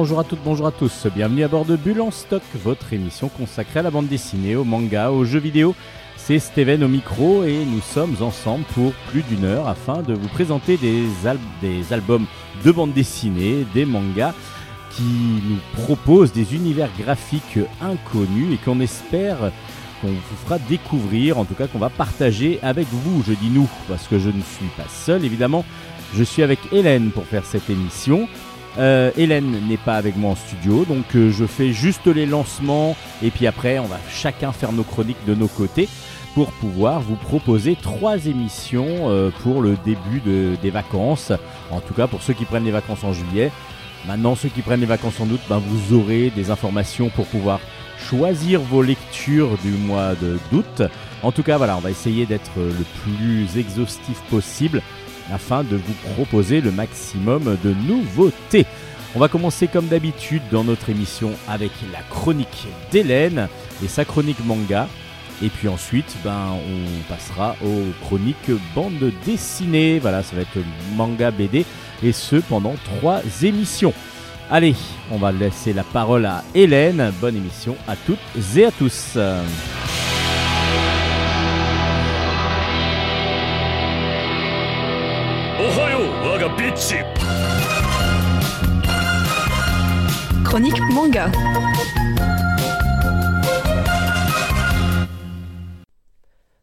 Bonjour à toutes, bonjour à tous, bienvenue à bord de Bulle en stock, votre émission consacrée à la bande dessinée, au manga, aux jeux vidéo. C'est Steven au micro et nous sommes ensemble pour plus d'une heure afin de vous présenter des, des albums de bande dessinée, des mangas qui nous proposent des univers graphiques inconnus et qu'on espère qu'on vous fera découvrir, en tout cas qu'on va partager avec vous. Je dis nous parce que je ne suis pas seul évidemment. Je suis avec Hélène pour faire cette émission. Euh, Hélène n'est pas avec moi en studio, donc euh, je fais juste les lancements et puis après on va chacun faire nos chroniques de nos côtés pour pouvoir vous proposer trois émissions euh, pour le début des vacances. En tout cas pour ceux qui prennent les vacances en juillet. Maintenant ceux qui prennent les vacances en août, ben, vous aurez des informations pour pouvoir choisir vos lectures du mois d'août. En tout cas voilà, on va essayer d'être le plus exhaustif possible afin de vous proposer le maximum de nouveautés. On va commencer comme d'habitude dans notre émission avec la chronique d'Hélène et sa chronique manga. Et puis ensuite, ben, on passera aux chroniques bande dessinée. Voilà, ça va être manga BD. Et ce pendant trois émissions. Allez, on va laisser la parole à Hélène. Bonne émission à toutes et à tous. Chronique manga.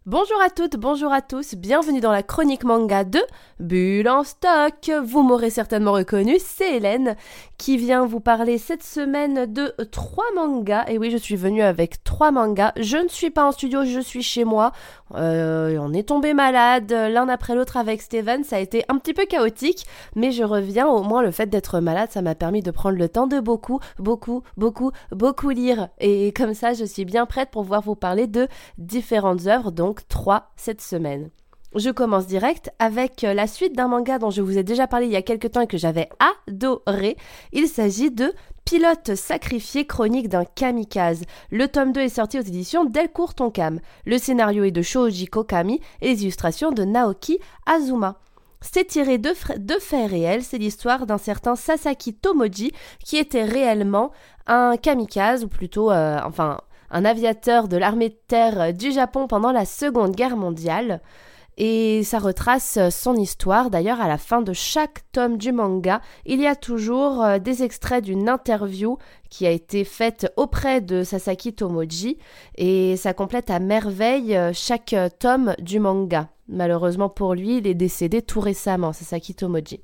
Bonjour à toutes, bonjour à tous, bienvenue dans la chronique manga de Bulle en stock. Vous m'aurez certainement reconnu, c'est Hélène qui vient vous parler cette semaine de trois mangas. Et oui, je suis venue avec trois mangas. Je ne suis pas en studio, je suis chez moi. Euh, on est tombé malade l'un après l'autre avec Steven. Ça a été un petit peu chaotique, mais je reviens. Au moins, le fait d'être malade, ça m'a permis de prendre le temps de beaucoup, beaucoup, beaucoup, beaucoup lire. Et comme ça, je suis bien prête pour pouvoir vous parler de différentes œuvres. Donc, 3 cette semaine. Je commence direct avec euh, la suite d'un manga dont je vous ai déjà parlé il y a quelques temps et que j'avais adoré. Il s'agit de Pilote sacrifié chronique d'un kamikaze. Le tome 2 est sorti aux éditions Delcourt Tonkam. Le scénario est de Shoji Kokami et les illustrations de Naoki Azuma. C'est tiré de, faits réels, c'est l'histoire d'un certain Sasaki Tomoji qui était réellement un kamikaze, ou plutôt, euh, enfin, un aviateur de l'armée de terre du Japon pendant la Seconde Guerre mondiale. Et ça retrace son histoire. D'ailleurs, à la fin de chaque tome du manga, il y a toujours euh, des extraits d'une interview qui a été faite auprès de Sasaki Tomoji. Et ça complète à merveille euh, chaque tome du manga. Malheureusement pour lui, il est décédé tout récemment, Sasaki Tomoji.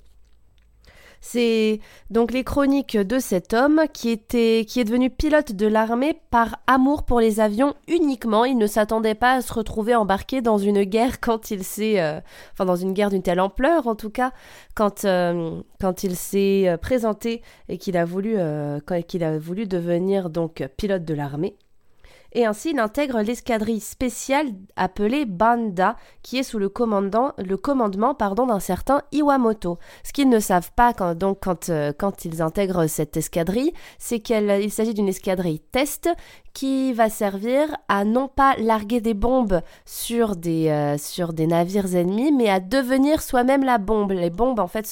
C'est donc les chroniques de cet homme qui était qui est devenu pilote de l'armée par amour pour les avions uniquement. Il ne s'attendait pas à se retrouver embarqué dans une guerre quand il s'est euh, dans une guerre d'une telle ampleur en tout cas quand euh, quand il s'est euh, présenté et qu'il a voulu qu'il a voulu devenir donc pilote de l'armée et ainsi il intègre l'escadrille spéciale appelée Banda, qui est sous le, commandement pardon, d'un certain Iwamoto. Ce qu'ils ne savent pas quand, euh, ils intègrent cette escadrille, c'est qu'il s'agit d'une escadrille test qui va servir à non pas larguer des bombes sur des, euh, navires ennemis, mais à devenir soi-même la bombe. Les bombes, en fait,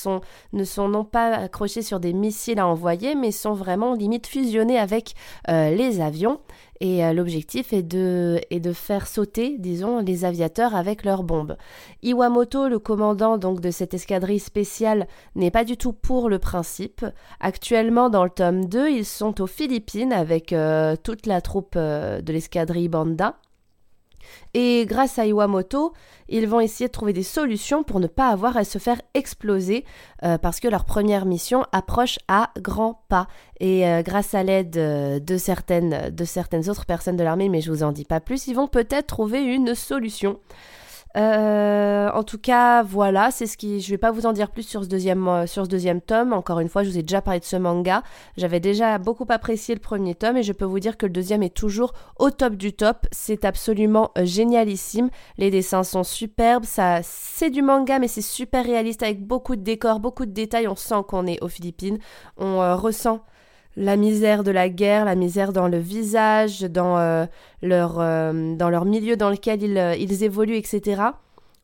ne sont non pas accrochées sur des missiles à envoyer, mais sont vraiment limite fusionnées avec euh, les avions. Et euh, l'objectif est de, est de faire sauter, disons, les aviateurs avec leurs bombes. Iwamoto, le commandant donc de cette escadrille spéciale, n'est pas du tout pour le principe. Actuellement, dans le tome 2, ils sont aux Philippines avec toute la troupe euh, de l'escadrille Banda. Et grâce à Iwamoto, ils vont essayer de trouver des solutions pour ne pas avoir à se faire exploser euh, parce que leur première mission approche à grands pas. Et euh, grâce à l'aide de, certaines, de certaines autres personnes de l'armée, mais je vous en dis pas plus, ils vont peut-être trouver une solution. Euh, en tout cas, voilà, c'est ce qui. Je vais pas vous en dire plus sur ce deuxième euh, sur ce deuxième tome. Encore une fois, je vous ai déjà parlé de ce manga. J'avais déjà beaucoup apprécié le premier tome et je peux vous dire que le deuxième est toujours au top du top. C'est absolument euh, génialissime. Les dessins sont superbes. Ça, c'est du manga, mais c'est super réaliste avec beaucoup de décors, beaucoup de détails. On sent qu'on est aux Philippines. On ressent la misère de la guerre, la misère dans le visage, dans, euh, leur, euh, dans leur milieu dans lequel ils, euh, ils évoluent, etc.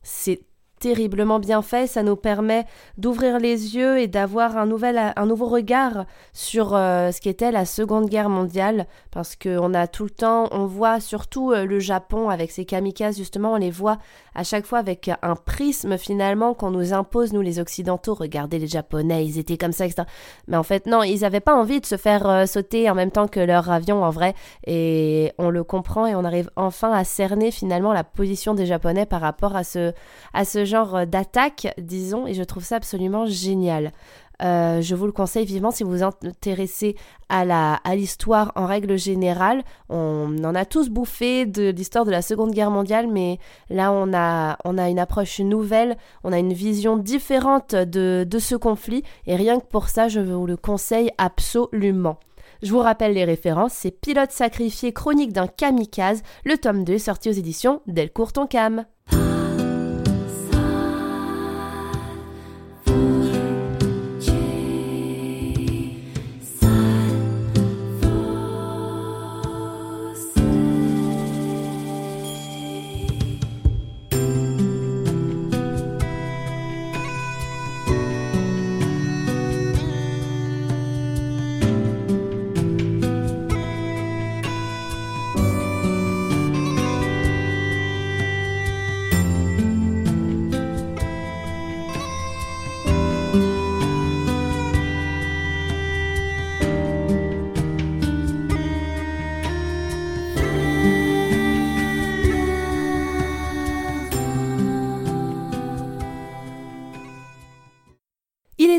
C'est terriblement bien fait. Ça nous permet d'ouvrir les yeux et d'avoir un, un nouveau regard sur euh, ce qu'était la Seconde Guerre mondiale. Parce qu'on a tout le temps, on voit surtout le Japon avec ses kamikazes, justement, on les voit à chaque fois avec un prisme finalement qu'on nous impose, nous les Occidentaux. Regardez les Japonais, ils étaient comme ça, etc. Mais en fait, non, ils n'avaient pas envie de se faire euh, sauter en même temps que leur avion en vrai. Et on le comprend et on arrive enfin à cerner finalement la position des Japonais par rapport à ce, à ce genre d'attaque, disons, et je trouve ça absolument génial. Euh, je vous le conseille vivement si vous vous intéressez à à l'histoire en règle générale. On en a tous bouffé de l'histoire de la Seconde Guerre mondiale, mais là on a on a une approche nouvelle, on a une vision différente de, de ce conflit, et rien que pour ça, je vous le conseille absolument. Je vous rappelle les références, c'est Pilote sacrifié, chronique d'un kamikaze, le tome 2 est sorti aux éditions Delcourt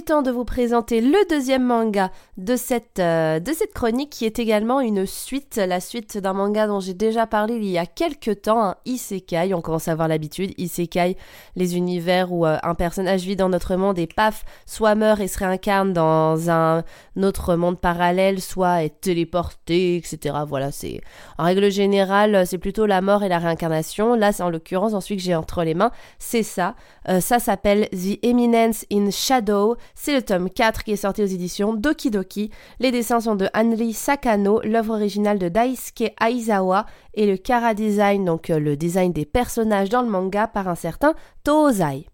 Cam. temps de vous présenter le deuxième manga de cette, euh, de cette chronique qui est également une suite, la suite d'un manga dont j'ai déjà parlé il y a quelques temps, un Isekai, on commence à avoir l'habitude, Isekai, les univers où euh, un personnage vit dans notre monde et paf, soit meurt et se réincarne dans un autre monde parallèle, soit est téléporté, etc. Voilà, c'est en règle générale, c'est plutôt la mort et la réincarnation. Là, c'est en l'occurrence, ensuite que j'ai entre les mains, c'est ça. Euh, ça s'appelle The Eminence in Shadow. C'est le tome 4 qui est sorti aux éditions Doki Doki. Les dessins sont de Henry Sakano, l'œuvre originale de Daisuke Aizawa et le Kara Design, donc euh, le design des personnages dans le manga par un certain Tozai.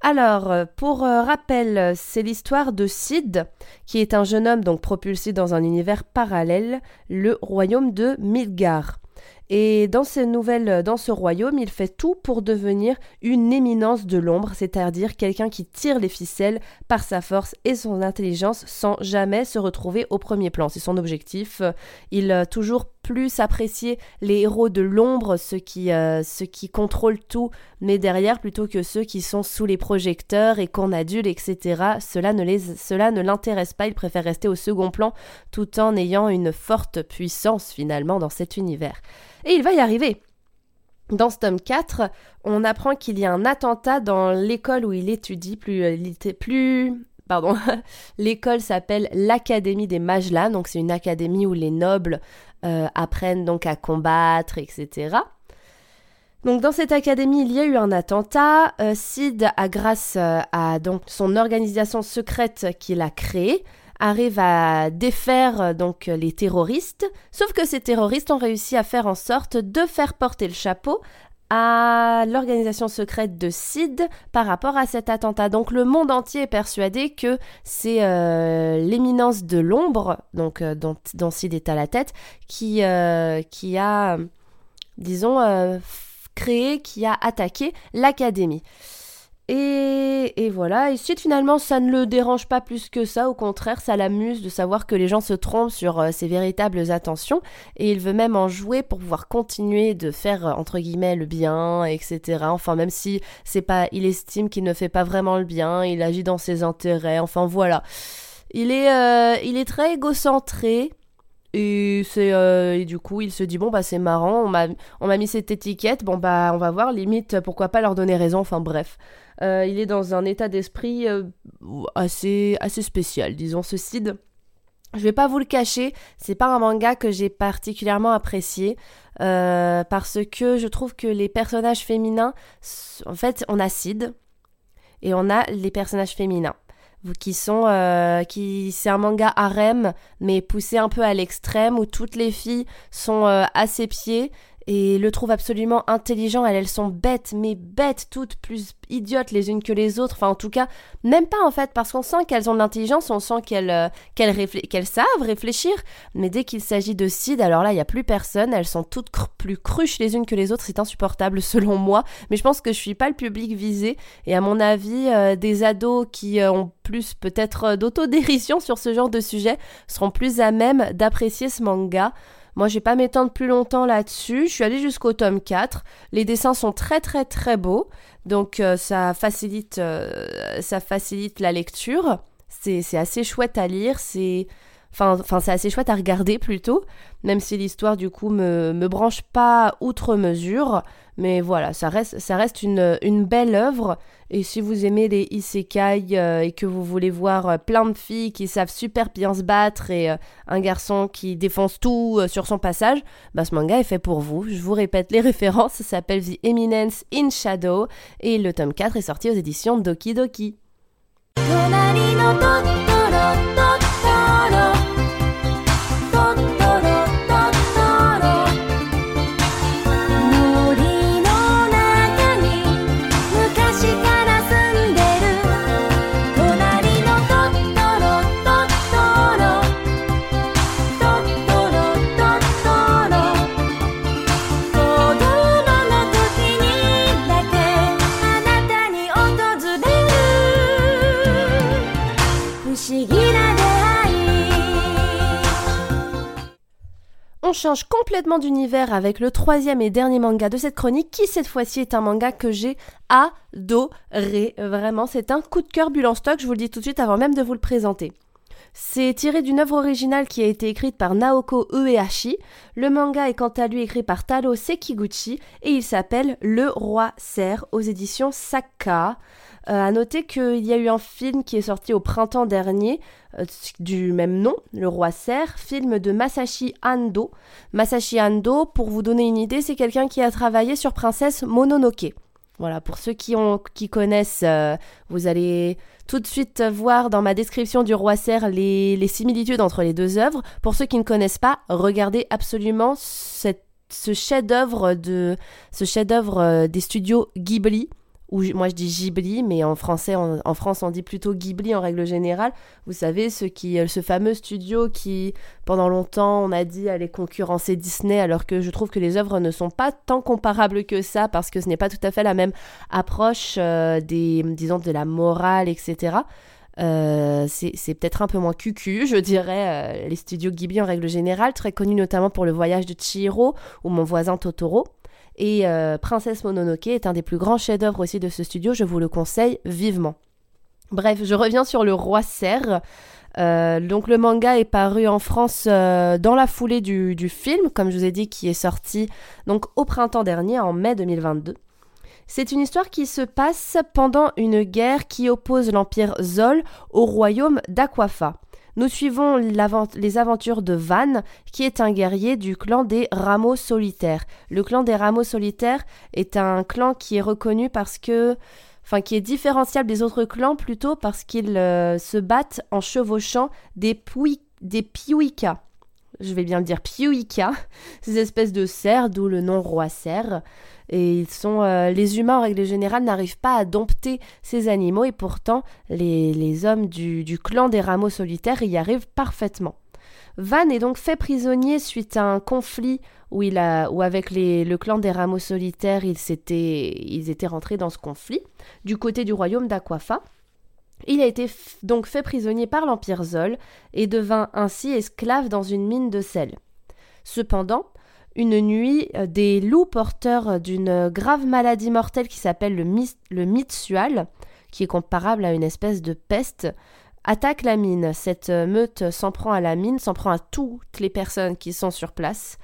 Alors, euh, pour euh, rappel, c'est l'histoire de Sid, qui est un jeune homme donc propulsé dans un univers parallèle, le royaume de Midgar. Et dans ces nouvelles, dans ce royaume, il fait tout pour devenir une éminence de l'ombre, c'est-à-dire quelqu'un qui tire les ficelles par sa force et son intelligence sans jamais se retrouver au premier plan. C'est son objectif. Il a toujours plus apprécier les héros de l'ombre, ceux qui, euh, contrôlent tout, mais derrière plutôt que ceux qui sont sous les projecteurs et qu'on adule, etc. Cela ne l'intéresse pas. Il préfère rester au second plan tout en ayant une forte puissance finalement dans cet univers. Et il va y arriver. Dans ce tome 4, on apprend qu'il y a un attentat dans l'école où il étudie, plus, euh, pardon, l'école s'appelle l'Académie des Mages-là, donc c'est une académie où les nobles euh, apprennent donc à combattre, etc. Donc dans cette académie, il y a eu un attentat. Euh, Sid, à grâce à son organisation secrète qu'il a créée, arrive à défaire euh, donc les terroristes, sauf que ces terroristes ont réussi à faire en sorte de faire porter le chapeau à l'organisation secrète de Sid par rapport à cet attentat. Donc le monde entier est persuadé que c'est euh, l'éminence de l'ombre, donc euh, dont, dont, Sid est à la tête, qui, qui a, disons, créé, qui a attaqué l'académie. Et, voilà, et suite finalement ça ne le dérange pas plus que ça, au contraire ça l'amuse de savoir que les gens se trompent sur euh, ses véritables attentions, et il veut même en jouer pour pouvoir continuer de faire euh, entre guillemets le bien, etc. Enfin même si c'est pas, il estime qu'il ne fait pas vraiment le bien, il agit dans ses intérêts, enfin voilà. Il est, euh, il est très égocentré, et c'est euh, du coup il se dit bon bah c'est marrant on m'a on m'a mis cette étiquette bon bah on va voir limite pourquoi pas leur donner raison enfin bref. Euh, il est dans un état d'esprit euh, assez assez spécial disons ce Cid. Je vais pas vous le cacher c'est pas un manga que j'ai particulièrement apprécié parce que je trouve que les personnages féminins en fait on a Cid et on a les personnages féminins qui sont euh, qui c'est un manga harem mais poussé un peu à l'extrême où toutes les filles sont euh, à ses pieds et le trouve absolument intelligent. Elles, elles sont bêtes, mais bêtes, toutes plus idiotes les unes que les autres. Enfin, en tout cas, même pas en fait, parce qu'on sent qu'elles ont de l'intelligence, on sent qu'elles euh, savent réfléchir. Mais dès qu'il s'agit de Sid, alors là, il n'y a plus personne. Elles sont toutes plus cruches les unes que les autres. C'est insupportable selon moi. Mais je pense que je suis pas le public visé. Et à mon avis, euh, des ados qui euh, ont plus peut-être d'autodérision sur ce genre de sujet seront plus à même d'apprécier ce manga. Moi, je vais pas m'étendre plus longtemps là-dessus. Je suis allée jusqu'au tome 4. Les dessins sont très très très beaux. Donc euh, ça facilite euh, ça facilite la lecture. C'est assez chouette à lire, c'est Enfin, c'est assez chouette à regarder plutôt, même si l'histoire du coup me, me branche pas outre mesure. Mais voilà, ça reste, ça reste une, une belle œuvre. Et si vous aimez les isekai euh, et que vous voulez voir euh, plein de filles qui savent super bien se battre et euh, un garçon qui défonce tout sur son passage, bah ce manga est fait pour vous. Je vous répète les références, ça s'appelle The Eminence in Shadow et le tome 4 est sorti aux éditions Doki Doki. On change complètement d'univers avec le troisième et dernier manga de cette chronique qui cette fois-ci est un manga que j'ai adoré. Vraiment, c'est un coup de cœur bulle en stock, je vous le dis tout de suite avant même de vous le présenter. C'est tiré d'une œuvre originale qui a été écrite par Naoko Uehashi. Le manga est quant à lui écrit par Taro Sekiguchi et il s'appelle Le Roi Serre aux éditions Saka. Euh, à noter qu'il y a eu un film qui est sorti au printemps dernier euh, du même nom, Le Roi Serre, film de Masashi Ando. Masashi Ando, pour vous donner une idée, c'est quelqu'un qui a travaillé sur Princesse Mononoke. Voilà, pour ceux qui, ont, qui connaissent, euh, vous allez tout de suite voir dans ma description du Roi Serre les, similitudes entre les deux œuvres. Pour ceux qui ne connaissent pas, regardez absolument ce chef-d'œuvre de ce chef-d'œuvre des studios Ghibli ou moi je dis Ghibli, mais en français, en, France on dit plutôt Ghibli en règle générale. Vous savez, ce, qui, euh, ce fameux studio qui, pendant longtemps, on a dit allait concurrencer Disney, alors que je trouve que les œuvres ne sont pas tant comparables que ça, parce que ce n'est pas tout à fait la même approche euh, des, disons, de la morale, etc. Euh, c'est peut-être un peu moins cucu, je dirais, les studios Ghibli en règle générale, très connus notamment pour le voyage de Chihiro ou mon voisin Totoro. Et euh, Princesse Mononoke est un des plus grands chefs-d'œuvre aussi de ce studio, je vous le conseille vivement. Bref, je reviens sur le roi Serre. Euh, donc le manga est paru en France euh, dans la foulée du, du, film, comme je vous ai dit, qui est sorti donc au printemps dernier, en mai 2022. C'est une histoire qui se passe pendant une guerre qui oppose l'empire Zol au royaume d'Aquafa. Nous suivons les aventures de Van, qui est un guerrier du clan des Rameaux Solitaires. Le clan des Rameaux Solitaires est un clan qui est reconnu parce que enfin qui est différenciable des autres clans plutôt parce qu'ils euh, se battent en chevauchant des, des piouikas. Je vais bien le dire piouikas, ces espèces de cerfs, d'où le nom roi cerf. Et ils sont, euh, les humains, en règle générale, n'arrivent pas à dompter ces animaux et pourtant, les, hommes du, clan des rameaux solitaires y arrivent parfaitement. Van est donc fait prisonnier suite à un conflit où, il a, où avec le clan des rameaux solitaires, ils, ils étaient rentrés dans ce conflit, du côté du royaume d'Aquafa. Il a été donc fait prisonnier par l'Empire Zol et devint ainsi esclave dans une mine de sel. Cependant, une nuit, euh, des loups porteurs d'une grave maladie mortelle qui s'appelle le, le mitsual, qui est comparable à une espèce de peste, attaquent la mine. Cette meute s'en prend à la mine, s'en prend à toutes les personnes qui sont sur place.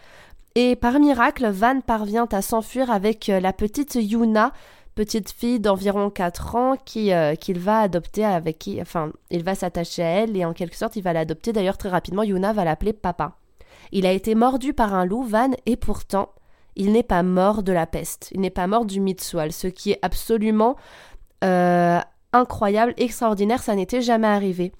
Et par miracle, Van parvient à s'enfuir avec euh, la petite Yuna, petite fille d'environ 4 ans qui euh, qu'il va adopter avec qui enfin il va s'attacher à elle et en quelque sorte il va l'adopter d'ailleurs très rapidement Yuna va l'appeler papa. Il a été mordu par un loup, Van, et pourtant, il n'est pas mort de la peste. Il n'est pas mort du Mitsual, ce qui est absolument euh, incroyable, extraordinaire, ça n'était jamais arrivé.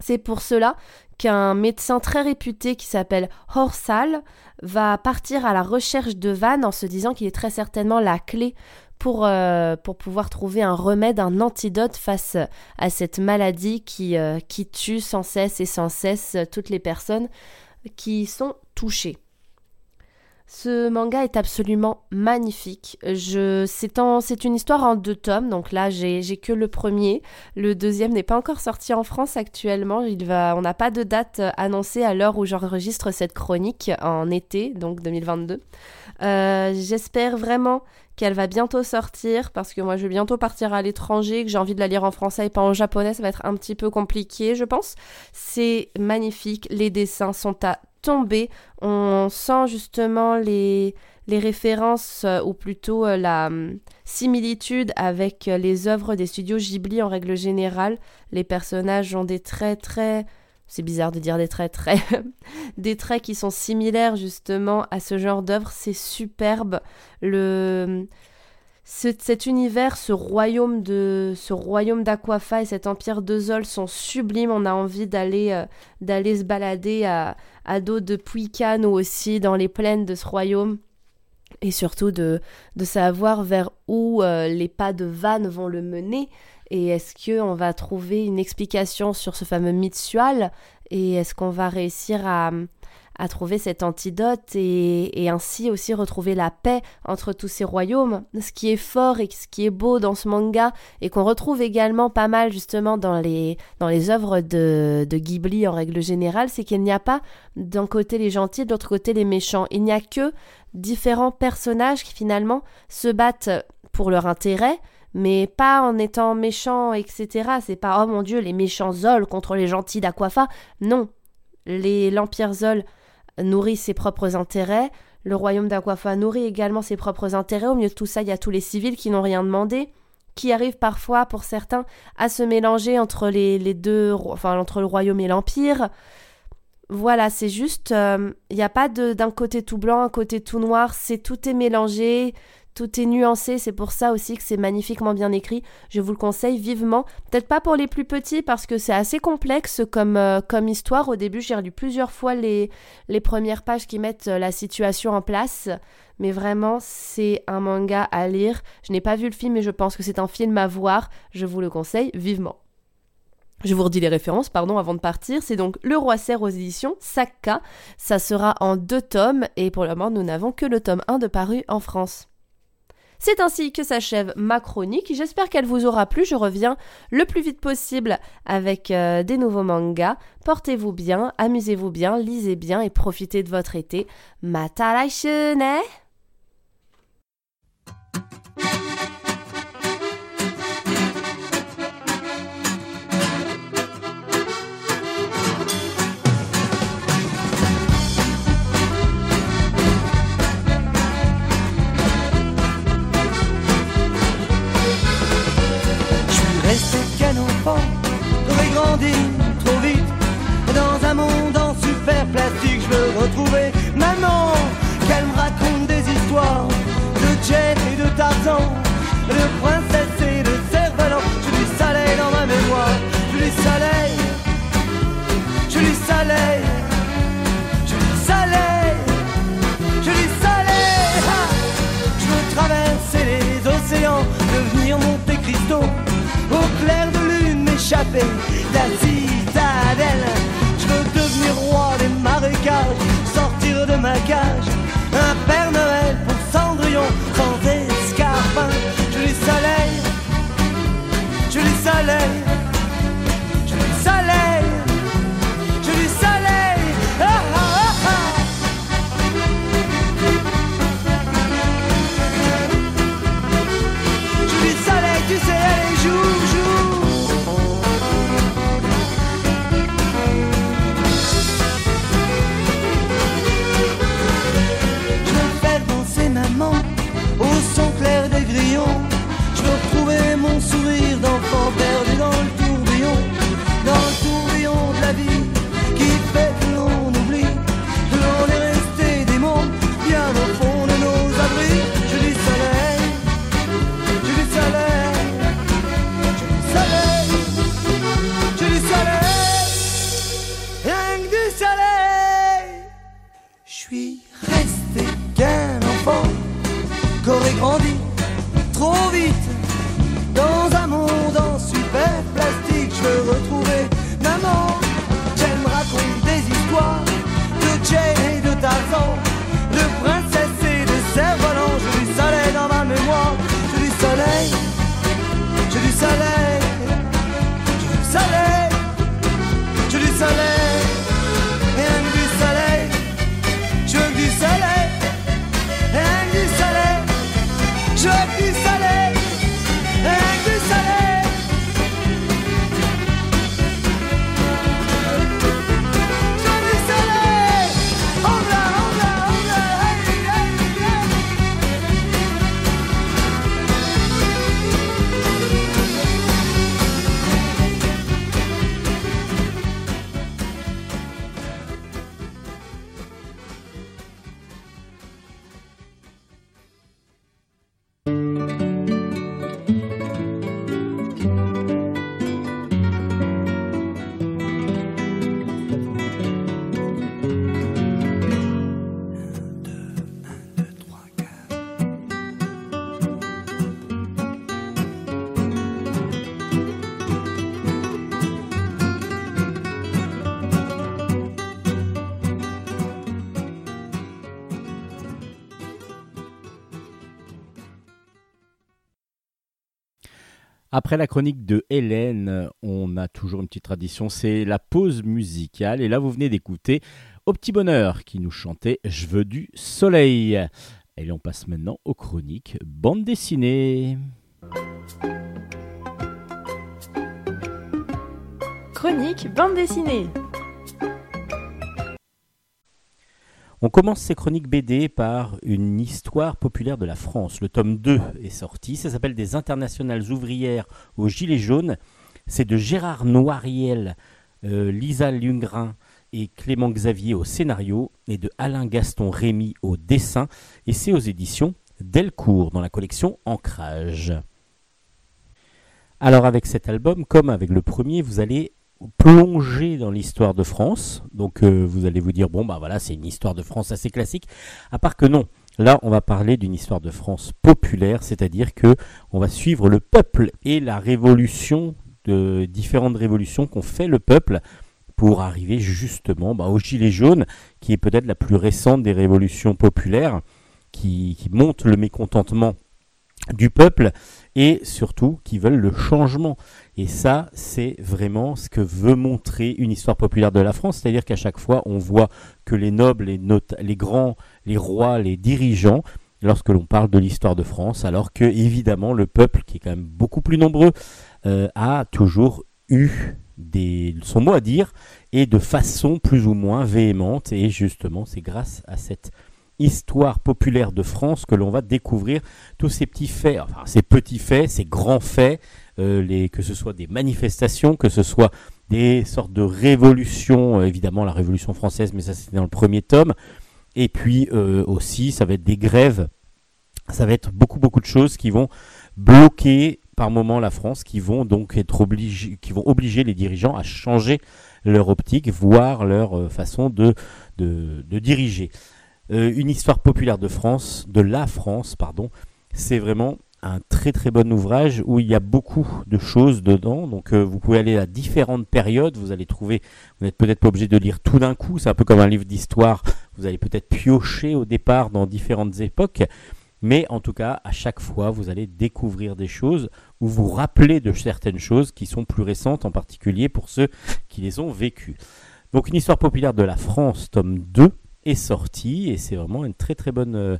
C'est pour cela qu'un médecin très réputé qui s'appelle Horsal va partir à la recherche de Van en se disant qu'il est très certainement la clé pour, euh, pouvoir trouver un remède, un antidote face à cette maladie qui, euh, qui tue sans cesse et sans cesse toutes les personnes qui sont touchées. Ce manga est absolument magnifique. Je, c'est, une histoire en deux tomes, donc là j'ai, que le premier. Le deuxième n'est pas encore sorti en France actuellement. Il va, on n'a pas de date annoncée à l'heure où j'enregistre cette chronique en été, donc 2022. Euh, j'espère vraiment qu'elle va bientôt sortir parce que moi je vais bientôt partir à l'étranger, que j'ai envie de la lire en français et pas en japonais, ça va être un petit peu compliqué je pense. C'est magnifique, les dessins sont à tomber, on sent justement les, les références euh, ou plutôt euh, la hum, similitude avec euh, les œuvres des studios Ghibli en règle générale. Les personnages ont des traits très c'est bizarre de dire des traits des traits qui sont similaires justement à ce genre d'œuvre, c'est superbe. Le cet univers, ce royaume de ce royaume d'Aquafa et cet empire de Zol sont sublimes. On a envie d'aller euh, se balader à, à dos de Puikan ou aussi dans les plaines de ce royaume et surtout de, de savoir vers où euh, les pas de Van vont le mener. Et est-ce qu'on va trouver une explication sur ce fameux Mitsual Et est-ce qu'on va réussir à, trouver cet antidote et, ainsi aussi retrouver la paix entre tous ces royaumes? Ce qui est fort et ce qui est beau dans ce manga et qu'on retrouve également pas mal justement dans les, dans les œuvres de, de Ghibli en règle générale, c'est qu'il n'y a pas d'un côté les gentils, de l'autre côté les méchants. Il n'y a que différents personnages qui finalement se battent pour leur intérêt, mais pas en étant méchants, etc. C'est pas oh mon dieu, les méchants Zol contre les gentils d'Aquafa. Non. L'Empire Zol nourrit ses propres intérêts. Le royaume d'Aquafa nourrit également ses propres intérêts. Au milieu de tout ça, il y a tous les civils qui n'ont rien demandé, qui arrivent parfois, pour certains, à se mélanger entre les, deux, enfin entre le royaume et l'empire. Voilà, c'est juste, il euh, n'y a pas d'un côté tout blanc, un côté tout noir, c'est tout est mélangé, tout est nuancé, c'est pour ça aussi que c'est magnifiquement bien écrit. Je vous le conseille vivement. Peut-être pas pour les plus petits parce que c'est assez complexe comme, euh, histoire. Au début, j'ai lu plusieurs fois les, premières pages qui mettent euh, la situation en place. Mais vraiment, c'est un manga à lire. Je n'ai pas vu le film, mais je pense que c'est un film à voir. Je vous le conseille vivement. Je vous redis les références, pardon, avant de partir. C'est donc Le Roi Serre aux éditions Sakka. Ça sera en deux tomes et pour le moment, nous n'avons que le tome 1 de paru en France. C'est ainsi que s'achève ma chronique. J'espère qu'elle vous aura plu. Je reviens le plus vite possible avec euh, des nouveaux mangas. Portez-vous bien, amusez-vous bien, lisez bien et profitez de votre été. Mata la citadelle. Je veux devenir roi des marécages, sortir de ma cage. Un Père Noël pour Cendrillon, sans escarpin. Je lui soleil, je lui soleil, Après la chronique de Hélène, on a toujours une petite tradition, c'est la pause musicale. Et là, vous venez d'écouter Au Petit Bonheur qui nous chantait Je veux du soleil. Et on passe maintenant aux chroniques bande dessinée. Chronique bande dessinée. On commence ces chroniques BD par une histoire populaire de la France. Le tome 2 est sorti, ça s'appelle Des internationales ouvrières aux Gilets jaunes. C'est de Gérard Noiriel, euh, Lisa Lungrin et Clément Xavier au scénario et de Alain Gaston Rémy au dessin. Et c'est aux éditions Delcourt dans la collection Ancrage. Alors avec cet album, comme avec le premier, vous allez plonger dans l'histoire de France. Donc euh, vous allez vous dire bon bah voilà c'est une histoire de France assez classique. À part que non, là on va parler d'une histoire de France populaire, c'est-à-dire que on va suivre le peuple et la révolution de différentes révolutions qu'ont fait le peuple pour arriver justement bah, au gilet jaune, qui est peut-être la plus récente des révolutions populaires, qui, qui montre le mécontentement du peuple et surtout qui veulent le changement. Et ça, c'est vraiment ce que veut montrer une histoire populaire de la France, c'est-à-dire qu'à chaque fois, on voit que les nobles, les, les grands, les rois, les dirigeants, lorsque l'on parle de l'histoire de France, alors que évidemment le peuple, qui est quand même beaucoup plus nombreux, euh, a toujours eu son mot à dire et de façon plus ou moins véhémente. Et justement, c'est grâce à cette histoire populaire de France que l'on va découvrir. Tous ces petits faits, enfin ces petits faits, ces grands faits, euh, que ce soit des manifestations, que ce soit des sortes de révolutions, euh, évidemment la Révolution française, mais ça c'était dans le premier tome, et puis euh, aussi ça va être des grèves, ça va être beaucoup beaucoup de choses qui vont bloquer par moment la France, qui vont donc être obligés, qui vont obliger les dirigeants à changer leur optique, voire leur façon de diriger. Euh, une histoire populaire de France, de la France, pardon. C'est vraiment un très très bon ouvrage où il y a beaucoup de choses dedans. Donc euh, vous pouvez aller à différentes périodes, vous allez trouver, vous n'êtes peut-être pas obligé de lire tout d'un coup, c'est un peu comme un livre d'histoire, vous allez peut-être piocher au départ dans différentes époques, mais en tout cas à chaque fois vous allez découvrir des choses ou vous rappeler de certaines choses qui sont plus récentes, en particulier pour ceux qui les ont vécues. Donc une histoire populaire de la France, tome 2, est sorti et c'est vraiment une très très bonne euh,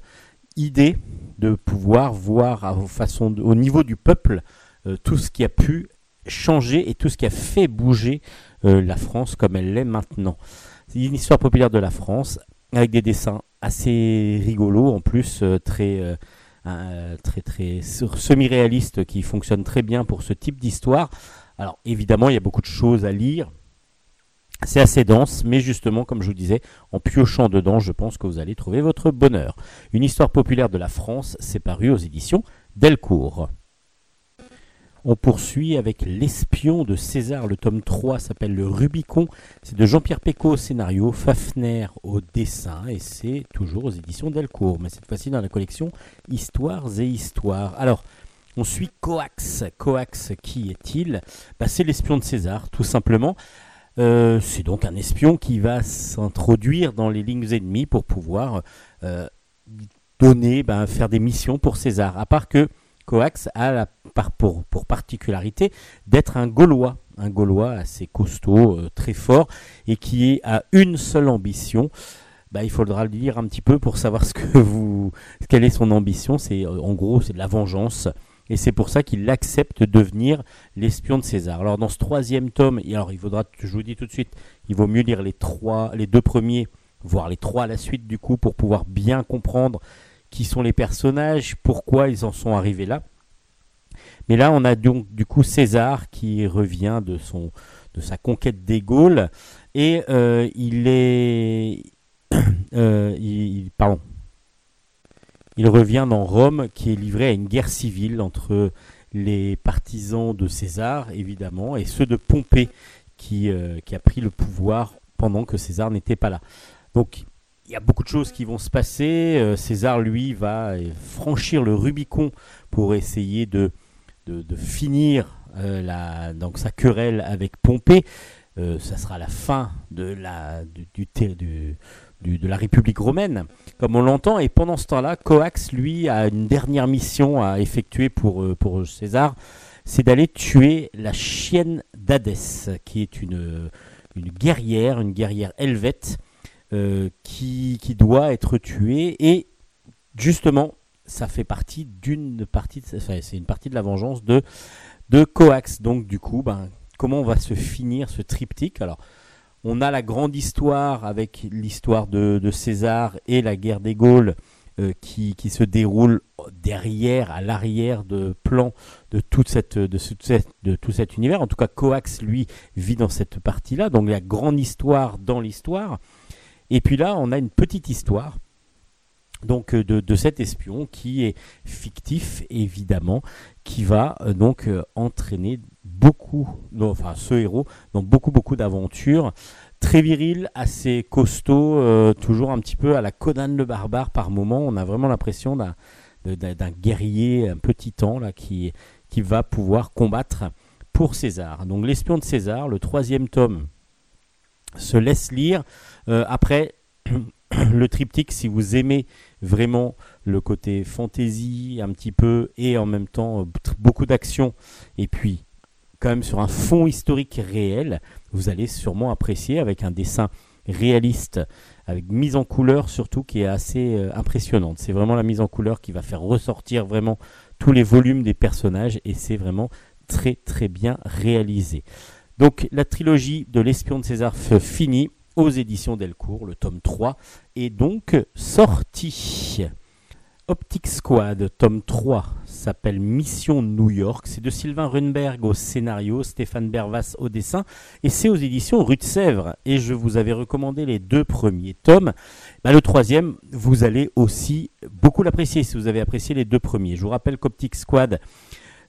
idée de pouvoir voir à, au niveau du peuple euh, tout ce qui a pu changer et tout ce qui a fait bouger euh, la France comme elle l'est maintenant. C'est une histoire populaire de la France avec des dessins assez rigolos en plus très très très semi-réalistes qui fonctionnent très bien pour ce type d'histoire. Alors évidemment, il y a beaucoup de choses à lire, c'est assez dense, mais justement, comme je vous disais, en piochant dedans, je pense que vous allez trouver votre bonheur. Une histoire populaire de la France, c'est paru aux éditions Delcourt. On poursuit avec L'espion de César. Le tome 3 s'appelle Le Rubicon. C'est de Jean-Pierre Pécaud au scénario, Fafner au dessin, et c'est toujours aux éditions Delcourt, mais cette fois-ci dans la collection Histoires et Histoires. Alors, on suit Coax. Coax, qui est-il? Bah, C'est l'espion de César, tout simplement. Euh, c'est donc un espion qui va s'introduire dans les lignes ennemies pour pouvoir euh, donner, ben, faire des missions pour César. À part que Coax a pour, particularité d'être un Gaulois, un Gaulois assez costaud, euh, très fort, et qui a une seule ambition. Ben, il faudra le lire un petit peu pour savoir ce que vous, quelle est son ambition. C'est en gros, c'est de la vengeance et c'est pour ça qu'il accepte de devenir l'espion de César. Alors dans ce troisième tome, alors il faudra, je vous dis tout de suite, il vaut mieux lire les trois, les deux premiers, voire les trois à la suite du coup, pour pouvoir bien comprendre qui sont les personnages, pourquoi ils en sont arrivés là. Mais là, on a donc du coup César qui revient de son de sa conquête des Gaules et euh, il est euh, pardon il revient dans Rome qui est livré à une guerre civile entre les partisans de César, évidemment, et ceux de Pompée qui, euh, a pris le pouvoir pendant que César n'était pas là. Donc il y a beaucoup de choses qui vont se passer. Euh, César, lui, va euh, franchir le Rubicon pour essayer de, finir donc, sa querelle avec Pompée. ça sera la fin de la, du, de la République romaine, comme on l'entend. Et pendant ce temps-là, Coax, lui, a une dernière mission à effectuer pour, euh, pour César. c'est d'aller tuer la chienne d'Hadès, qui est une, une guerrière, une guerrière helvète, euh, qui, qui doit être tuée. Et justement, ça fait partie d'une partie, enfin, c'est une partie de la vengeance de, de Coax. Donc du coup, ben, comment va se finir ce triptyque? Alors, on a la grande histoire avec l'histoire de, César et la guerre des Gaules euh, qui, se déroule derrière, à l'arrière de plan de tout cet univers. En tout cas, Coax, lui, vit dans cette partie-là. Donc la grande histoire dans l'histoire. Et puis là, on a une petite histoire donc euh, de, de cet espion qui est fictif évidemment, qui va euh, donc euh, entraîner beaucoup, non, enfin ce héros, dans beaucoup beaucoup d'aventures. Très viril, assez costaud, toujours un petit peu à la Conan le barbare par moment. On a vraiment l'impression d'un, guerrier, un petit temps qui, qui va pouvoir combattre pour César. Donc l'espion de César, le troisième tome, se laisse lire. Après, le triptyque, si vous aimez vraiment le côté fantasy un petit peu et en même temps euh, beaucoup d'action et puis quand même sur un fond historique réel, vous allez sûrement apprécier avec un dessin réaliste avec mise en couleur surtout qui est assez euh, impressionnante. C'est vraiment la mise en couleur qui va faire ressortir vraiment tous les volumes des personnages et c'est vraiment très très bien réalisé. Donc la trilogie de l'espion de César finit aux éditions Delcourt, le tome 3 est donc sorti. Optic Squad, tome 3, s'appelle Mission New York. C'est de Sylvain Runberg au scénario, Stéphane Bervas au dessin, et c'est aux éditions Rue de Sèvres. Et je vous avais recommandé les deux premiers tomes. Bah, le troisième, vous allez aussi beaucoup l'apprécier si vous avez apprécié les deux premiers. Je vous rappelle qu'Optic Squad,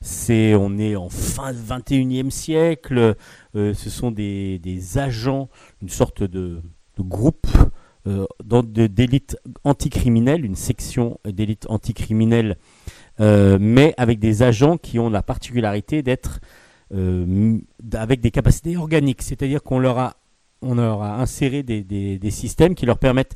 c'est, on est en fin 21e siècle. euh, ce sont des, des agents, une sorte de, de groupe euh, d'élite anticriminelle, une section d'élite anticriminelle, euh, mais avec des agents qui ont la particularité d'être avec des capacités organiques, c'est-à-dire qu'on leur a, on leur a inséré des, des- des systèmes qui leur permettent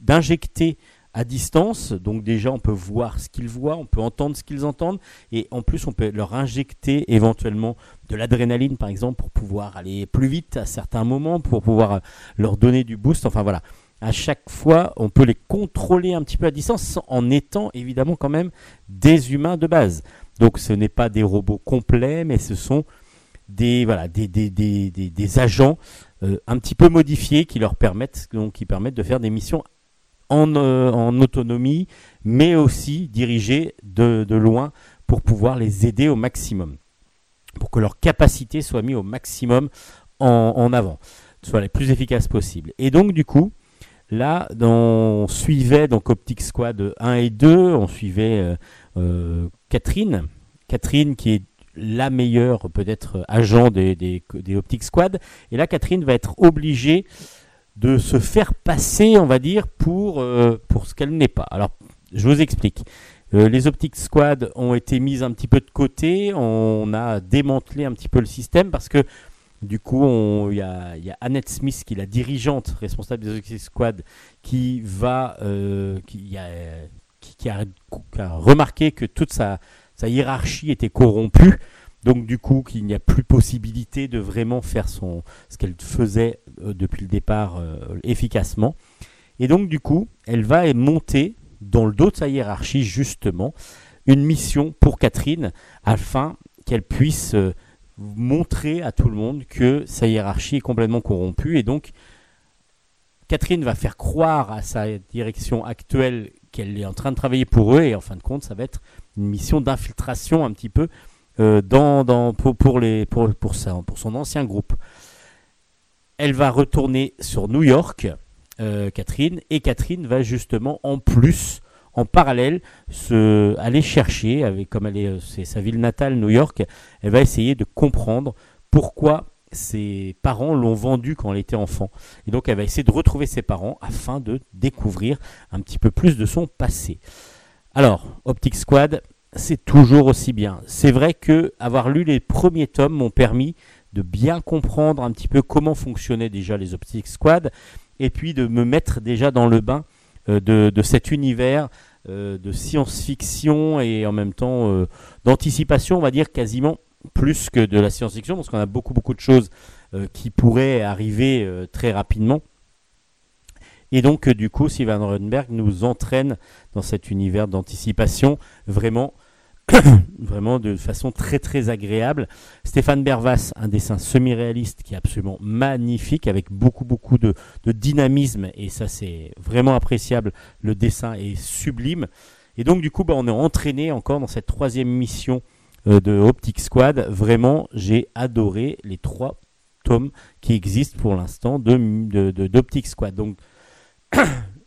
d'injecter à distance, donc déjà on peut voir ce qu'ils voient, on peut entendre ce qu'ils entendent, et en plus on peut leur injecter éventuellement de l'adrénaline par exemple pour pouvoir aller plus vite à certains moments, pour pouvoir leur donner du boost, enfin voilà. À chaque fois, on peut les contrôler un petit peu à distance en étant évidemment quand même des humains de base. Donc ce n'est pas des robots complets, mais ce sont des, voilà, des, des, des, des agents euh, un petit peu modifiés qui leur permettent, donc, qui permettent de faire des missions en, euh, en autonomie, mais aussi dirigées de, loin pour pouvoir les aider au maximum, pour que leur capacité soit mise au maximum en, avant, soit les plus efficaces possibles. Et donc du coup, là, on suivait donc Optic Squad 1 et 2, on suivait euh, euh, Catherine, Catherine qui est la meilleure peut-être agent des, des, des Optic Squad, et là Catherine va être obligée de se faire passer, on va dire, pour, euh, pour ce qu'elle n'est pas. Alors, je vous explique. Euh, les Optic Squad ont été mises un petit peu de côté, on a démantelé un petit peu le système parce que du coup, il y a, Annette Smith qui est la dirigeante responsable des Optic Squad qui va, euh, qui, a, remarqué que toute sa hiérarchie était corrompue. Donc du coup, qu'il n'y a plus possibilité de vraiment faire son, ce qu'elle faisait euh, depuis le départ euh, efficacement. Et donc du coup, elle va monter dans le dos de sa hiérarchie justement une mission pour Catherine afin qu'elle puisse euh, montrer à tout le monde que sa hiérarchie est complètement corrompue et donc Catherine va faire croire à sa direction actuelle qu'elle est en train de travailler pour eux et en fin de compte ça va être une mission d'infiltration un petit peu dans, dans, pour, les, pour, sa- pour son ancien groupe. Elle va retourner sur New York, euh, Catherine, et Catherine va justement en plus, en parallèle, se, aller chercher, avec, comme elle est, euh, c'est sa ville natale, New York, elle va essayer de comprendre pourquoi ses parents l'ont vendue quand elle était enfant. Et donc elle va essayer de retrouver ses parents afin de découvrir un petit peu plus de son passé. Alors, Optic Squad, c'est toujours aussi bien. C'est vrai que avoir lu les premiers tomes m'ont permis de bien comprendre un petit peu comment fonctionnaient déjà les Optic Squad et puis de me mettre déjà dans le bain euh, de, cet univers euh, de science-fiction et en même temps euh, d'anticipation, on va dire quasiment plus que de la science-fiction, parce qu'on a beaucoup beaucoup de choses qui pourraient arriver très rapidement. Et donc, du coup, Sylvain Runberg nous entraîne dans cet univers d'anticipation vraiment vraiment de façon très très agréable. Stéphane Bervas, un dessin semi-réaliste qui est absolument magnifique, avec beaucoup beaucoup de, dynamisme, et ça c'est vraiment appréciable, le dessin est sublime. Et donc du coup, bah, on est entraîné encore dans cette troisième mission euh, de Optic Squad. Vraiment, j'ai adoré les trois tomes qui existent pour l'instant de, d'Optic Squad. Donc,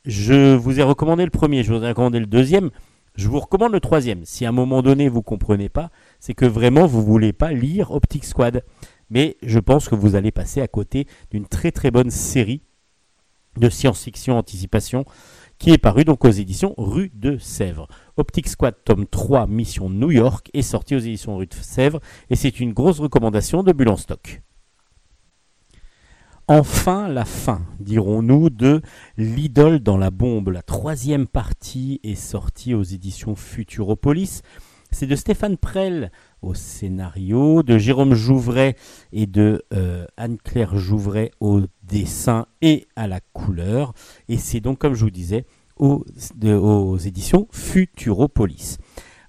je vous ai recommandé le premier, je vous ai recommandé le deuxième. Je vous recommande le troisième. Si à un moment donné vous ne comprenez pas, c'est que vraiment vous ne voulez pas lire Optic Squad. Mais je pense que vous allez passer à côté d'une très très bonne série de science-fiction anticipation qui est parue donc aux éditions Rue de Sèvres. Optic Squad tome 3 Mission New York est sorti aux éditions Rue de Sèvres et c'est une grosse recommandation de Bulle en stock. Enfin la fin, dirons-nous, de L'idole dans la bombe. La troisième partie est sortie aux éditions Futuropolis. C'est de Stéphane Prel au scénario, de Jérôme Jouvray et de euh, Anne-Claire Jouvray au dessin et à la couleur. Et c'est donc, comme je vous disais, aux, éditions Futuropolis.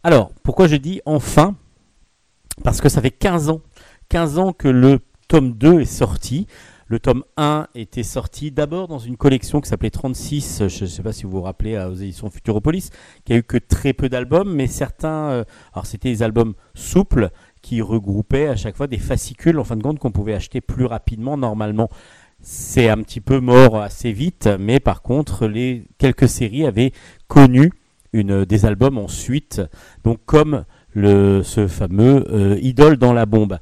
Alors, pourquoi je dis enfin? Parce que ça fait 15 ans, 15 ans que le tome 2 est sorti. Le tome 1 était sorti d'abord dans une collection qui s'appelait 36, je ne sais pas si vous vous rappelez, aux éditions Futuropolis, qui a eu que très peu d'albums, mais certains, euh, alors c'était des albums souples qui regroupaient à chaque fois des fascicules, en fin de compte, qu'on pouvait acheter plus rapidement normalement. C'est un petit peu mort assez vite, mais par contre, les quelques séries avaient connu des albums ensuite, donc comme ce fameux euh, Idole dans la bombe.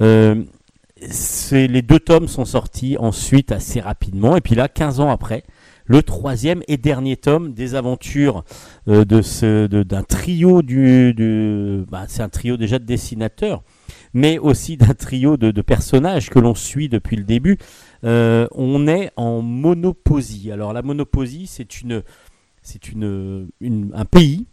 Euh, les deux tomes sont sortis ensuite assez rapidement. Et puis là, 15 ans après, le troisième et dernier tome des aventures euh, de ce d'un trio du, bah, c'est un trio déjà de dessinateurs, mais aussi d'un trio de, personnages que l'on suit depuis le début. Euh, on est en monoposie. Alors la monoposie, c'est une c'est une, un pays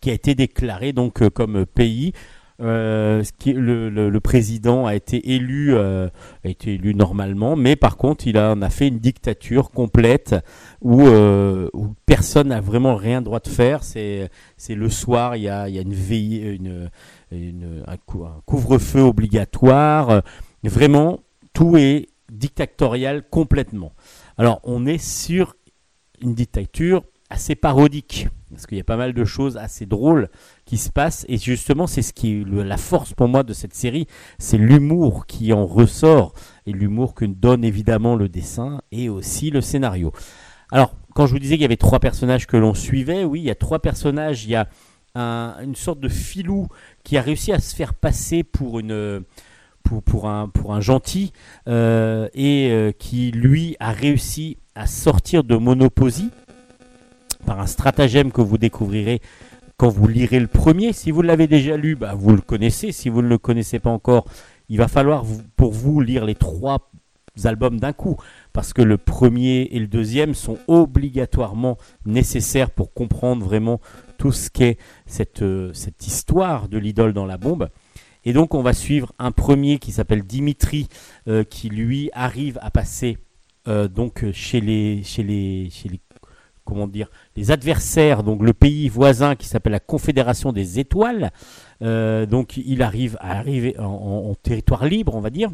qui a été déclaré donc euh, comme pays euh, le, président a été élu, euh, a été élu normalement, mais par contre, il a, a fait une dictature complète où, euh, où personne n'a vraiment rien droit de faire. C'est, le soir, il y a, y a une veille, une, une, un, un couvre-feu obligatoire. Vraiment, tout est dictatorial complètement. Alors, on est sur une dictature assez parodique parce qu'il y a pas mal de choses assez drôles qui se passent. Et justement c'est ce qui est la force pour moi de cette série, c'est l'humour qui en ressort. Et l'humour que donne évidemment le dessin et aussi le scénario. Alors quand je vous disais qu'il y avait trois personnages que l'on suivait, oui il y a trois personnages, il y a une sorte de filou qui a réussi à se faire passer pour un gentil euh, et euh, qui lui a réussi à sortir de Monoposie par un stratagème que vous découvrirez quand vous lirez le premier. Si vous l'avez déjà lu, bah, vous le connaissez. Si vous ne le connaissez pas encore, il va falloir pour vous lire les trois albums d'un coup, parce que le premier et le deuxième sont obligatoirement nécessaires pour comprendre vraiment tout ce qu'est cette, euh, histoire de l'idole dans la bombe. Et donc on va suivre un premier qui s'appelle Dimitri, euh, qui lui arrive à passer euh, donc chez les comment dire, les adversaires, donc le pays voisin qui s'appelle la Confédération des Étoiles. Euh, donc il arrive à arriver en, territoire libre, on va dire.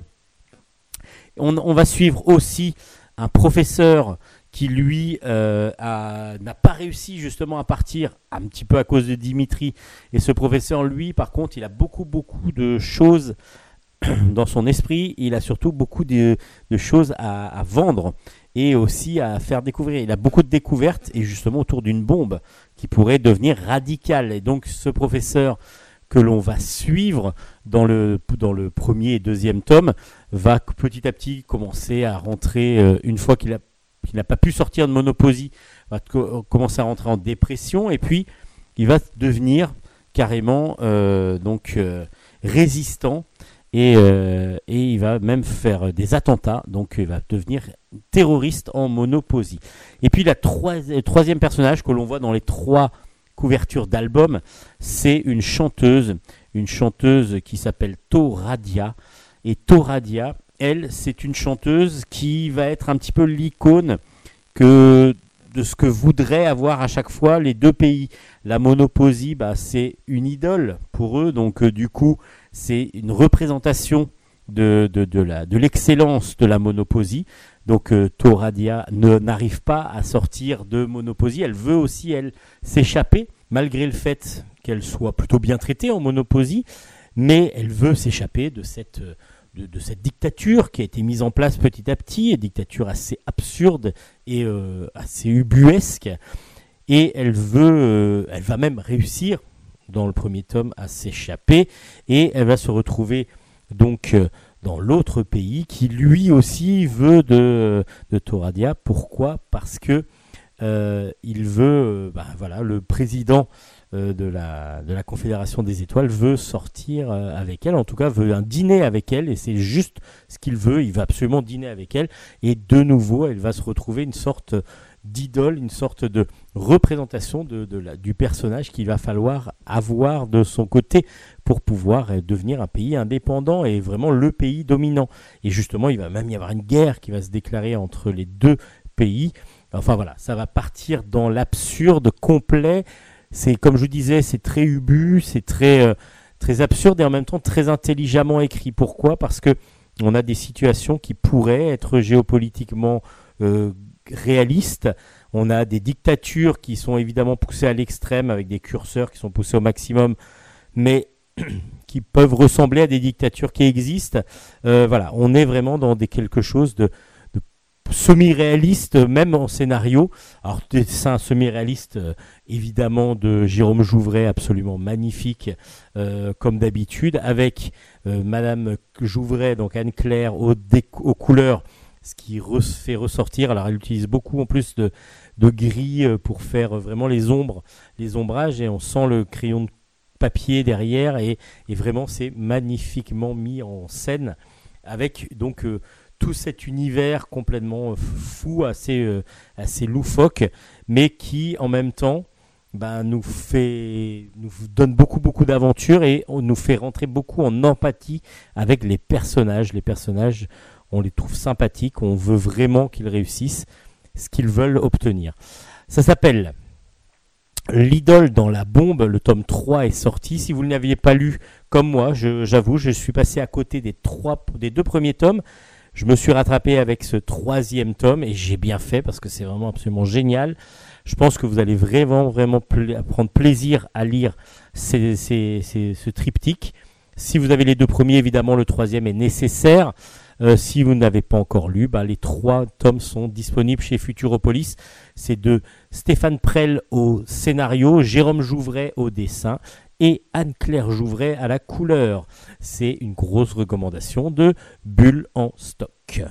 On, va suivre aussi un professeur qui lui euh, n'a pas réussi justement à partir un petit peu à cause de Dimitri. Et ce professeur, lui, par contre, il a beaucoup beaucoup de choses dans son esprit. Il a surtout beaucoup de, choses à vendre et aussi à faire découvrir. Il a beaucoup de découvertes et justement autour d'une bombe qui pourrait devenir radicale. Et donc ce professeur que l'on va suivre dans le, premier et deuxième tome va petit à petit commencer à rentrer, euh, une fois qu'il n'a pas pu sortir de Monoposie, va commencer à rentrer en dépression et puis il va devenir carrément euh, donc euh, résistant Et, euh, et, il va même faire des attentats, donc il va devenir terroriste en monoposie. Et puis la troisième personnage que l'on voit dans les trois couvertures d'albums, c'est une chanteuse, une chanteuse qui s'appelle Toradia. Et Toradia, elle, c'est une chanteuse qui va être un petit peu l'icône que de ce que voudraient avoir à chaque fois les deux pays. La monoposie, bah, c'est une idole pour eux, donc euh, du coup, c'est une représentation de, de, l'excellence de la monoposie. Donc euh, n'arrive pas à sortir de monoposie. Elle veut aussi, elle, s'échapper, malgré le fait qu'elle soit plutôt bien traitée en monoposie, mais elle veut s'échapper de cette... Euh, de, cette dictature qui a été mise en place petit à petit, une dictature assez absurde et euh, assez ubuesque. Et elle veut, elle va même réussir dans le premier tome à s'échapper et elle va se retrouver donc euh, dans l'autre pays qui lui aussi veut de, de Toradia. Pourquoi? Parce que euh, il veut, euh, bah, voilà, le président de, la, de la Confédération des Étoiles veut sortir avec elle, en tout cas veut un dîner avec elle, et c'est juste ce qu'il veut, il va absolument dîner avec elle, et de nouveau, elle va se retrouver une sorte d'idole, une sorte de représentation de, du personnage qu'il va falloir avoir de son côté pour pouvoir euh, devenir un pays indépendant et vraiment le pays dominant. Et justement, il va même y avoir une guerre qui va se déclarer entre les deux pays. Enfin voilà, ça va partir dans l'absurde complet. C'est comme je vous disais, c'est très ubu, c'est très euh, très absurde et en même temps très intelligemment écrit. Pourquoi? Parce que on a des situations qui pourraient être géopolitiquement euh, réaliste. On a des dictatures qui sont évidemment poussées à l'extrême avec des curseurs qui sont poussés au maximum, mais qui peuvent ressembler à des dictatures qui existent. Euh, voilà, on est vraiment dans quelque chose de, semi-réaliste, même en scénario. Alors, dessin semi-réaliste, euh, évidemment, de Jérôme Jouvray, absolument magnifique, euh, comme d'habitude, avec Madame Jouvray, donc Anne-Claire, aux, couleurs ce qui fait ressortir. Alors elle utilise beaucoup en plus de, gris euh, pour faire vraiment les ombres, les ombrages et on sent le crayon de papier derrière et, vraiment c'est magnifiquement mis en scène avec donc euh, tout cet univers complètement euh, fou, assez, assez loufoque, mais qui en même temps ben, nous fait nous donne beaucoup beaucoup d'aventures et on nous fait rentrer beaucoup en empathie avec les personnages. Les personnages on les trouve sympathiques, on veut vraiment qu'ils réussissent ce qu'ils veulent obtenir. Ça s'appelle L'idole dans la bombe, le tome 3 est sorti. Si vous ne l'aviez pas lu comme moi, j'avoue, je, suis passé à côté des, deux premiers tomes. Je me suis rattrapé avec ce troisième tome et j'ai bien fait parce que c'est vraiment absolument génial. Je pense que vous allez vraiment, vraiment prendre plaisir à lire ce triptyque. Si vous avez les deux premiers, évidemment, le troisième est nécessaire. Euh, si vous n'avez pas encore lu, bah, les trois tomes sont disponibles chez Futuropolis. C'est de Stéphane Prel au scénario, Jérôme Jouvray au dessin et Anne-Claire Jouvray à la couleur. C'est une grosse recommandation de Bulle en stock.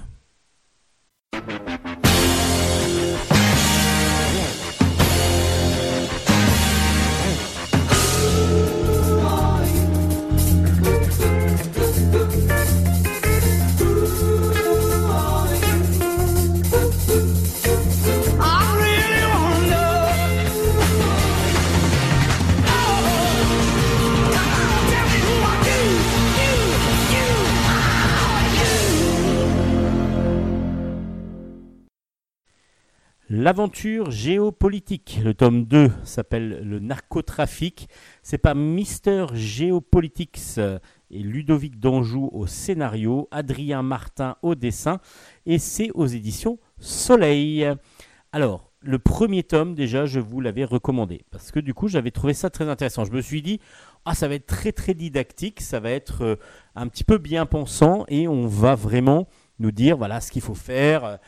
L'aventure géopolitique. Le tome 2 s'appelle Le narcotrafic. C'est par Mister Geopolitics et Ludovic Danjou au scénario, Adrien Martin au dessin et c'est aux éditions Soleil. Alors, le premier tome, déjà, je vous l'avais recommandé parce que du coup, j'avais trouvé ça très intéressant. Je me suis dit, ah, ça va être très très didactique, ça va être euh, un petit peu bien pensant et on va vraiment nous dire voilà ce qu'il faut faire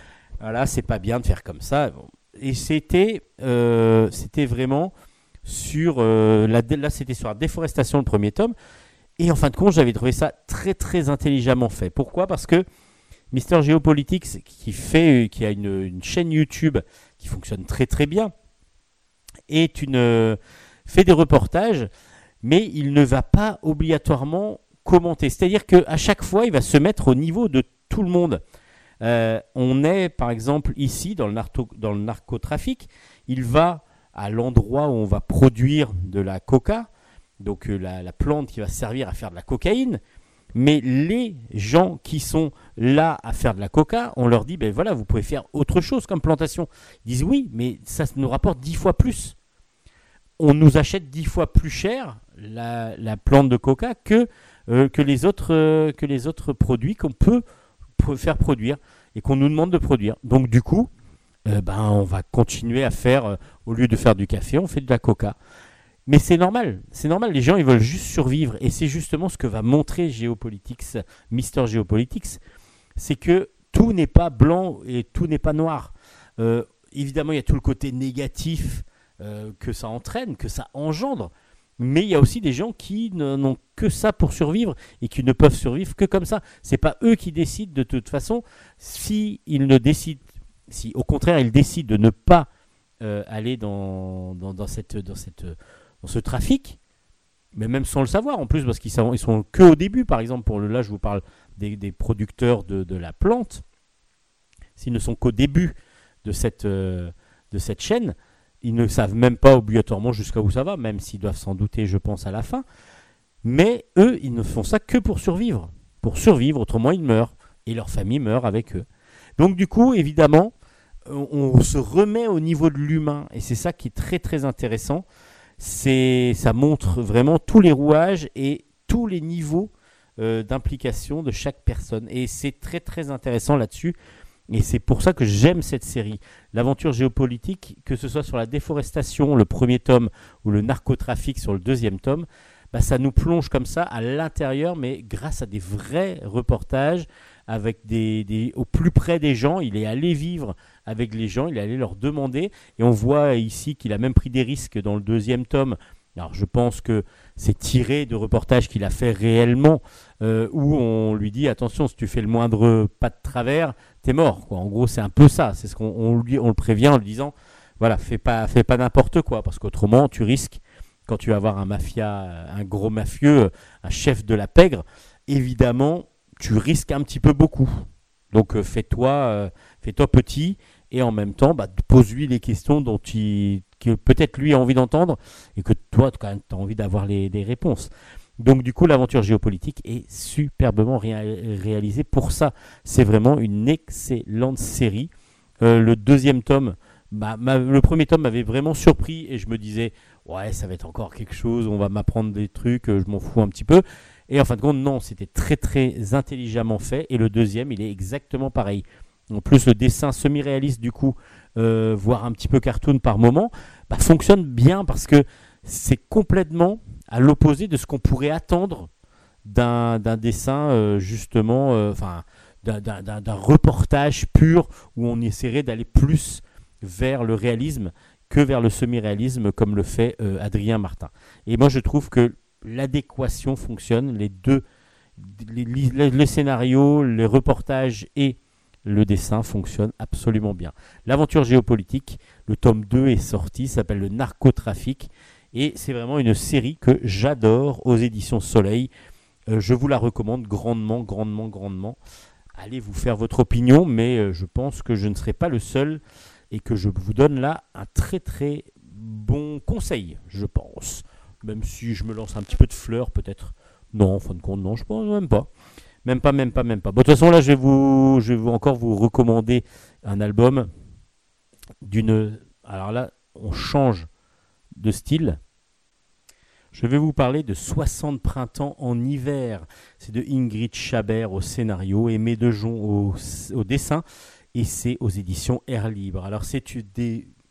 voilà, c'est pas bien de faire comme ça. Et c'était, euh, c'était vraiment sur euh, la, là, c'était sur la déforestation le premier tome. Et en fin de compte, j'avais trouvé ça très très intelligemment fait. Pourquoi? Parce que Mister Geopolitics, qui fait, qui a une, chaîne YouTube qui fonctionne très très bien, est une fait des reportages, mais il ne va pas obligatoirement commenter. C'est-à-dire qu'à chaque fois, il va se mettre au niveau de tout le monde. Euh, on est, par exemple, ici, dans le, dans le narcotrafic. Il va à l'endroit où on va produire de la coca, donc euh, la, plante qui va servir à faire de la cocaïne. Mais les gens qui sont là à faire de la coca, on leur dit, ben voilà, vous pouvez faire autre chose comme plantation. Ils disent oui, mais ça nous rapporte dix fois plus. On nous achète dix fois plus cher la, plante de coca que, euh, les autres, que les autres produits qu'on peut faire produire et qu'on nous demande de produire. Donc du coup, euh, ben, on va continuer à faire, euh, au lieu de faire du café, on fait de la coca. Mais c'est normal, c'est normal, les gens ils veulent juste survivre et c'est justement ce que va montrer Geopolitics, Mister Geopolitics, c'est que tout n'est pas blanc et tout n'est pas noir. Euh, évidemment, il y a tout le côté négatif que ça entraîne, que ça engendre, mais il y a aussi des gens qui n'ont que ça pour survivre et qui ne peuvent survivre que comme ça. C'est pas eux qui décident de toute façon. Si ils ne décident, si au contraire ils décident de ne pas euh, aller dans, dans, cette, dans, cette, dans ce trafic, mais même sans le savoir en plus, parce qu'ils sont, ils sont que au début, par exemple, pour le, là je vous parle des, des producteurs de, de, la plante, s'ils ne sont qu'au début de cette, euh, de cette chaîne, ils ne savent même pas obligatoirement jusqu'à où ça va, même s'ils doivent s'en douter, je pense, à la fin. Mais eux, ils ne font ça que pour survivre. Pour survivre, autrement ils meurent. Et leur famille meurt avec eux. Donc du coup, évidemment, on, se remet au niveau de l'humain. Et c'est ça qui est très très intéressant. C'est, ça montre vraiment tous les rouages et tous les niveaux euh, d'implication de chaque personne. Et c'est très très intéressant là-dessus. Et c'est pour ça que j'aime cette série. L'aventure géopolitique, que ce soit sur la déforestation, le premier tome, ou le narcotrafic sur le deuxième tome, bah, ça nous plonge comme ça à l'intérieur, mais grâce à des vrais reportages, avec au plus près des gens. Il est allé vivre avec les gens, il est allé leur demander. Et on voit ici qu'il a même pris des risques dans le deuxième tome. Alors je pense que c'est tiré de reportages qu'il a fait réellement, euh, où on lui dit attention, si tu fais le moindre pas de travers, t'es mort. Quoi. En gros, c'est un peu ça. C'est ce qu'on lui, on le prévient en lui disant, voilà, fais pas, fais pas n'importe quoi, parce qu'autrement, tu risques quand tu vas avoir un mafia, un gros mafieux, un chef de la pègre, évidemment, tu risques un petit peu beaucoup. Donc euh, fais-toi, euh, fais-toi petit et en même temps, bah, pose-lui les questions dont il, que peut-être lui a envie d'entendre et que toi, tu as envie d'avoir les, réponses. Donc du coup, l'aventure géopolitique est superbement réalisée. Pour ça, c'est vraiment une excellente série. Euh, le deuxième tome, bah, le premier tome m'avait vraiment surpris et je me disais, ouais, ça va être encore quelque chose, on va m'apprendre des trucs, euh, je m'en fous un petit peu. Et en fin de compte, non, c'était très très intelligemment fait. Et le deuxième, il est exactement pareil. En plus, le dessin semi-réaliste, du coup, euh, voire un petit peu cartoon par moment, bah, fonctionne bien parce que c'est complètement à l'opposé de ce qu'on pourrait attendre d'un dessin, euh, justement, enfin, d'un reportage pur où on essaierait d'aller plus vers le réalisme que vers le semi-réalisme comme le fait euh, Adrien Martin. Et moi je trouve que l'adéquation fonctionne, les deux, les, scénarios, les reportages et le dessin fonctionnent absolument bien. L'aventure géopolitique, le tome 2 est sorti, s'appelle le narcotrafic et c'est vraiment une série que j'adore aux éditions Soleil. Euh, je vous la recommande grandement, grandement, grandement. Allez vous faire votre opinion, mais euh, je pense que je ne serai pas le seul et que je vous donne là un très très bon conseil, je pense. Même si je me lance un petit peu de fleurs, peut-être. Non, en fin de compte, non, je pense même pas. Même pas, même pas, même pas. Bon, de toute façon, là, je vais, vous, je vais encore vous recommander un album d'une. Alors là, on change de style. Je vais vous parler de 60 printemps en hiver. C'est de Ingrid Chabert au scénario et Médejon au, au dessin et c'est aux éditions Air Libre. Alors c'est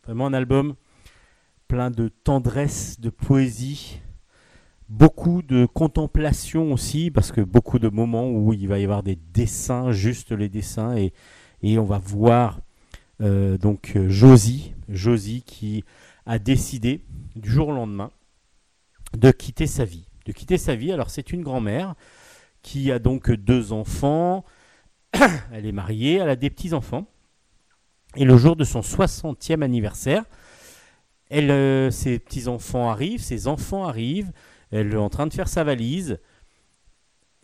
vraiment un album plein de tendresse, de poésie, beaucoup de contemplation aussi, parce que beaucoup de moments où il va y avoir des dessins, juste les dessins, et, on va voir euh, donc Josie, Josie qui a décidé du jour au lendemain de quitter sa vie. De quitter sa vie, alors c'est une grand-mère qui a donc deux enfants, elle est mariée, elle a des petits-enfants. Et le jour de son 60e anniversaire, euh, ses petits-enfants arrivent, ses enfants arrivent, elle est en train de faire sa valise.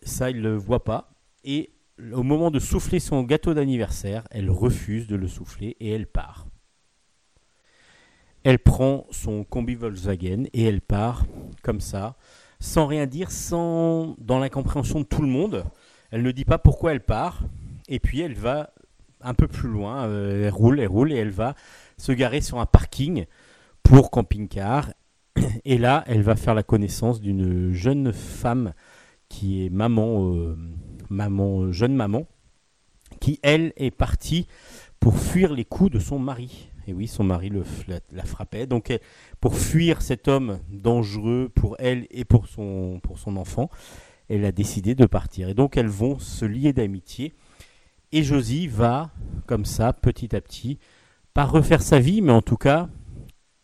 ça, il ne le voit pas. Et au moment de souffler son gâteau d'anniversaire, elle refuse de le souffler et elle part. Elle prend son combi Volkswagen et elle part comme ça, sans rien dire, sans dans l'incompréhension de tout le monde. Elle ne dit pas pourquoi elle part. Et puis elle va un peu plus loin, euh, elle roule, elle roule et elle va se garer sur un parking pour camping-car. Et là, elle va faire la connaissance d'une jeune femme qui est maman, euh, maman, jeune maman, qui elle est partie pour fuir les coups de son mari. Et oui, son mari la, frappait. Donc, pour fuir cet homme dangereux pour elle et pour son, pour son enfant, elle a décidé de partir. Et donc, elles vont se lier d'amitié. Et Josie va, comme ça, petit à petit, pas refaire sa vie, mais en tout cas,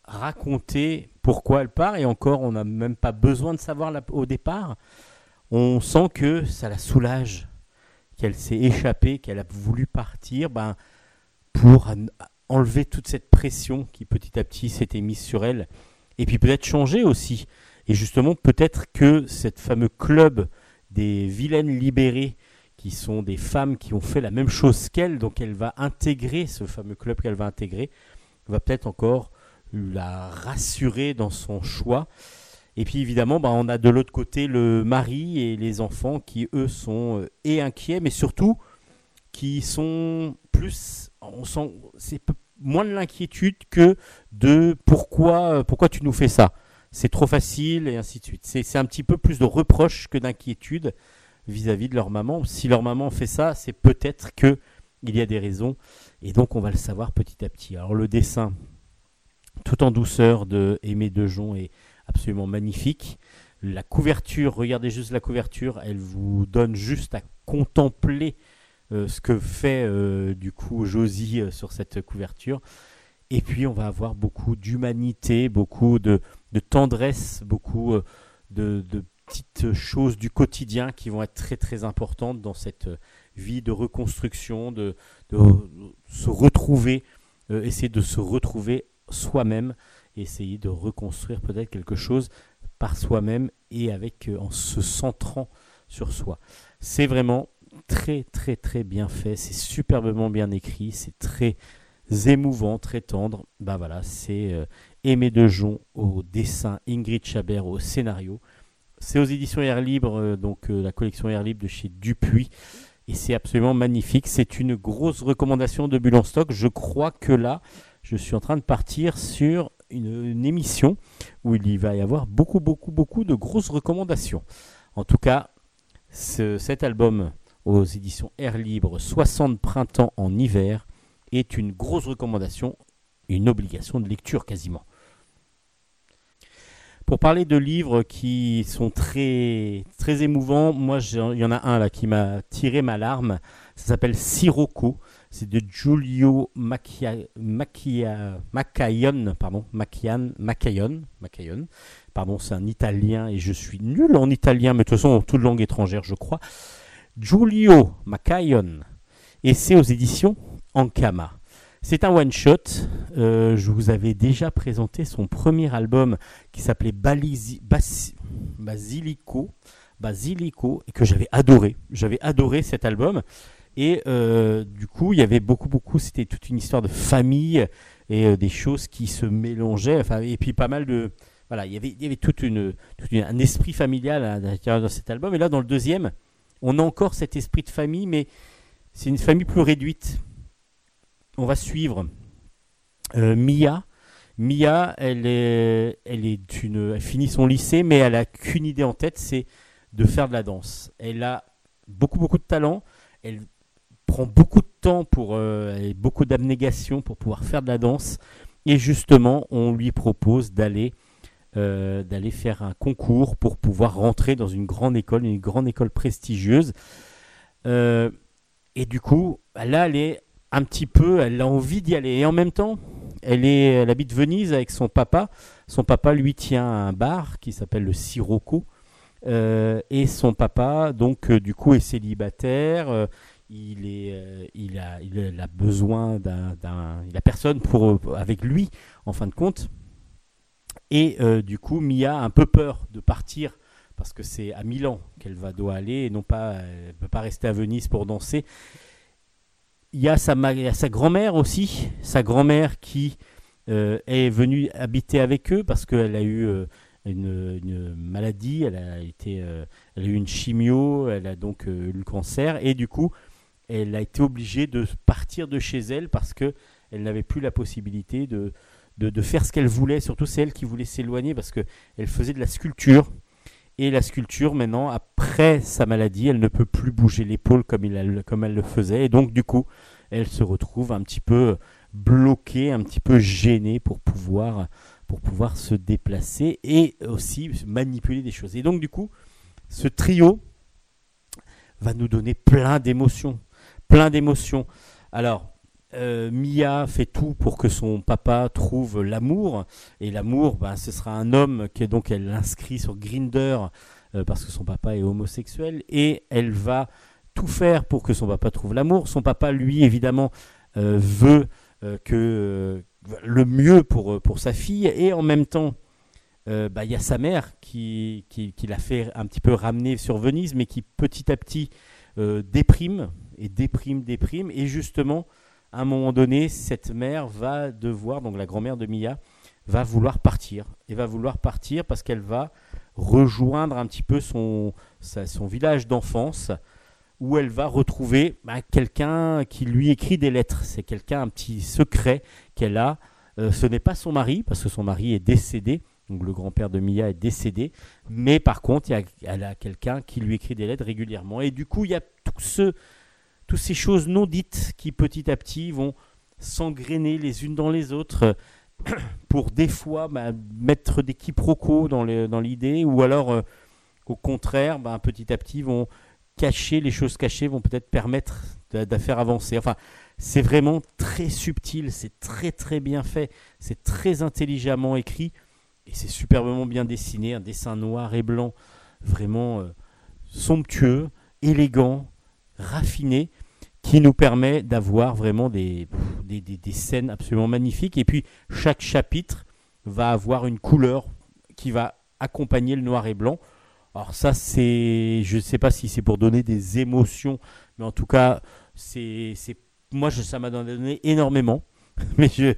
raconter pourquoi elle part. Et encore, on n'a même pas besoin de savoir au départ. On sent que ça la soulage, qu'elle s'est échappée, qu'elle a voulu partir ben, pour enlever toute cette pression qui petit à petit s'était mise sur elle. Et puis peut-être changer aussi. Et justement, peut-être que cette fameux club des vilaines libérées, qui sont des femmes qui ont fait la même chose qu'elle, donc elle va intégrer ce fameux club qu'elle va intégrer, va peut-être encore la rassurer dans son choix. Et puis évidemment, bah, on a de l'autre côté le mari et les enfants qui, eux, sont euh, et inquiets, mais surtout qui sont plus... On sent, c'est moins de l'inquiétude que de pourquoi, euh, pourquoi tu nous fais ça. C'est trop facile et ainsi de suite. C'est un petit peu plus de reproche que d'inquiétude vis-à-vis de leur maman. Si leur maman fait ça, c'est peut-être que il y a des raisons. Et donc on va le savoir petit à petit. Alors le dessin, tout en douceur de Aimé Dejon est absolument magnifique. La couverture, regardez juste la couverture, elle vous donne juste à contempler euh, ce que fait euh, du coup Josie euh, sur cette couverture. Et puis on va avoir beaucoup d'humanité, beaucoup de, tendresse, beaucoup de, petites choses du quotidien qui vont être très très importantes dans cette vie de reconstruction, de, se retrouver, essayer de se retrouver soi-même, essayer de reconstruire peut-être quelque chose par soi-même et avec en se centrant sur soi. C'est vraiment très très très bien fait, c'est superbement bien écrit, c'est très émouvant, très tendre. Bah voilà, c'est euh, Aimé Dejon au dessin, Ingrid Chabert au scénario. C'est aux éditions Air Libre, euh, donc euh, la collection Air Libre de chez Dupuis. Et c'est absolument magnifique. C'est une grosse recommandation de Bulle en stock. Je crois que là, je suis en train de partir sur une, émission où il va y avoir beaucoup, beaucoup, beaucoup de grosses recommandations. En tout cas, ce, cet album aux éditions Air Libre 60 printemps en hiver est une grosse recommandation, une obligation de lecture quasiment. Pour parler de livres qui sont très, très émouvants, moi il y en a un là qui m'a tiré ma larme. Ça s'appelle Sirocco. C'est de Giulio Macchiayon, pardon, Pardon, c'est un italien et je suis nul en italien, mais de toute façon, toute langue étrangère, je crois. Giulio Macayon, et c'est aux éditions Ankama. C'est un one-shot. Euh, je vous avais déjà présenté son premier album qui s'appelait Basilico, Basilico, et que j'avais adoré. J'avais adoré cet album. Et euh, du coup, il y avait beaucoup, beaucoup, c'était toute une histoire de famille et euh, des choses qui se mélangeaient. Enfin, et puis pas mal de. Voilà, il y avait, il y avait toute une, un esprit familial à l'intérieur de cet album. Et là, dans le deuxième, on a encore cet esprit de famille, mais c'est une famille plus réduite. On va suivre euh, Mia. Mia, elle est, elle est une, elle finit son lycée, mais elle a qu'une idée en tête, c'est de faire de la danse. Elle a beaucoup beaucoup de talent. Prend beaucoup de temps pour, euh, et beaucoup d'abnégation pour pouvoir faire de la danse. Et justement, on lui propose d'aller euh, faire un concours pour pouvoir rentrer dans une grande école, une grande école prestigieuse. Euh, et du coup, là, elle est un petit peu, elle a envie d'y aller. Et en même temps, elle, est, elle habite Venise avec son papa. Son papa lui tient un bar qui s'appelle le Sirocco. Et son papa, donc, du coup, est célibataire. Il, est, il, a, besoin d'un, il a personne pour, avec lui, en fin de compte. Et euh, du coup, Mia a un peu peur de partir parce que c'est à Milan qu'elle va doit aller et non pas, peut pas rester à Venise pour danser. Il y a sa, grand-mère aussi, sa grand-mère qui euh, est venue habiter avec eux parce qu'elle a eu euh, une, maladie, elle a, été, euh, elle a eu une chimio, elle a donc eu le cancer et du coup, elle a été obligée de partir de chez elle parce que elle n'avait plus la possibilité de, faire ce qu'elle voulait. Surtout, c'est elle qui voulait s'éloigner parce qu'elle faisait de la sculpture. Et la sculpture, maintenant, après sa maladie, elle ne peut plus bouger l'épaule comme, elle le faisait. Et donc, du coup, elle se retrouve un petit peu bloquée, un petit peu gênée pour pouvoir se déplacer et aussi manipuler des choses. Et donc, du coup, ce trio va nous donner plein d'émotions. Plein d'émotions. Alors, euh, Mia fait tout pour que son papa trouve l'amour. Et l'amour, ben, ce sera un homme qui est donc elle l'inscrit sur Grinder euh, parce que son papa est homosexuel. Et elle va tout faire pour que son papa trouve l'amour. Son papa, lui, évidemment, euh, veut que le mieux pour, pour sa fille. Et en même temps, ben, il y a sa mère qui, qui, qui l'a fait un petit peu ramener sur Venise, mais qui petit à petit déprime et déprime, déprime. Et justement, à un moment donné, cette mère va devoir, donc la grand-mère de Mia, va vouloir partir. Et va vouloir partir parce qu'elle va rejoindre un petit peu son, village d'enfance où elle va retrouver bah, quelqu'un qui lui écrit des lettres. C'est quelqu'un, un petit secret qu'elle a. Euh, ce n'est pas son mari, parce que son mari est décédé. Donc le grand-père de Mia est décédé. Mais par contre, elle a quelqu'un qui lui écrit des lettres régulièrement. Et du coup, il y a tout ce, toutes ces choses non dites qui petit à petit vont s'engrainer les unes dans les autres pour des fois bah, mettre des quiproquos dans l'idée ou alors euh, au contraire bah, petit à petit vont cacher les choses cachées vont peut-être permettre de, faire avancer. Enfin c'est vraiment très subtil c'est très très bien fait c'est très intelligemment écrit et c'est superbement bien dessiné un dessin noir et blanc vraiment euh, somptueux élégant raffiné qui nous permet d'avoir vraiment des, des, des, scènes absolument magnifiques. Et puis chaque chapitre va avoir une couleur qui va accompagner le noir et blanc. Alors ça, c'est, je ne sais pas si c'est pour donner des émotions, mais en tout cas, c'est, moi, ça m'a donné énormément. Mais je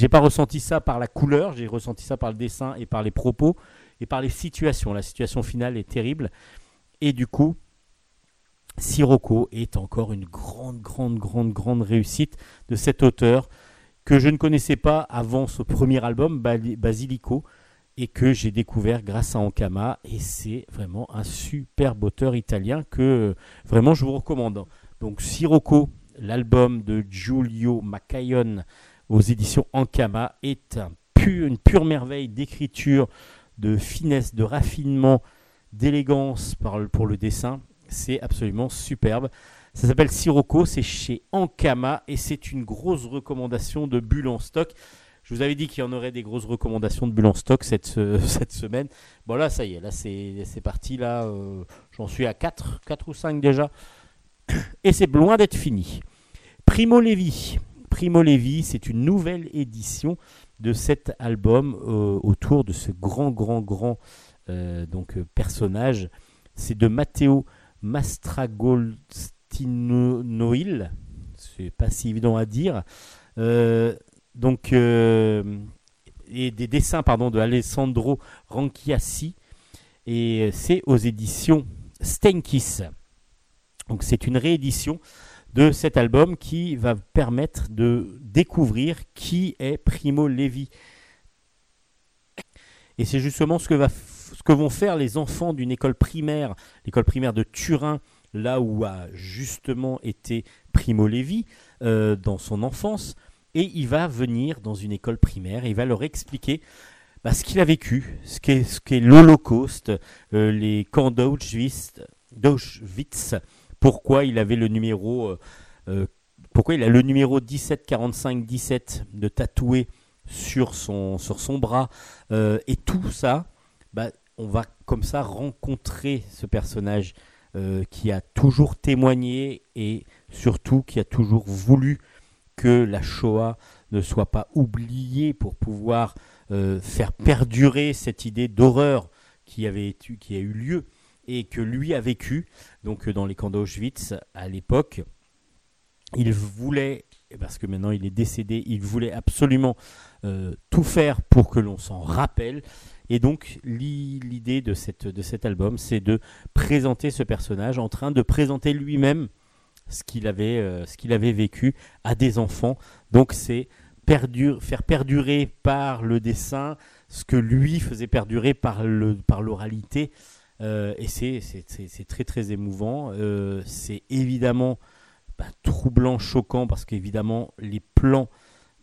n'ai pas ressenti ça par la couleur, j'ai ressenti ça par le dessin et par les propos et par les situations. La situation finale est terrible. Et du coup, Sirocco est encore une grande, grande, grande, grande réussite de cet auteur que je ne connaissais pas avant ce premier album, Basilico, et que j'ai découvert grâce à Ankama. Et c'est vraiment un superbe auteur italien que vraiment je vous recommande. Donc Sirocco, l'album de Giulio Macaion aux éditions Ankama, est une pure merveille d'écriture, de finesse, de raffinement, d'élégance pour le dessin c'est absolument superbe. Ça s'appelle Sirocco, c'est chez Ankama et c'est une grosse recommandation de Bulle en stock. Je vous avais dit qu'il y en aurait des grosses recommandations de Bulle en stock cette, semaine. Bon là, ça y est, là c'est parti, là euh, j'en suis à 4, 4 ou 5 déjà. Et c'est loin d'être fini. Primo Levi. Primo Levi, c'est une nouvelle édition de cet album euh, autour de ce grand, grand, grand euh, personnage. C'est de Matteo Mastragostinoil, c'est pas si évident à dire. Euh, donc, euh, et des dessins pardon, de Alessandro Ranchiassi, et c'est aux éditions Stenkis. Donc, c'est une réédition de cet album qui va permettre de découvrir qui est Primo Levi. Et c'est justement ce que va que vont faire les enfants d'une école primaire, l'école primaire de Turin, là où a justement été Primo Levi euh, dans son enfance, et il va venir dans une école primaire et il va leur expliquer bah, ce qu'il a vécu, ce qu'est, l'Holocauste, euh, les camps d'Auschwitz, pourquoi il avait le numéro, euh, pourquoi il a le numéro 1745-17 de tatoué sur son, sur son bras, et tout ça, bah, on va comme ça rencontrer ce personnage euh, qui a toujours témoigné et surtout qui a toujours voulu que la Shoah ne soit pas oubliée pour pouvoir euh, faire perdurer cette idée d'horreur qui avait a eu lieu et que lui a vécu donc dans les camps d'Auschwitz à l'époque. Il voulait parce que maintenant il est décédé, il voulait absolument euh, tout faire pour que l'on s'en rappelle. Et donc l'idée de, cette, de cet album, c'est de présenter ce personnage en train de présenter lui-même ce qu'il avait, euh, avait vécu à des enfants. Donc c'est faire perdurer par le dessin ce que lui faisait perdurer par le par l'oralité. Euh, et c'est, c'est, très très émouvant. c'est évidemment troublant, choquant, parce qu'évidemment, les plans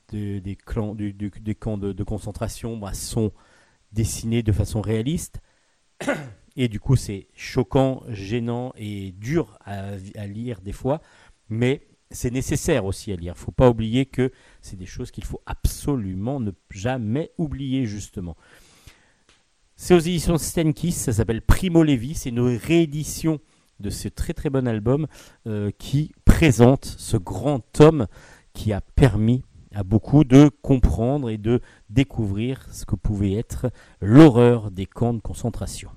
des, des camps de, concentration bah, sont dessinés de façon réaliste. Et du coup, c'est choquant, gênant et dur à, lire des fois, mais c'est nécessaire aussi à lire. Il ne faut pas oublier que c'est des choses qu'il faut absolument ne jamais oublier, justement. C'est aux éditions Stenkiss, ça s'appelle Primo Levi, c'est une réédition de ce très très bon album euh, qui présente ce grand homme qui a permis à beaucoup de comprendre et de découvrir ce que pouvait être l'horreur des camps de concentration.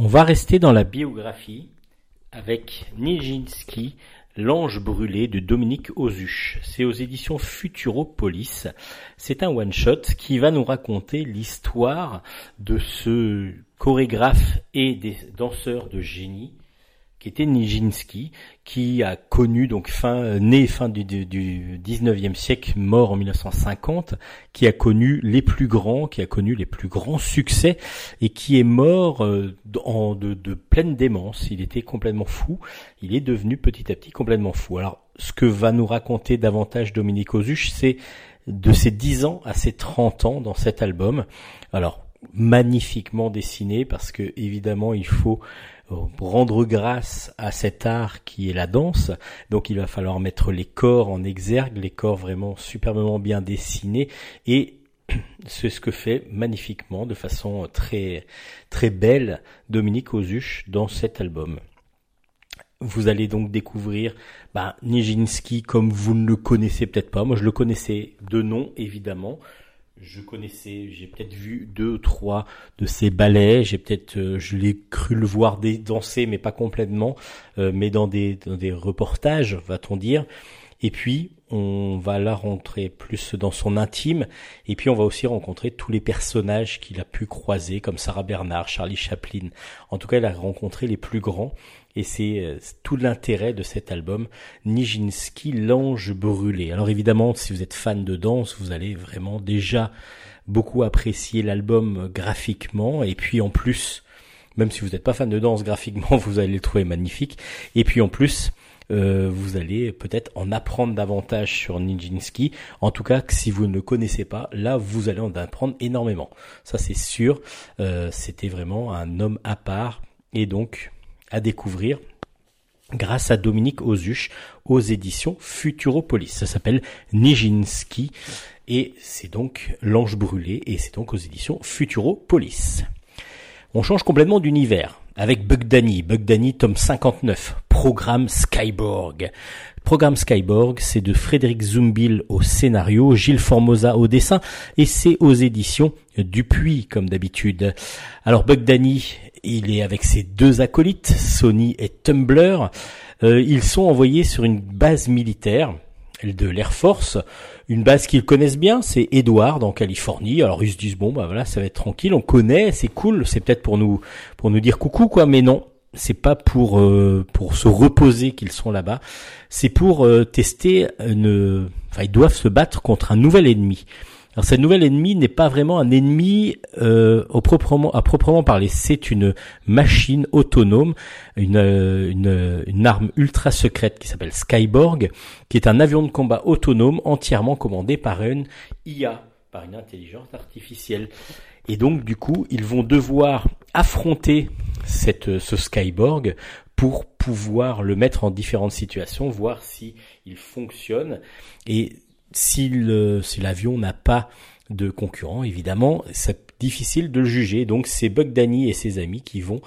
On va rester dans la biographie avec Nijinsky, L'ange brûlé de Dominique Ozuch. C'est aux éditions Futuropolis. C'est un one-shot qui va nous raconter l'histoire de ce chorégraphe et des danseurs de génie qui était Nijinsky, qui a connu donc fin né fin du, du, 19e siècle, mort en 1950, qui a connu les plus grands, qui a connu les plus grands succès et qui est mort euh, en de, de pleine démence. Il était complètement fou. Il est devenu petit à petit complètement fou. Alors, ce que va nous raconter davantage Dominique Ozuch, c'est de ses 10 ans à ses 30 ans dans cet album. Alors, magnifiquement dessiné parce que évidemment il faut rendre grâce à cet art qui est la danse. Donc il va falloir mettre les corps en exergue, les corps vraiment superbement bien dessinés et c'est ce que fait magnifiquement, de façon très très belle, Dominique Ozuch dans cet album. Vous allez donc découvrir bah, Nijinsky comme vous ne le connaissez peut-être pas. Moi, je le connaissais de nom, évidemment je connaissais, j'ai peut-être vu deux ou trois de ces ballets, j'ai peut-être, euh, je l'ai cru le voir danser, mais pas complètement, euh, mais dans des, dans des reportages, va-t-on dire. Et puis, on va la rentrer plus dans son intime, et puis on va aussi rencontrer tous les personnages qu'il a pu croiser, comme Sarah Bernard, Charlie Chaplin. En tout cas, il a rencontré les plus grands, et c'est euh, tout l'intérêt de cet album, Nijinsky, l'ange brûlé. Alors évidemment, si vous êtes fan de danse, vous allez vraiment déjà beaucoup apprécier l'album graphiquement, et puis en plus, même si vous n'êtes pas fan de danse graphiquement, vous allez le trouver magnifique. Et puis en plus, euh, vous allez peut-être en apprendre davantage sur Nijinsky. En tout cas, si vous ne le connaissez pas, là, vous allez en apprendre énormément. Ça, c'est sûr. Euh, C'était vraiment un homme à part. Et donc, à découvrir grâce à Dominique Ozuch aux éditions Futuropolis. Ça s'appelle Nijinsky et c'est donc L'Ange Brûlé et c'est donc aux éditions Futuropolis. On change complètement d'univers avec Bugdani, Bugdani tome 59, Programme Skyborg. Programme Skyborg, c'est de Frédéric Zumbil au scénario, Gilles Formosa au dessin, et c'est aux éditions Dupuis, comme d'habitude. Alors Bugdani, il est avec ses deux acolytes, Sony et Tumblr. Euh, ils sont envoyés sur une base militaire de l'Air Force, une base qu'ils connaissent bien, c'est Edward en Californie. Alors ils se disent bon bah voilà, ça va être tranquille, on connaît, c'est cool, c'est peut-être pour nous pour nous dire coucou quoi, mais non, c'est pas pour euh, pour se reposer qu'ils sont là-bas, c'est pour euh, tester une enfin ils doivent se battre contre un nouvel ennemi. Alors cette nouvelle ennemi n'est pas vraiment un ennemi euh, au proprement, à proprement parler. C'est une machine autonome, une, une, une arme ultra secrète qui s'appelle Skyborg, qui est un avion de combat autonome entièrement commandé par une IA, par une intelligence artificielle. Et donc du coup, ils vont devoir affronter cette, ce Skyborg pour pouvoir le mettre en différentes situations, voir si il fonctionne et si l'avion n'a pas de concurrent, évidemment, c'est difficile de le juger. Donc c'est Bug Danny et ses amis qui vont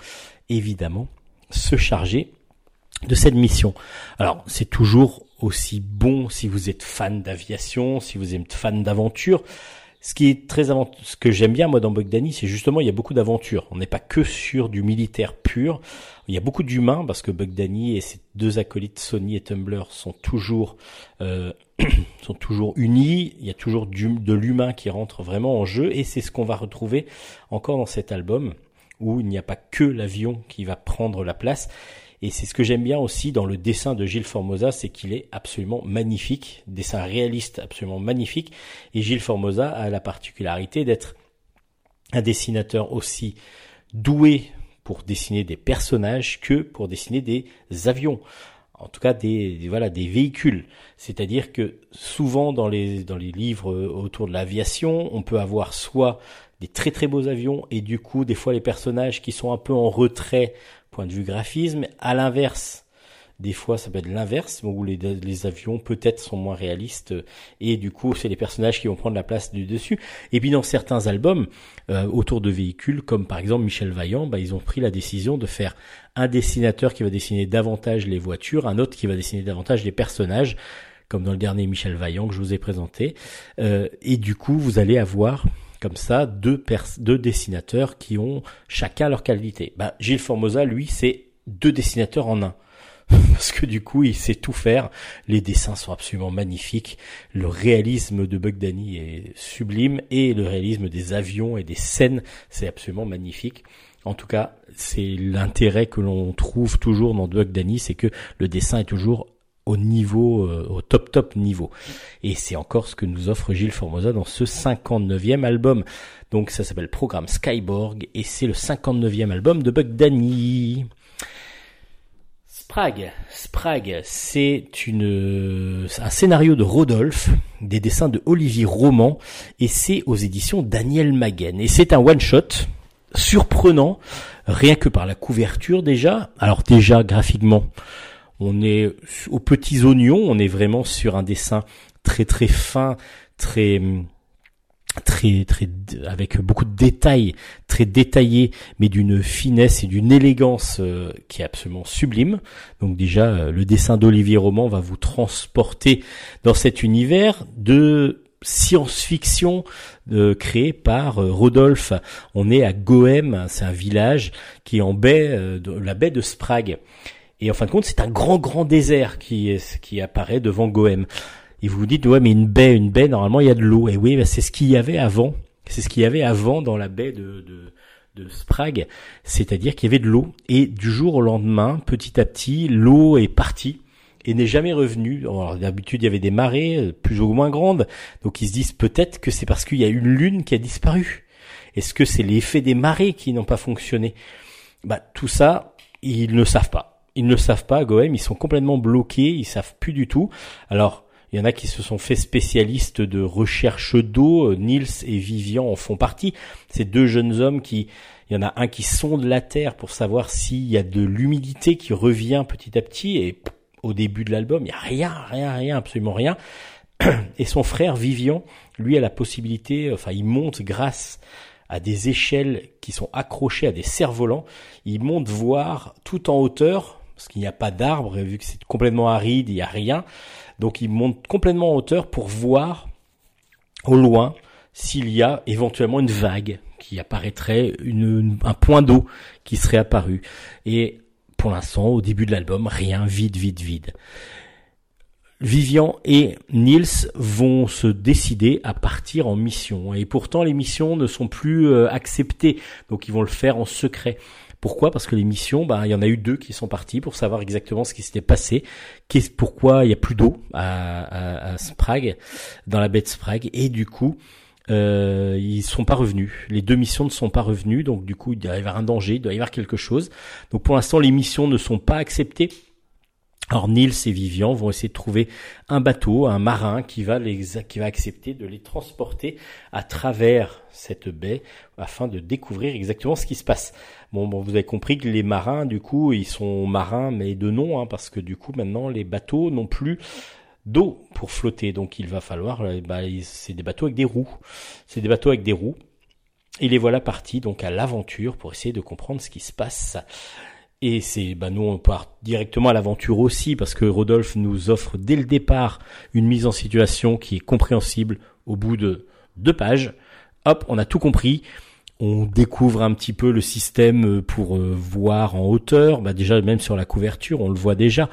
évidemment se charger de cette mission. Alors c'est toujours aussi bon si vous êtes fan d'aviation, si vous êtes fan d'aventure. Ce qui est très ce que j'aime bien moi dans Bugdani, c'est justement il y a beaucoup d'aventures. On n'est pas que sur du militaire pur. Il y a beaucoup d'humains parce que Bugdani et ses deux acolytes Sony et Tumblr sont toujours euh, sont toujours unis. Il y a toujours de l'humain qui rentre vraiment en jeu et c'est ce qu'on va retrouver encore dans cet album où il n'y a pas que l'avion qui va prendre la place. Et c'est ce que j'aime bien aussi dans le dessin de Gilles Formosa, c'est qu'il est absolument magnifique, dessin réaliste absolument magnifique. Et Gilles Formosa a la particularité d'être un dessinateur aussi doué pour dessiner des personnages que pour dessiner des avions. En tout cas, des, voilà des véhicules. C'est-à-dire que souvent dans les dans les livres autour de l'aviation, on peut avoir soit des très très beaux avions et du coup des fois les personnages qui sont un peu en retrait point de vue graphisme. À l'inverse, des fois ça peut être l'inverse où les, avions peut-être sont moins réalistes et du coup c'est les personnages qui vont prendre la place du dessus. Et puis dans certains albums euh, autour de véhicules comme par exemple Michel Vaillant, bah, ils ont pris la décision de faire un dessinateur qui va dessiner davantage les voitures, un autre qui va dessiner davantage les personnages comme dans le dernier Michel Vaillant que je vous ai présenté. Euh, et du coup vous allez avoir comme ça deux, dessinateurs qui ont chacun leur qualité. Bah, Gilles Formosa, lui, c'est deux dessinateurs en un. Parce que du coup, il sait tout faire. Les dessins sont absolument magnifiques. Le réalisme de Bugdani est sublime et le réalisme des avions et des scènes, c'est absolument magnifique. En tout cas, c'est l'intérêt que l'on trouve toujours dans Bugdani, c'est que le dessin est toujours au niveau, euh, au top top niveau. Et c'est encore ce que nous offre Gilles Formosa dans ce 59e album. Donc ça s'appelle Programme Skyborg et c'est le 59e album de Buck Danny. Sprague, Sprague, c'est une un scénario de Rodolphe, des dessins de Olivier Roman et c'est aux éditions Daniel Maguen et c'est un one shot surprenant rien que par la couverture déjà. Alors déjà graphiquement, on est aux petits oignons, on est vraiment sur un dessin très très fin, très très très avec beaucoup de détails, très détaillé, mais d'une finesse et d'une élégance euh, qui est absolument sublime. Donc déjà, euh, le dessin d'Olivier Roman va vous transporter dans cet univers de science-fiction euh, créé par Rodolphe. On est à Goem, c'est un village qui est en baie, la baie de Sprague. Et en fin de compte, c'est un grand, grand désert qui, qui apparaît devant Goem. Et vous vous dites, ouais, mais une baie, une baie, normalement, il y a de l'eau. Et oui, c'est ce qu'il y avait avant. C'est ce qu'il y avait avant dans la baie de, de, de Sprague. C'est-à-dire qu'il y avait de l'eau. Et du jour au lendemain, petit à petit, l'eau est partie et n'est jamais revenue. d'habitude, il y avait des marées euh, plus ou moins grandes. Donc ils se disent peut-être que c'est parce qu'il y a une lune qui a disparu. Est-ce que c'est l'effet des marées qui n'ont pas fonctionné? Bah tout ça, ils ne savent pas ils ne le savent pas, Goem, ils sont complètement bloqués, ils savent plus du tout. Alors, il y en a qui se sont fait spécialistes de recherche d'eau, Nils et Vivian en font partie. Ces deux jeunes hommes qui, il y en a un qui sonde la terre pour savoir s'il y a de l'humidité qui revient petit à petit et au début de l'album, il y a rien, rien, rien, absolument rien. Et son frère Vivian, lui, a la possibilité, enfin, il monte grâce à des échelles qui sont accrochées à des cerfs-volants. Il monte voir tout en hauteur parce qu'il n'y a pas d'arbres, vu que c'est complètement aride, il n'y a rien. Donc il monte complètement en hauteur pour voir au loin s'il y a éventuellement une vague qui apparaîtrait, un point d'eau qui serait apparu. Et pour l'instant, au début de l'album, rien, vide, vide, vide. Vivian et Niels vont se décider à partir en mission. Et pourtant, les missions ne sont plus euh, acceptées. Donc, ils vont le faire en secret. Pourquoi? Parce que les missions, bah, il y en a eu deux qui sont partis pour savoir exactement ce qui s'était passé. Qu'est-ce, pourquoi il y a plus d'eau à, à, Sprague, dans la baie de Sprague, et du coup, euh, ils sont pas revenus. Les deux missions ne sont pas revenues, donc du coup, il doit y avoir un danger, il doit y avoir quelque chose. Donc pour l'instant, les missions ne sont pas acceptées. Alors Nils et Vivian vont essayer de trouver un bateau, un marin qui va qui va accepter de les transporter à travers cette baie afin de découvrir exactement ce qui se passe. Bon, bon vous avez compris que les marins, du coup, ils sont marins mais de nom, hein, parce que du coup maintenant les bateaux n'ont plus d'eau pour flotter, donc il va falloir, euh, bah, c'est des bateaux avec des roues, c'est des bateaux avec des roues. Et les voilà partis donc à l'aventure pour essayer de comprendre ce qui se passe. Et c'est, bah nous on part directement à l'aventure aussi parce que Rodolphe nous offre dès le départ une mise en situation qui est compréhensible au bout de deux pages. Hop, on a tout compris. On découvre un petit peu le système pour euh, voir en hauteur. Bah déjà même sur la couverture, on le voit déjà.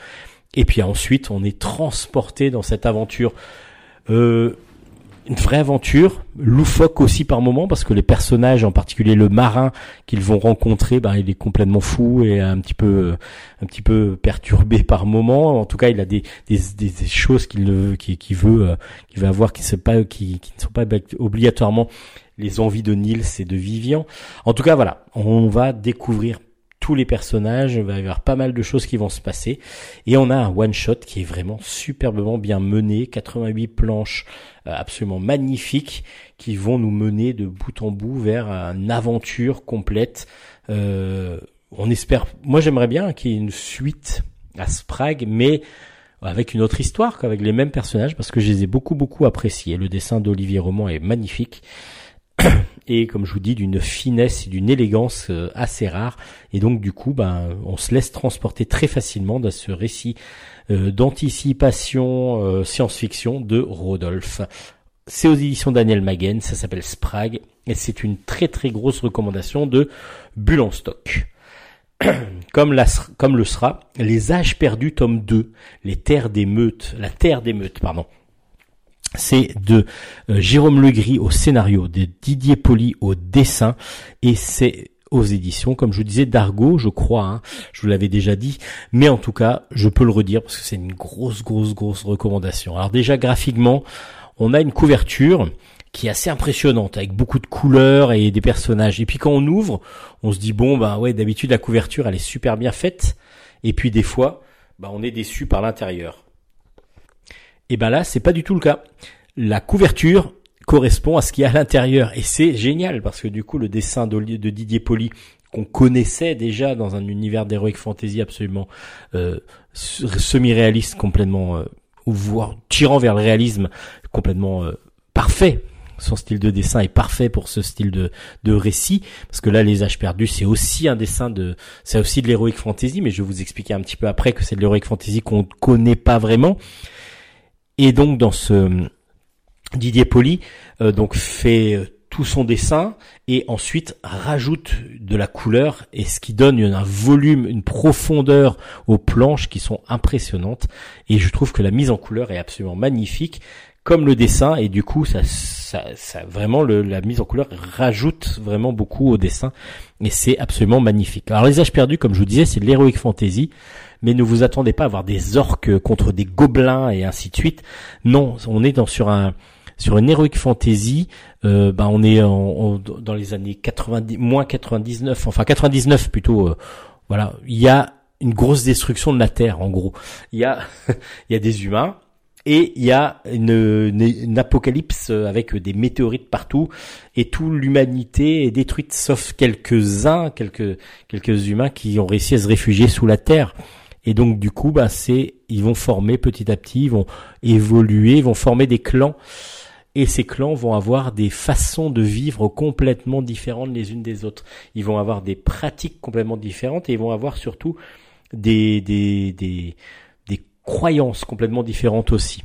Et puis ensuite, on est transporté dans cette aventure. Euh, une vraie aventure, loufoque aussi par moment parce que les personnages, en particulier le marin qu'ils vont rencontrer, ben il est complètement fou et un petit peu un petit peu perturbé par moment. En tout cas, il a des des, choses qu'il qui, qui veut euh, qu'il veut avoir qui ne sont pas obligatoirement les envies de Nils et de Vivian. En tout cas, voilà, on va découvrir tous les personnages, il va y avoir pas mal de choses qui vont se passer. Et on a un one-shot qui est vraiment superbement bien mené, 88 planches euh, absolument magnifiques qui vont nous mener de bout en bout vers une aventure complète. Euh, on espère, moi j'aimerais bien qu'il y ait une suite à Sprague, mais avec une autre histoire qu'avec les mêmes personnages parce que je les ai beaucoup beaucoup appréciés. Le dessin d'Olivier Roman est magnifique et comme je vous dis d'une finesse et d'une élégance euh, assez rare et donc du coup ben on se laisse transporter très facilement dans ce récit euh, d'anticipation euh, science-fiction de Rodolphe. C'est aux éditions Daniel Maguen, ça s'appelle Sprague et c'est une très très grosse recommandation de Bulle en stock. comme, comme le sera Les âges perdus tome 2, les terres des la terre des pardon. C'est de euh, Jérôme Legris au scénario, de Didier Poli au dessin, et c'est aux éditions, comme je vous disais, d'Argo, je crois, hein, je vous l'avais déjà dit, mais en tout cas, je peux le redire parce que c'est une grosse, grosse, grosse recommandation. Alors déjà, graphiquement, on a une couverture qui est assez impressionnante, avec beaucoup de couleurs et des personnages. Et puis quand on ouvre, on se dit, bon, bah ouais, d'habitude, la couverture, elle est super bien faite, et puis des fois, bah, on est déçu par l'intérieur. Et ben là, c'est pas du tout le cas. La couverture correspond à ce qu'il y a à l'intérieur. Et c'est génial parce que du coup le dessin de, Didier Poli qu'on connaissait déjà dans un univers d'heroic fantasy absolument euh, semi-réaliste complètement euh, ou voire tirant vers le réalisme complètement euh, parfait. Son style de dessin est parfait pour ce style de, de récit. Parce que là les âges perdus c'est aussi un dessin de c'est aussi de l'heroic fantasy mais je vais vous expliquer un petit peu après que c'est de l'heroic fantasy qu'on ne connaît pas vraiment et donc dans ce Didier Poli euh, donc fait euh, tout son dessin et ensuite rajoute de la couleur et ce qui donne un volume, une profondeur aux planches qui sont impressionnantes. Et je trouve que la mise en couleur est absolument magnifique comme le dessin. Et du coup ça, ça, ça vraiment le, la mise en couleur rajoute vraiment beaucoup au dessin. Et c'est absolument magnifique. Alors les âges perdus comme je vous disais c'est de l'heroic fantasy mais ne vous attendez pas à avoir des orques contre des gobelins et ainsi de suite. Non, on est dans sur un sur une heroic fantasy, euh, ben on est en, dans les années 90, moins 99, enfin 99 plutôt. Euh, voilà, il y a une grosse destruction de la Terre en gros. Il y a il y a des humains et il y a une, une, apocalypse avec des météorites partout et toute l'humanité est détruite sauf quelques-uns, quelques quelques humains qui ont réussi à se réfugier sous la Terre. Et donc du coup, bah, c'est ils vont former petit à petit, ils vont évoluer, ils vont former des clans. Et ces clans vont avoir des façons de vivre complètement différentes les unes des autres. Ils vont avoir des pratiques complètement différentes et ils vont avoir surtout des, des, des, des croyances complètement différentes aussi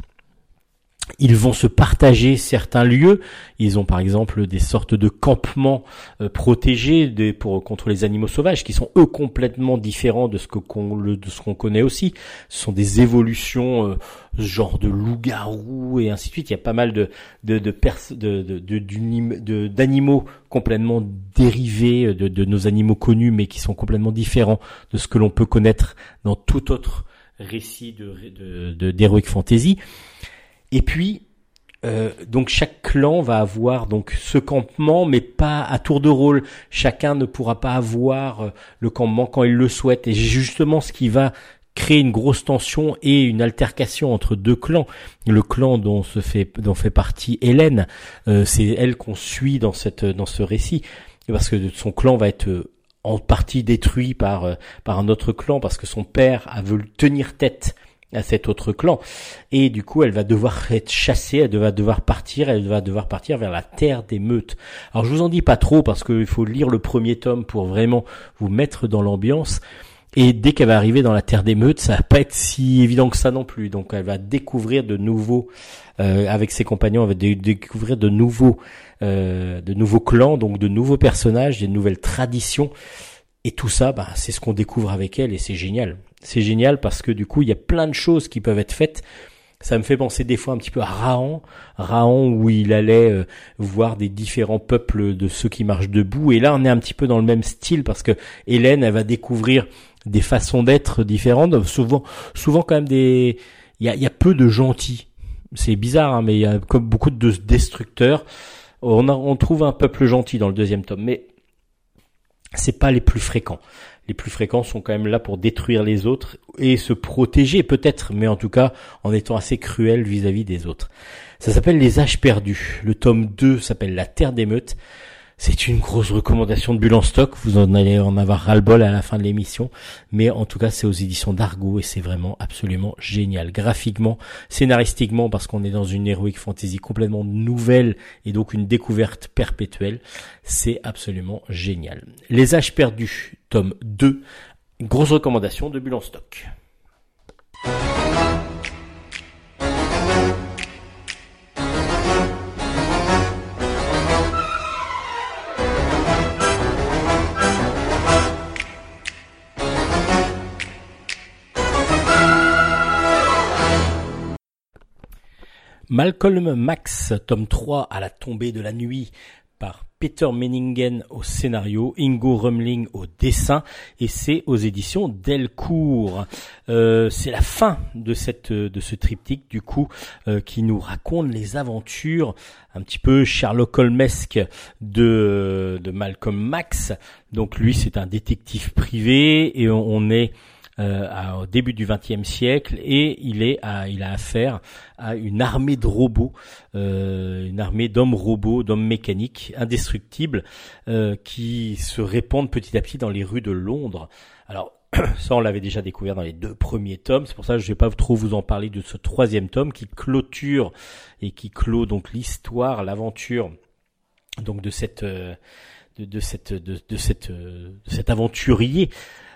ils vont se partager certains lieux. Ils ont par exemple des sortes de campements euh, protégés pour contre les animaux sauvages qui sont eux complètement différents de ce que qu'on de ce qu'on connaît aussi. Ce sont des évolutions euh, genre de loup-garou et ainsi de suite. Il y a pas mal de de de d'animaux complètement dérivés de, de nos animaux connus mais qui sont complètement différents de ce que l'on peut connaître dans tout autre récit de d'heroic fantasy. Et puis, euh, donc chaque clan va avoir donc ce campement, mais pas à tour de rôle. Chacun ne pourra pas avoir euh, le campement quand il le souhaite. Et justement, ce qui va créer une grosse tension et une altercation entre deux clans. Le clan dont se fait dont fait partie Hélène, euh, c'est elle qu'on suit dans cette dans ce récit parce que son clan va être euh, en partie détruit par euh, par un autre clan parce que son père a voulu tenir tête à cet autre clan et du coup elle va devoir être chassée, elle va devoir partir, elle va devoir partir vers la terre des meutes. Alors je vous en dis pas trop parce qu'il faut lire le premier tome pour vraiment vous mettre dans l'ambiance. Et dès qu'elle va arriver dans la terre des meutes, ça va pas être si évident que ça non plus. Donc elle va découvrir de nouveaux, euh, avec ses compagnons, elle va découvrir de nouveaux, euh, de nouveaux clans, donc de nouveaux personnages, des nouvelles traditions. Et tout ça, bah, c'est ce qu'on découvre avec elle et c'est génial. C'est génial parce que du coup, il y a plein de choses qui peuvent être faites. Ça me fait penser des fois un petit peu à Raon, Raon où il allait euh, voir des différents peuples de ceux qui marchent debout. Et là, on est un petit peu dans le même style parce que Hélène, elle va découvrir des façons d'être différentes. Souvent, souvent quand même des, il y a, y a, peu de gentils. C'est bizarre, hein, mais il y a comme beaucoup de destructeurs. On, a, on trouve un peuple gentil dans le deuxième tome, mais c'est pas les plus fréquents. Les plus fréquents sont quand même là pour détruire les autres et se protéger peut-être, mais en tout cas en étant assez cruel vis-à-vis -vis des autres. Ça s'appelle Les âges perdus. Le tome 2 s'appelle La Terre des meutes. C'est une grosse recommandation de Bulle stock. Vous en allez en avoir ras-le-bol à la fin de l'émission. Mais en tout cas, c'est aux éditions d'Argo et c'est vraiment absolument génial. Graphiquement, scénaristiquement, parce qu'on est dans une heroic fantasy complètement nouvelle et donc une découverte perpétuelle. C'est absolument génial. Les âges perdus, tome 2. grosse recommandation de Bulle stock. Malcolm Max, tome 3 à la tombée de la nuit par Peter Menningen au scénario, Ingo Rumling au dessin et c'est aux éditions Delcourt. Euh, c'est la fin de cette de ce triptyque du coup euh, qui nous raconte les aventures un petit peu Sherlock Holmesque de de Malcolm Max. Donc lui c'est un détective privé et on est euh, au début du XXe siècle et il est à, il a affaire à une armée de robots, euh, une armée d'hommes robots, d'hommes mécaniques indestructibles euh, qui se répandent petit à petit dans les rues de Londres. Alors ça, on l'avait déjà découvert dans les deux premiers tomes. C'est pour ça que je vais pas trop vous en parler de ce troisième tome qui clôture et qui clôt donc l'histoire, l'aventure donc de cette de, cette de, de cette de cet aventurier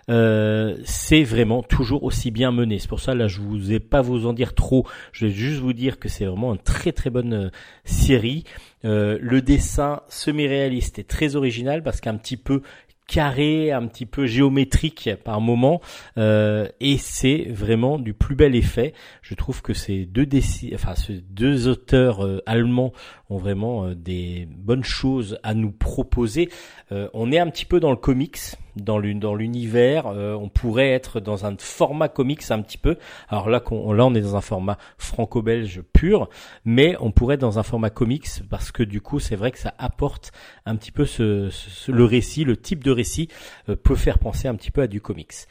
euh, c'est vraiment toujours aussi bien mené. C'est pour ça là je vous ai pas vous en dire trop. Je vais juste vous dire que c'est vraiment une très très bonne euh, série. Euh, le dessin semi-réaliste est très original parce qu'un petit peu carré, un petit peu géométrique par moment, euh, et c'est vraiment du plus bel effet. Je trouve que ces deux, enfin, ces deux auteurs euh, allemands ont vraiment des bonnes choses à nous proposer. On est un petit peu dans le comics, dans l'univers. on pourrait être dans un format comics un petit peu. Alors là, on, là, on est dans un format franco-belge pur, mais on pourrait être dans un format comics parce que du coup, c'est vrai que ça apporte un petit peu ce, ce, le récit, le type de récit peut faire penser un petit peu à du comics.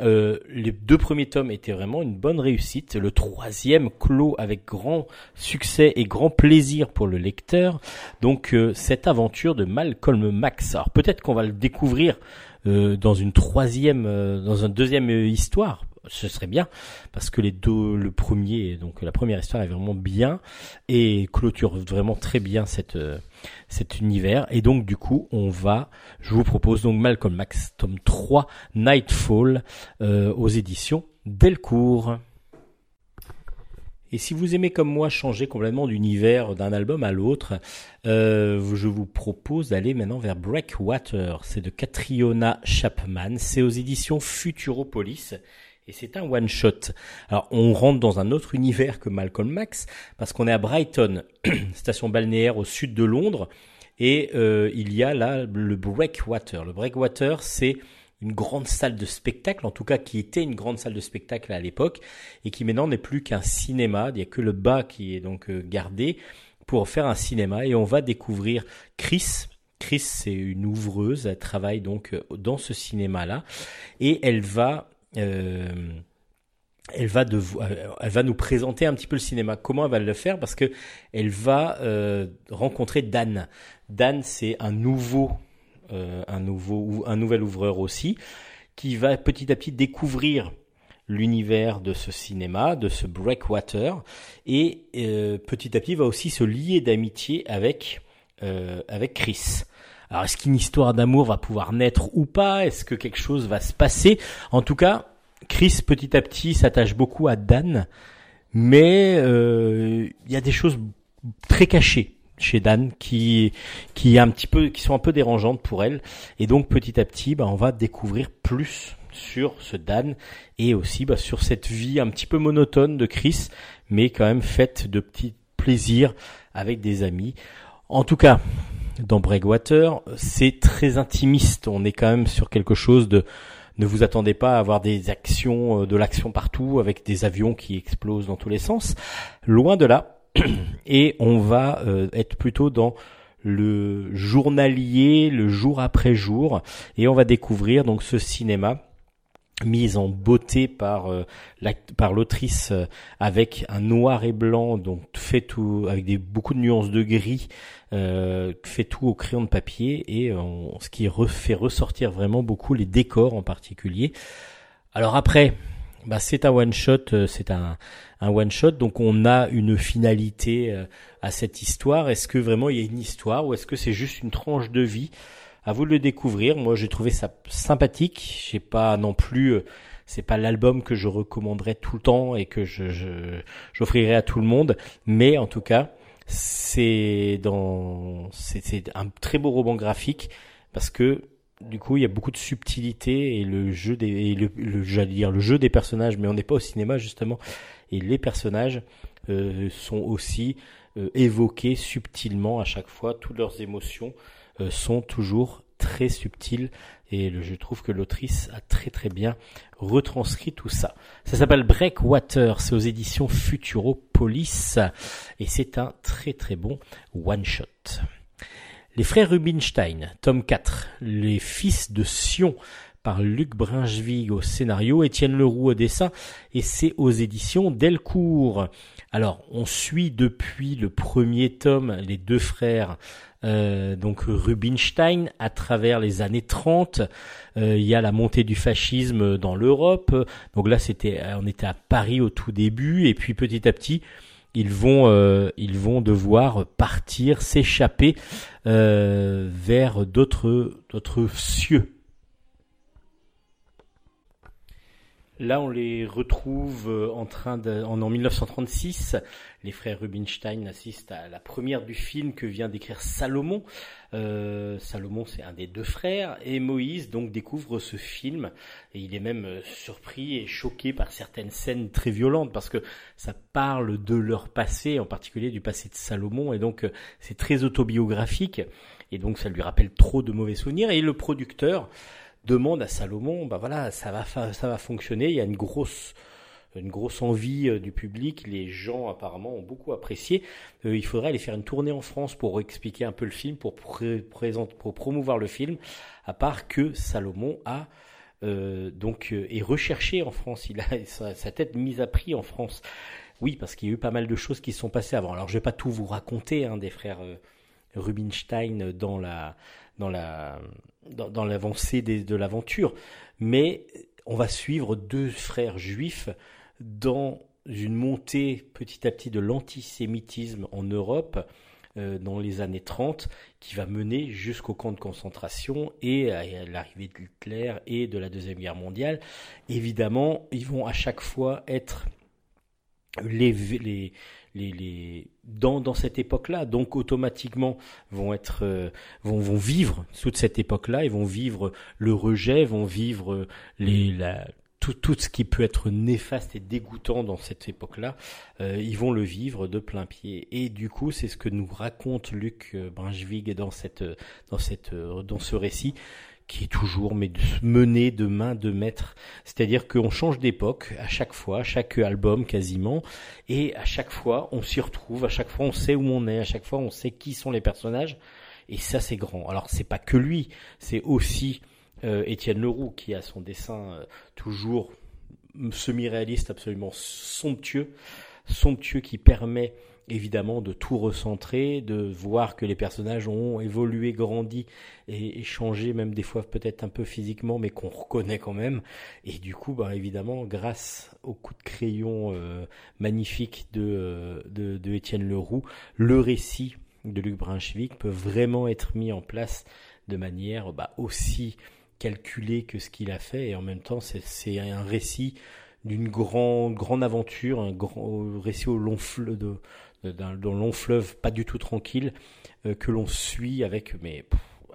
Euh, les deux premiers tomes étaient vraiment une bonne réussite. Le troisième clôt avec grand succès et grand plaisir pour le lecteur. Donc euh, cette aventure de Malcolm Max. Alors peut-être qu'on va le découvrir euh, dans une troisième, dans une deuxième histoire ce serait bien parce que les deux, le premier, donc la première histoire est vraiment bien et clôture vraiment très bien cette euh, cet univers et donc du coup on va, je vous propose donc Malcolm Max tome 3 Nightfall euh, aux éditions Delcourt. Et si vous aimez comme moi changer complètement d'univers d'un album à l'autre, euh, je vous propose d'aller maintenant vers Breakwater. C'est de Catriona Chapman. C'est aux éditions Futuropolis et c'est un one shot. Alors on rentre dans un autre univers que Malcolm Max parce qu'on est à Brighton, station balnéaire au sud de Londres, et euh, il y a là le Breakwater. Le Breakwater, c'est une grande salle de spectacle, en tout cas qui était une grande salle de spectacle à l'époque, et qui maintenant n'est plus qu'un cinéma. Il n'y a que le bas qui est donc euh, gardé pour faire un cinéma, et on va découvrir Chris. Chris, c'est une ouvreuse, elle travaille donc euh, dans ce cinéma-là, et elle va euh, elle va, elle va nous présenter un petit peu le cinéma. Comment elle va le faire? Parce que elle va rencontrer Dan. Dan, c'est un nouveau, un nouveau, un nouvel ouvreur aussi, qui va petit à petit découvrir l'univers de ce cinéma, de ce Breakwater, et petit à petit va aussi se lier d'amitié avec avec Chris. Alors est-ce qu'une histoire d'amour va pouvoir naître ou pas? Est-ce que quelque chose va se passer? En tout cas, Chris petit à petit s'attache beaucoup à Dan, mais euh, il y a des choses très cachées chez Dan qui qui un petit peu qui sont un peu dérangeantes pour elle et donc petit à petit bah, on va découvrir plus sur ce Dan et aussi bah, sur cette vie un petit peu monotone de Chris mais quand même faite de petits plaisirs avec des amis en tout cas dans Breakwater c'est très intimiste on est quand même sur quelque chose de ne vous attendez pas à avoir des actions, euh, de l'action partout avec des avions qui explosent dans tous les sens. Loin de là. Et on va euh, être plutôt dans le journalier, le jour après jour, et on va découvrir donc ce cinéma mise en beauté par euh, l'autrice euh, avec un noir et blanc donc fait tout avec beaucoup de nuances de gris euh, fait tout au crayon de papier. Et ce qui fait ressortir vraiment beaucoup les décors en particulier. Alors après bah c'est un one shot c'est un un one shot donc on a une finalité à cette histoire est-ce que vraiment il y a une histoire ou est-ce que c'est juste une tranche de vie? À vous de le découvrir. Moi, j'ai trouvé ça sympathique. J'ai pas non plus, euh, c'est pas l'album que je recommanderais tout le temps et que je, j'offrirais à tout le monde. Mais en tout cas, c'est dans, c'est un très beau roman graphique parce que du coup, il y a beaucoup de subtilité et le jeu des, le, j'allais dire le jeu des personnages, mais on n'est pas au cinéma justement. Et les personnages euh, sont aussi euh, évoqués subtilement à chaque fois, toutes leurs émotions. Euh, sont toujours très subtils et je trouve que l'autrice a très très bien retranscrit tout ça. Ça s'appelle Breakwater, c'est aux éditions Futuropolis et c'est un très très bon one shot. Les frères Rubinstein, tome 4, les fils de Sion par Luc Brinchevig au scénario, Étienne Leroux au dessin et c'est aux éditions Delcourt. Alors, on suit depuis le premier tome les deux frères euh, donc Rubinstein à travers les années 30. Euh, il y a la montée du fascisme dans l'Europe. Donc là, c'était, on était à Paris au tout début, et puis petit à petit, ils vont, euh, ils vont devoir partir, s'échapper vers d'autres cieux. Là, on les retrouve euh, en train de, en, 1936. Les frères Rubinstein assistent à la première du film que vient d'écrire Salomon. Euh, Salomon, c'est un des deux frères, et Moïse donc découvre ce film et il est même euh, surpris et choqué par certaines scènes très violentes parce que ça parle de leur passé, en particulier du passé de Salomon, et donc c'est très autobiographique et donc ça lui rappelle trop de mauvais souvenirs. Et le producteur demande à Salomon, bah voilà, ça va, ça va fonctionner. Il y a une grosse, une grosse envie euh, du public. Les gens apparemment ont beaucoup apprécié. Euh, il faudrait aller faire une tournée en France pour expliquer un peu le film, pour présenter, pour promouvoir le film. À part que Salomon a euh, donc est recherché en France. Il a sa, tête mise à prix en France. Oui, parce qu'il y a eu pas mal de choses qui se sont passées avant. Alors je vais pas tout vous raconter hein, des frères Rubinstein dans la dans la dans, l'avancée de l'aventure, mais on va suivre deux frères juifs dans une montée petit à petit de l'antisémitisme en Europe euh, dans les années 30 qui va mener jusqu'au camp de concentration et à l'arrivée d'Hitler et de la Deuxième Guerre mondiale. Évidemment, ils vont à chaque fois être les, dans, cette époque-là, donc automatiquement vont être euh, vont, vivre toute cette époque-là, ils vont vivre le rejet, vont vivre tout, ce qui peut être néfaste et dégoûtant dans cette époque-là, euh, ils vont le vivre de plein pied. Et du coup, c'est ce que nous raconte Luc euh, cette dans ce récit qui est toujours mené de main de maître. C'est-à-dire qu'on change d'époque à chaque fois, chaque album quasiment, et à chaque fois on s'y retrouve, à chaque fois on sait où on est, à chaque fois on sait qui sont les personnages, et ça c'est grand. Alors c'est pas que lui, c'est aussi euh, Étienne Leroux qui a son dessin euh, toujours semi-réaliste absolument somptueux, somptueux qui permet évidemment de tout recentrer, de voir que les personnages ont évolué, grandi et, changé, même des fois peut-être un peu physiquement, mais qu'on reconnaît quand même. Et du coup, bah, évidemment, grâce au coup de crayon euh, magnifique de, euh, de, Étienne Leroux, le récit de Luc Brunswick peut vraiment être mis en place de manière bah, aussi calculée que ce qu'il a fait et en même temps c'est un récit d'une grande grande aventure, un grand récit au long fleuve de, d'un long fleuve pas du tout tranquille euh, que l'on suit avec mais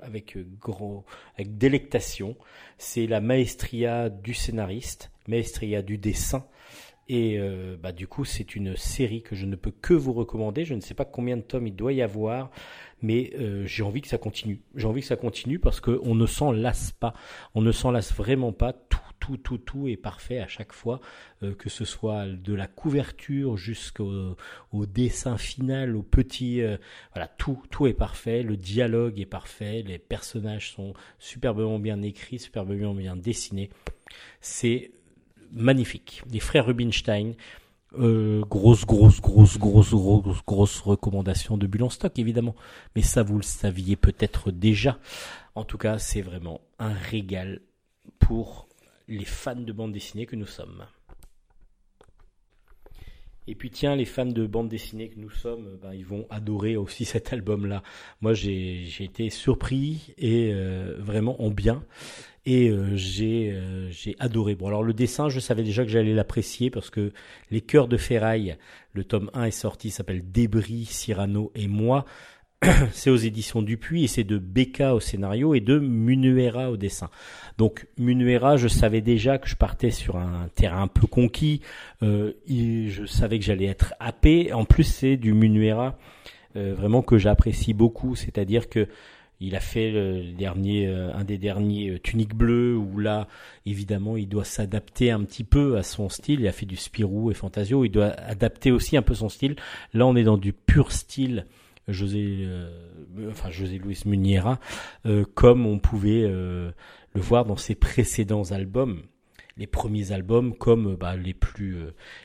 avec grand avec délectation. C'est la maestria du scénariste, maestria du dessin. Et euh, bah, du coup, c'est une série que je ne peux que vous recommander. Je ne sais pas combien de tomes il doit y avoir, mais euh, j'ai envie que ça continue. J'ai envie que ça continue parce qu'on ne s'en lasse pas. On ne s'en lasse vraiment pas. Tout tout, tout, tout est parfait à chaque fois, euh, que ce soit de la couverture jusqu'au dessin final, au petit, euh, voilà, tout, tout est parfait. Le dialogue est parfait, les personnages sont superbement bien écrits, superbement bien dessinés. C'est magnifique. Les frères Rubinstein, euh, grosse, grosse, grosse, grosse, grosse, grosse recommandation de Bulle en stock, évidemment. Mais ça, vous le saviez peut-être déjà. En tout cas, c'est vraiment un régal pour les fans de bande dessinée que nous sommes. Et puis tiens, les fans de bande dessinée que nous sommes, ben, ils vont adorer aussi cet album-là. Moi, j'ai été surpris et euh, vraiment en bien. Et euh, euh, j'ai adoré. Bon, alors le dessin, je savais déjà que j'allais l'apprécier parce que Les Cœurs de Ferraille, le tome 1 est sorti, s'appelle Débris, Cyrano et moi. c'est aux éditions Dupuis et c'est de Becca au scénario et de Munuera au dessin. Donc Munuera, je savais déjà que je partais sur un terrain un peu conquis. Euh, je savais que j'allais être happé. En plus, c'est du Munuera euh, vraiment que j'apprécie beaucoup. C'est-à-dire que il a fait le dernier, euh, un des derniers Tunique Bleue où là, évidemment, il doit s'adapter un petit peu à son style. Il a fait du Spirou et Fantasio. Il doit adapter aussi un peu son style. Là, on est dans du pur style José, euh, enfin José Luis Muniera, euh, comme on pouvait euh, le voir dans ses précédents albums, les premiers albums comme bah, les plus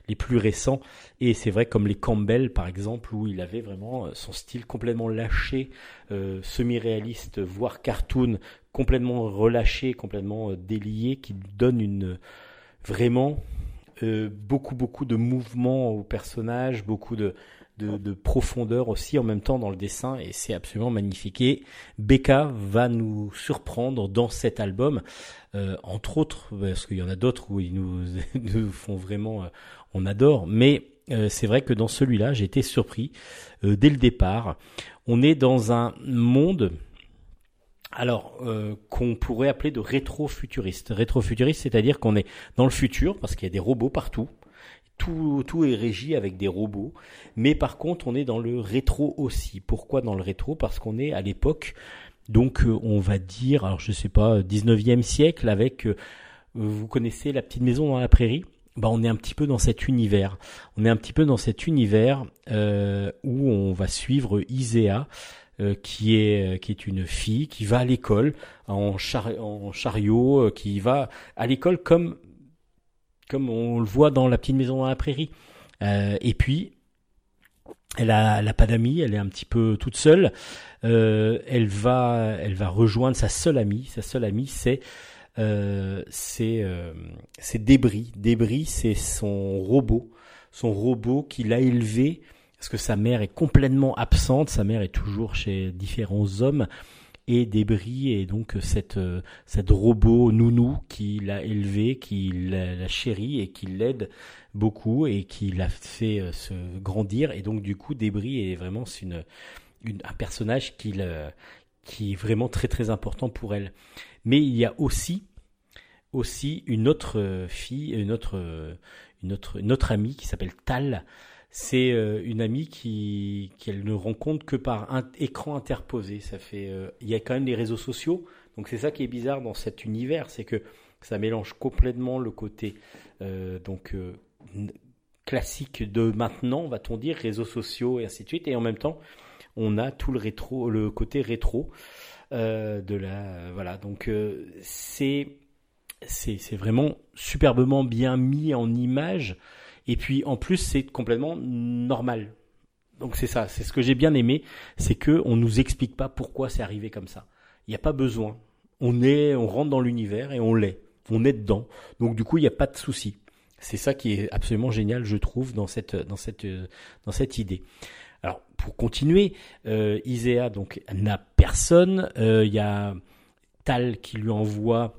les plus récents. Et c'est vrai comme les Campbell par exemple où il avait vraiment son style complètement lâché, semi-réaliste, voire cartoon, complètement relâché, complètement délié, qui donne une vraiment beaucoup beaucoup de mouvement au personnage, beaucoup de de, profondeur aussi en même temps dans le dessin et c'est absolument magnifique. Et Becca va nous surprendre dans cet album, euh, entre autres, parce qu'il y en a d'autres où ils nous, font vraiment, euh, on adore, mais euh, c'est vrai que dans celui-là, j'ai été surpris dès le départ. On est dans un monde alors, qu'on pourrait appeler de rétro-futuriste. Rétro-futuriste, c'est-à-dire qu'on est dans le futur, parce qu'il y a des robots partout, tout, est régi avec des robots. Mais par contre, on est dans le rétro aussi. Pourquoi dans le rétro? Parce qu'on est à l'époque, donc euh, on va dire, alors je sais pas, 19e siècle avec, euh, vous connaissez la petite maison dans la prairie? Bah, on est un petit peu dans cet univers. On est un petit peu dans cet univers euh, où on va suivre Isea, qui est qui est une fille qui va à l'école en chariot, qui va à l'école comme comme on le voit dans La petite maison dans la prairie. Euh, et puis, elle a, elle a pas d'amis, elle est un petit peu toute seule. Euh, elle va, elle va rejoindre sa seule amie. Sa seule amie, c'est euh, c'est euh, Débris. Débris, c'est son robot, son robot qu'il a élevé parce que sa mère est complètement absente. Sa mère est toujours chez différents hommes et débris et donc cette euh, cette robot nounou qui l'a élevé, qui l'a chéri et qui l'aide beaucoup et qui l'a fait euh, se grandir et donc du coup débris est vraiment une, une un personnage qui qui est vraiment très très important pour elle. Mais il y a aussi aussi une autre euh, fille, une autre une autre une autre amie qui s'appelle Tal c'est euh, une amie qui qu'elle ne rencontre que par un écran interposé. Ça fait, euh, il y a quand même les réseaux sociaux, donc c'est ça qui est bizarre dans cet univers, c'est que ça mélange complètement le côté euh, donc classique de maintenant, va-t-on dire, réseaux sociaux et ainsi de suite, et en même temps, on a tout le rétro, le côté rétro de la, voilà. Donc c'est c'est c'est vraiment superbement bien mis en image. Et puis en plus, c'est complètement normal. Donc c'est ça, c'est ce que j'ai bien aimé, c'est que on nous explique pas pourquoi c'est arrivé comme ça. Il n'y a pas besoin. On est, on rentre dans l'univers et on l'est. On est dedans. Donc du coup, il n'y a pas de souci. C'est ça qui est absolument génial, je trouve, dans cette, dans cette, dans cette idée. Alors, pour continuer, euh, donc n'a personne. Euh, Il y a Tal qui lui envoie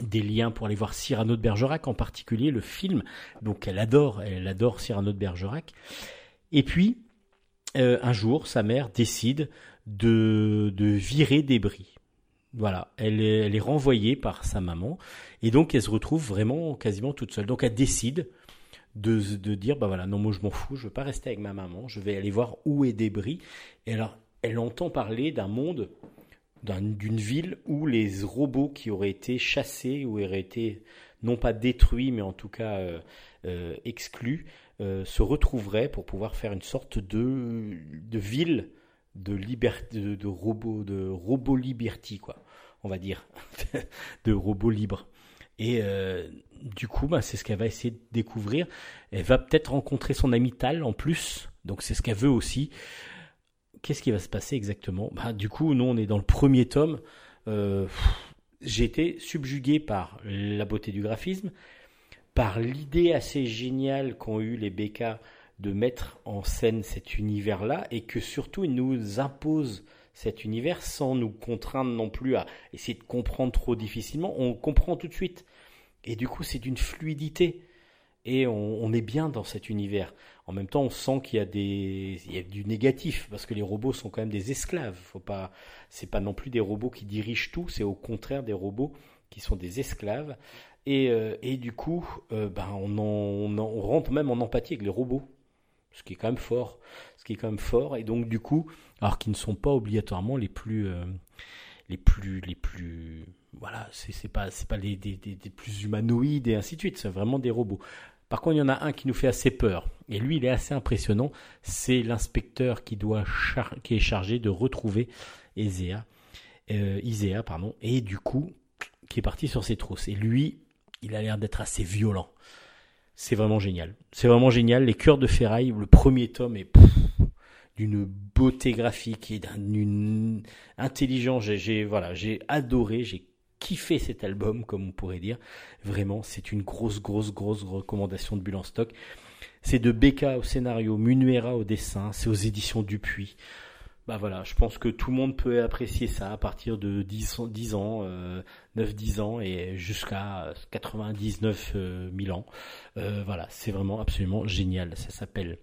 des liens pour aller voir Cyrano de Bergerac, en particulier le film. Donc, elle adore, elle adore Cyrano de Bergerac. Et puis, euh, un jour, sa mère décide de, de virer débris. Voilà, elle est, elle est renvoyée par sa maman et donc elle se retrouve vraiment quasiment toute seule. Donc elle décide de, de dire bah voilà non moi je m'en fous, je veux pas rester avec ma maman, je vais aller voir où est débris. Et alors elle entend parler d'un monde, d'un- d'une ville où les robots qui auraient été chassés ou auraient été non pas détruits mais en tout cas euh, euh, exclus euh, se retrouveraient pour pouvoir faire une sorte de, de ville de liberté de, robots de robot liberty quoi on va dire de robots libres et du coup bah, c'est ce qu'elle va essayer de découvrir. Elle va peut-être rencontrer son ami Tal en plus. Donc c'est ce qu'elle veut aussi qu'est-ce qui va se passer exactement? Bah, du coup nous on est dans le premier tome Euh, j'ai été subjugué par la beauté du graphisme par l'idée assez géniale qu'ont eu les BK de mettre en scène cet univers-là et que surtout ils nous imposent cet univers sans nous contraindre non plus à essayer de comprendre trop difficilement. On comprend tout de suite. Et du coup, c'est d'une fluidité. Et on, est bien dans cet univers. En même temps, on sent qu'il y a des, il y a du négatif parce que les robots sont quand même des esclaves. Faut pas, c'est pas non plus des robots qui dirigent tout. C'est au contraire des robots qui sont des esclaves. Et, euh, et du coup, euh, ben on, on, en- on rentre même en empathie avec les robots, ce qui est quand même fort, ce qui est quand même fort. Et donc du coup, alors qu'ils ne sont pas obligatoirement les plus, euh, les plus, les plus, voilà, c'est pas, pas les des, des- des plus humanoïdes et ainsi de suite. C'est vraiment des robots. Par contre, il y en a un qui nous fait assez peur. Et lui, il est assez impressionnant. C'est l'inspecteur qui doit qui est chargé de retrouver euh, Isaiah, pardon. Et du coup, qui est parti sur ses trousses. Et lui, il a l'air d'être assez violent. C'est vraiment génial. C'est vraiment génial. Les cœurs de ferraille, le premier tome est d'une beauté graphique et d'un- d'une intelligence. J'ai- voilà, j'ai adoré, j'ai kiffé cet album, comme on pourrait dire. Vraiment, c'est une grosse, grosse, grosse recommandation de Bulle en stock. C'est de Becca au scénario, Munuera au dessin, c'est aux éditions Dupuis. Bah voilà, je pense que tout le monde peut apprécier ça à partir de 10, ans- 10 ans, euh, 9-10 ans et jusqu'à 99 euh, 000 ans. Euh, voilà, c'est vraiment absolument génial. Ça s'appelle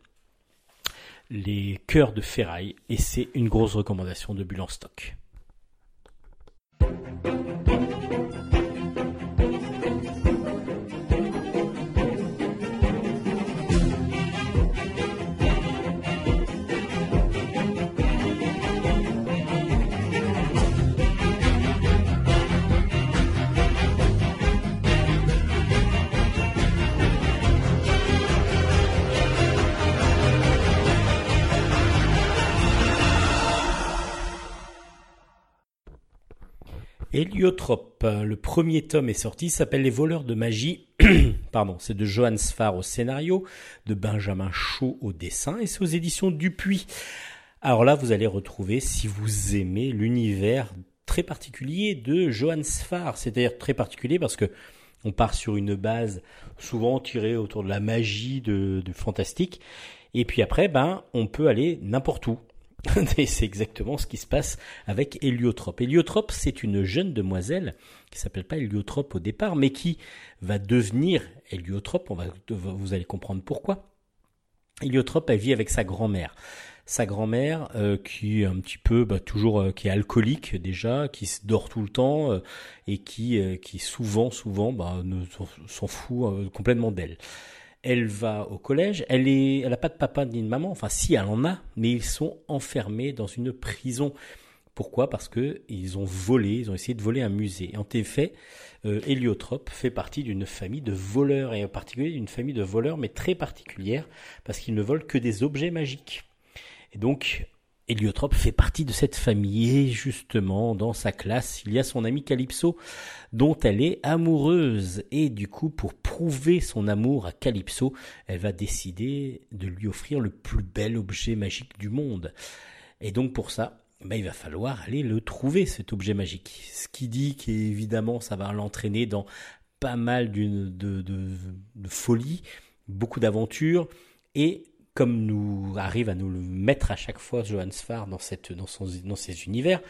Les Cœurs de Ferraille et c'est une grosse recommandation de Bulle en stock. ピッ! Héliotrope, le premier tome est sorti, s'appelle Les voleurs de magie. Pardon, c'est de Johan Sfar au scénario, de Benjamin Chaud au dessin, et c'est aux éditions Dupuis. Alors là, vous allez retrouver, si vous aimez l'univers très particulier de Johan Sfar, c'est-à-dire très particulier parce que on part sur une base souvent tirée autour de la magie, de, de fantastique, et puis après, ben, on peut aller n'importe où. Et c'est exactement ce qui se passe avec Héliotrope. Héliotrope, c'est une jeune demoiselle qui s'appelle pas Héliotrope au départ, mais qui va devenir Héliotrope. On va, vous allez comprendre pourquoi. Héliotrope, elle vit avec sa grand-mère. Sa grand-mère, euh, qui est un petit peu, bah, toujours, euh, qui est alcoolique déjà, qui se dort tout le temps euh, et qui, qui souvent, souvent, bah, s'en fout complètement d'elle. Elle va au collège. Elle elle a pas de papa ni de maman. Enfin, si, elle en a, mais ils sont enfermés dans une prison. Pourquoi? Parce que ils ont volé, ils ont essayé de voler un musée. En effet, euh, Héliotrope fait partie d'une famille de voleurs et en particulier d'une famille de voleurs, mais très particulière parce qu'ils ne volent que des objets magiques. Et donc, Héliotrope fait partie de cette famille. Et justement dans sa classe il y a son ami Calypso dont elle est amoureuse. Et du coup pour prouver son amour à Calypso elle va décider de lui offrir le plus bel objet magique du monde. Et donc pour ça ben, il va falloir aller le trouver cet objet magique. Ce qui dit qu'évidemment ça va l'entraîner dans pas mal de, de, de folie beaucoup d'aventures et comme nous arrive à nous le mettre à chaque fois Johannes Farr dans, cette, dans, son, dans ses univers,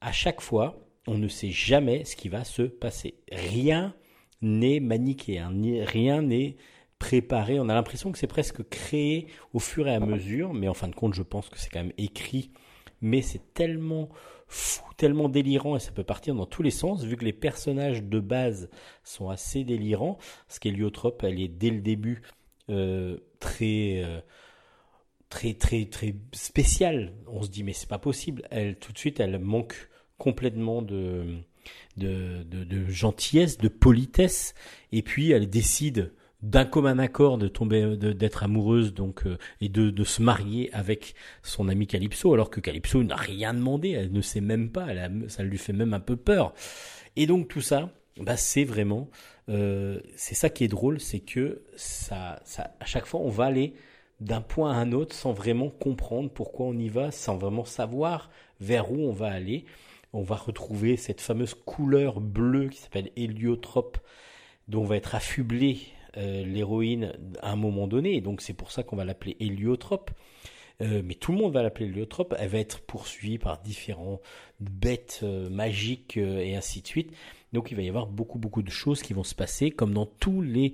à chaque fois, on ne sait jamais ce qui va se passer. Rien n'est manichéen, rien n'est préparé. On a l'impression que c'est presque créé au fur et à mesure, mais en fin de compte, je pense que c'est quand même écrit. Mais c'est tellement fou, tellement délirant, et ça peut partir dans tous les sens, vu que les personnages de base sont assez délirants. Ce qu'Héliotrope, elle est dès le début très euh, très très très spéciale. On se dit mais c'est pas possible. Elle tout de suite elle manque complètement de gentillesse, de politesse, et puis elle décide d'un commun accord de tomber d'être amoureuse donc euh, et de, se marier avec son ami Calypso alors que Calypso n'a rien demandé elle ne sait même pas ça lui fait même un peu peur et donc tout ça bah c'est vraiment euh, c'est ça qui est drôle, c'est que ça, à chaque fois, on va aller d'un point à un autre sans vraiment comprendre pourquoi on y va, sans vraiment savoir vers où on va aller. On va retrouver cette fameuse couleur bleue qui s'appelle héliotrope, dont va être affublée euh, l'héroïne à un moment donné. Et donc c'est pour ça qu'on va l'appeler héliotrope. Euh, mais tout le monde va l'appeler héliotrope. Elle va être poursuivie par différents bêtes magiques et ainsi de suite. Donc il va y avoir beaucoup beaucoup de choses qui vont se passer comme dans tous les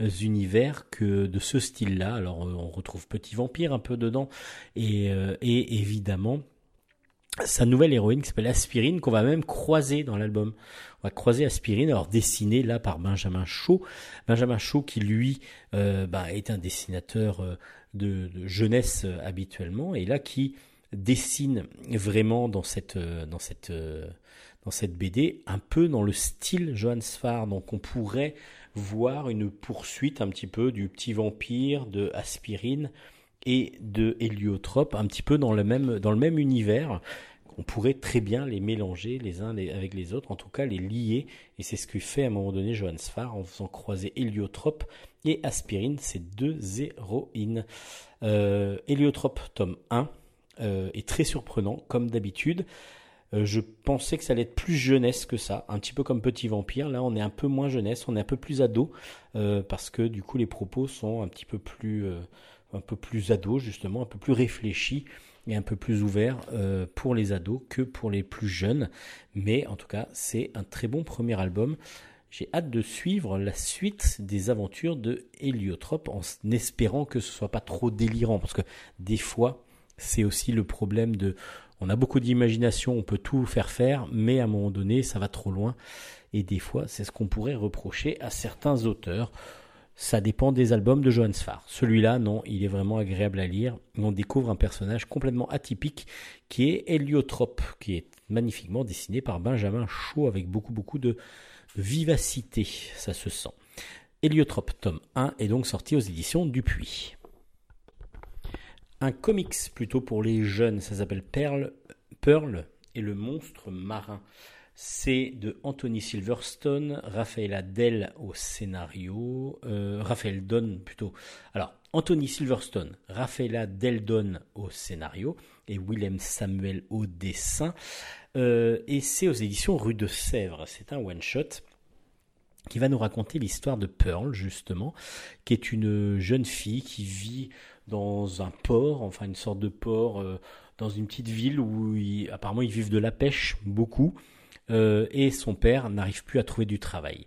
euh, univers que de ce style-là. Alors euh, on retrouve Petit Vampire un peu dedans et, euh, et évidemment sa nouvelle héroïne qui s'appelle Aspirine qu'on va même croiser dans l'album. On va croiser Aspirine, alors dessinée là par Benjamin Shaw. Benjamin Shaw qui lui bah, est un dessinateur de, de, jeunesse habituellement et là qui dessine vraiment dans cette dans cette dans cette BD, un peu dans le style Johannes Farr. Donc on pourrait voir une poursuite un petit peu du petit vampire, de Aspirine et de Héliotrope, un petit peu dans le même, univers. On pourrait très bien les mélanger les uns avec les autres, en tout cas les lier, et c'est ce que fait à un moment donné Johannes Farr en faisant croiser Héliotrope et Aspirine, ces deux héroïnes. Euh, Héliotrope, tome 1, euh, est très surprenant, comme d'habitude. Euh, je pensais que ça allait être plus jeunesse que ça, un petit peu comme Petit Vampire. Là, on est un peu moins jeunesse, on est un peu plus ado, euh, parce que du coup, les propos sont un petit peu plus, euh, un peu plus ado justement, un peu plus réfléchis et un peu plus ouverts pour les ados que pour les plus jeunes. Mais en tout cas, c'est un très bon premier album. J'ai hâte de suivre la suite des aventures de Héliotrope en espérant que ce soit pas trop délirant, parce que des fois, c'est aussi le problème de on a beaucoup d'imagination, on peut tout faire faire, mais à un moment donné, ça va trop loin. Et des fois, c'est ce qu'on pourrait reprocher à certains auteurs. Ça dépend des albums de Johannes Farr. Celui-là, non, il est vraiment agréable à lire. On découvre un personnage complètement atypique qui est Héliotrope, qui est magnifiquement dessiné par Benjamin Chaud avec beaucoup beaucoup de vivacité, ça se sent. Héliotrope tome 1 est donc sorti aux éditions Dupuis un comics plutôt pour les jeunes. Ça s'appelle Pearl, Pearl et le monstre marin. C'est de Anthony Silverstone, Raphaël Adel au scénario, euh, Don plutôt. Alors, Anthony Silverstone, Raphaël Deldon au scénario et Willem Samuel au dessin. Euh, et c'est aux éditions Rue de Sèvres. C'est un one-shot qui va nous raconter l'histoire de Pearl, justement, qui est une jeune fille qui vit dans un port, enfin une sorte de port, euh, dans une petite ville où apparemment ils vivent de la pêche beaucoup, euh, et son père n'arrive plus à trouver du travail.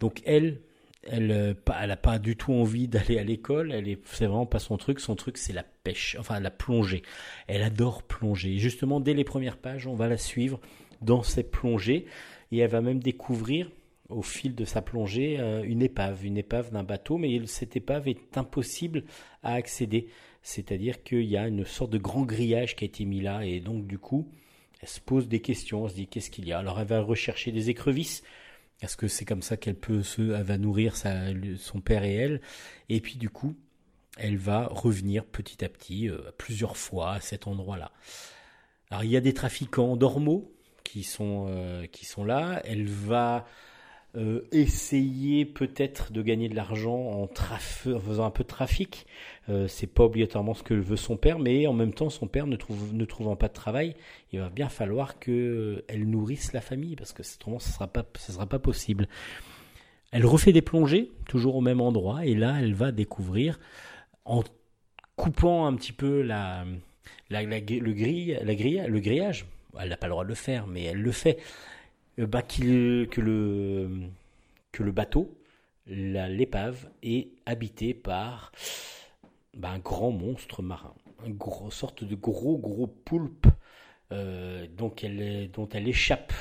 Donc elle, elle, euh, elle a pas du tout envie d'aller à l'école. Elle est, c'est vraiment pas son truc. Son truc, c'est la pêche, enfin la plongée. Elle adore plonger. Et justement, dès les premières pages, on va la suivre dans ses plongées, et elle va même découvrir au fil de sa plongée euh, une épave, une épave d'un bateau, mais cette épave est impossible à accéder. C'est-à-dire qu'il y a une sorte de grand grillage qui a été mis là, et donc du coup, elle se pose des questions, elle se dit qu'est-ce qu'il y a? Alors elle va rechercher des écrevisses, est-ce que c'est comme ça qu'elle peut se, elle va nourrir son père et elle, et puis du coup, elle va revenir petit à petit, euh, plusieurs fois à cet endroit-là. Alors il y a des trafiquants d'ormeaux qui euh, qui sont là. Elle va euh, essayer peut-être de gagner de l'argent en, faisant un peu de trafic. Euh, c'est pas obligatoirement ce que veut son père, mais en même temps, son père ne, trouve, ne trouvant pas de travail, il va bien falloir qu'elle nourrisse la famille, parce que autrement, ce ne sera, pas, sera pas possible. Elle refait des plongées, toujours au même endroit, et là, elle va découvrir, en coupant un petit peu la grille, le grillage, elle n'a pas le droit de le faire, mais elle le fait. Euh, bah, que, le, bateau, l'épave, est habité par bah, un grand monstre marin, une sorte de gros gros poulpe euh, donc elle, dont elle échappe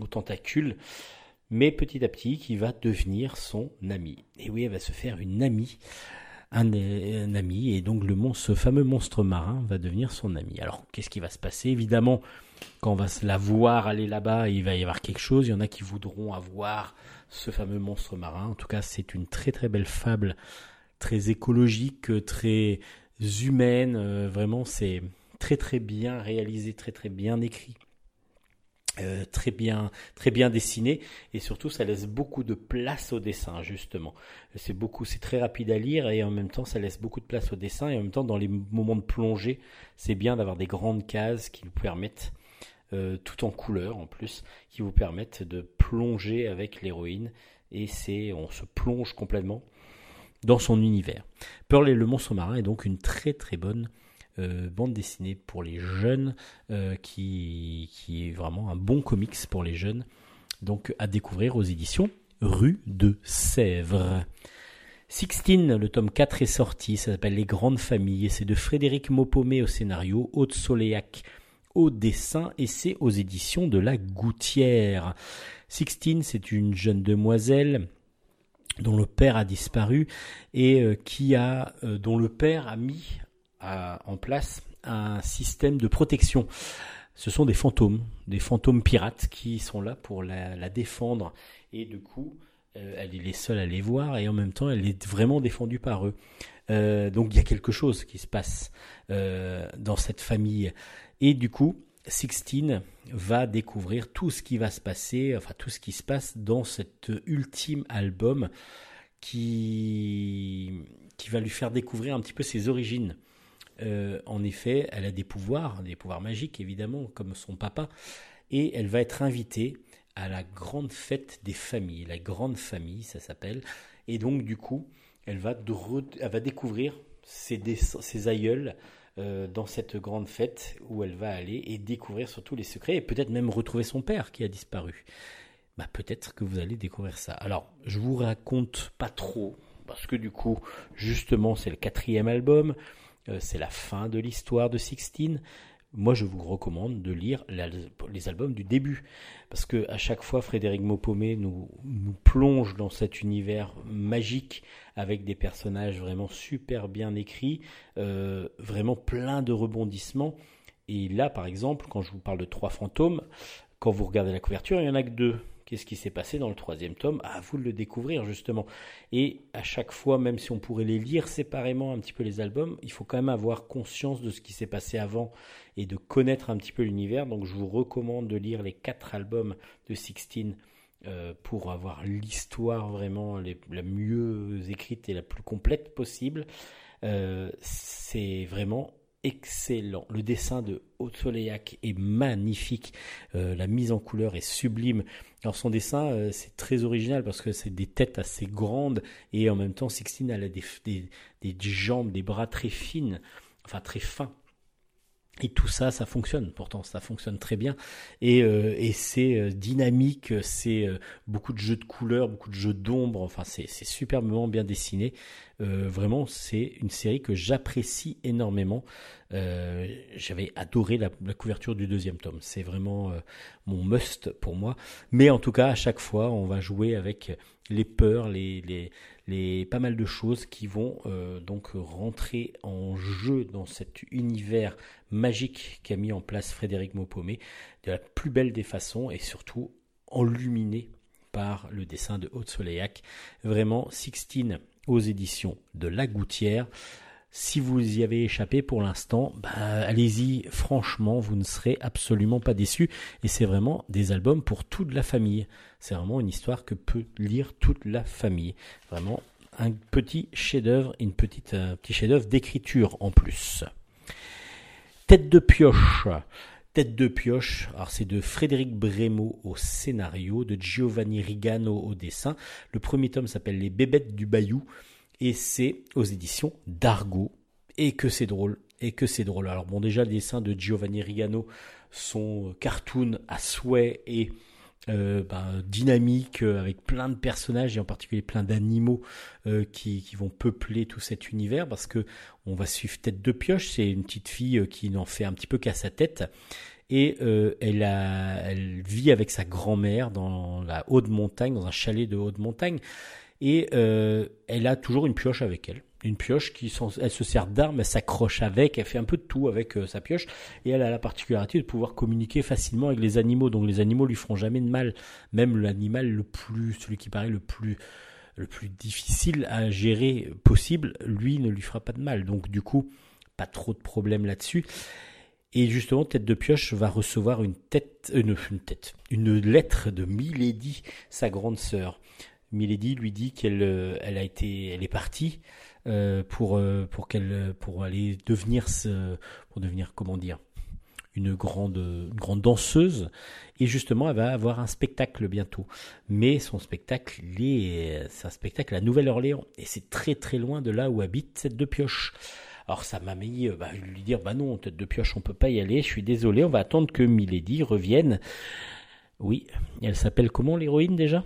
aux tentacules, mais petit à petit qui va devenir son ami. Et oui, elle va se faire une amie. Un, ami et donc ce fameux monstre marin va devenir son ami. Alors qu'est-ce qui va se passer? Évidemment, quand on va la voir aller là-bas, il va y avoir quelque chose. Il y en a qui voudront avoir ce fameux monstre marin. En tout cas, c'est une très très belle fable, très écologique, très humaine. Euh, vraiment, c'est très très bien réalisé, très très bien écrit. Euh, très bien très bien dessiné et surtout ça laisse beaucoup de place au dessin justement c'est beaucoup c'est très rapide à lire et en même temps ça laisse beaucoup de place au dessin et en même temps dans les moments de plongée c'est bien d'avoir des grandes cases qui vous permettent euh, tout en couleur en plus, qui vous permettent de plonger avec l'héroïne. Et c'est, on se plonge complètement dans son univers. Pearl et le monstre marin est donc une très très bonne euh, bande dessinée pour les jeunes, euh, qui, qui est vraiment un bon comics pour les jeunes. Donc à découvrir aux éditions Rue de Sèvres. Sixteen, le tome 4 est sorti, ça s'appelle Les Grandes Familles, et c'est de Frédéric Maupomé au scénario, Haute Soléac au dessin et c'est aux éditions de la Gouttière. Sixtine, c'est une jeune demoiselle dont le père a disparu et euh, qui a, euh, dont le père a mis en place un système de protection. Ce sont des fantômes, des fantômes pirates qui sont là pour la, défendre et du coup, euh, elle est seule à les voir et en même temps, elle est vraiment défendue par eux. donc il y a quelque chose qui se passe dans cette famille et du coup, Sixteen va découvrir tout ce qui va se passer, enfin tout ce qui se passe dans cet ultime album qui, qui va lui faire découvrir un petit peu ses origines. Euh, en effet, elle a des pouvoirs, des pouvoirs magiques évidemment, comme son papa, et elle va être invitée à la grande fête des familles, la grande famille, ça s'appelle. Et donc du coup, elle va, elle va découvrir ses, ses aïeuls, euh, dans cette grande fête où elle va aller et découvrir surtout les secrets et peut-être même retrouver son père qui a disparu. Bah, peut-être que vous allez découvrir ça. Alors, je vous raconte pas trop parce que du coup, justement, c'est le quatrième album, euh, c'est la fin de l'histoire de Sixteen moi je vous recommande de lire les albums du début parce que à chaque fois Frédéric Maupomé nous, plonge dans cet univers magique avec des personnages vraiment super bien écrits, euh, vraiment plein de rebondissements. Et là par exemple, quand je vous parle de trois fantômes, quand vous regardez la couverture, il y en a que deux. Qu'est-ce qui s'est passé dans le troisième tome À vous de le découvrir justement. Et à chaque fois, même si on pourrait les lire séparément un petit peu les albums, il faut quand même avoir conscience de ce qui s'est passé avant et de connaître un petit peu l'univers. Donc je vous recommande de lire les quatre albums de Sixteen euh, pour avoir l'histoire vraiment la mieux écrite et la plus complète possible. Euh, c'est vraiment excellent. Le dessin de Soleillac est magnifique. Euh, la mise en couleur est sublime. Alors son dessin, euh, c'est très original parce que c'est des têtes assez grandes et en même temps, Sixtine a des, des, des jambes, des bras très fines, enfin très fins. Et tout ça, ça fonctionne. Pourtant, ça fonctionne très bien. Et, euh, c'est euh, dynamique, c'est euh, beaucoup de jeux de couleurs, beaucoup de jeux d'ombre. Enfin, c'est superbement bien dessiné. vraiment, c'est une série que j'apprécie énormément. J'avais adoré la, couverture du deuxième tome. C'est vraiment mon must pour moi. Mais en tout cas, à chaque fois, on va jouer avec les peurs, les, les, pas mal de choses qui vont euh, donc rentrer en jeu dans cet univers magique qu'a mis en place Frédéric Maupomé de la plus belle des façons et surtout enluminé par le dessin de Haute Soleillac. Vraiment, Sixtine aux éditions de La Gouttière. Si vous y avez échappé pour l'instant, bah, allez-y, franchement, vous ne serez absolument pas déçus. Et c'est vraiment des albums pour toute la famille. C'est vraiment une histoire que peut lire toute la famille. Vraiment un petit chef-d'œuvre, un petit chef-d'œuvre d'écriture en plus. Tête de pioche. Tête de pioche, alors c'est de Frédéric Brémaud au scénario, de Giovanni Rigano au dessin. Le premier tome s'appelle Les bébêtes du Bayou et c'est aux éditions d'Argo. Et que c'est drôle, et que c'est drôle. Alors bon, déjà les dessins de Giovanni Rigano sont cartoon à souhait et euh, ben, dynamique euh, avec plein de personnages et en particulier plein d'animaux euh, qui, qui, vont peupler tout cet univers parce que on va suivre Tête de Pioche, c'est une petite fille qui n'en fait un petit peu qu'à sa tête et elle, a, elle vit avec sa grand-mère dans la haute montagne, dans un chalet de haute montagne et elle a toujours une pioche avec elle une pioche qui elle se sert d'arme, elle s'accroche avec, elle fait un peu de tout avec euh, sa pioche et elle a la particularité de pouvoir communiquer facilement avec les animaux. Donc les animaux lui feront jamais de mal, même l'animal le plus, celui qui paraît le plus le plus difficile à gérer possible, lui ne lui fera pas de mal. Donc du coup, pas trop de problèmes là-dessus. Et justement, Tête de Pioche va recevoir une tête, euh, une, une tête, une lettre de Milady, sa grande sœur. Milady lui dit qu'elle euh, elle a été, elle est partie euh, pour euh, pour qu'elle pour aller devenir pour devenir comment dire une grande grande danseuse. Et justement elle va avoir un spectacle bientôt. Mais son spectacle est c'est un spectacle à Nouvelle-Orléans. Et c'est très très loin de là où habite cette de pioche. Alors ça m'a mis bah, lui dire bah non tête de pioche on peut pas y aller je suis désolé on va attendre que Milady revienne. Oui elle s'appelle comment l'héroïne déjà?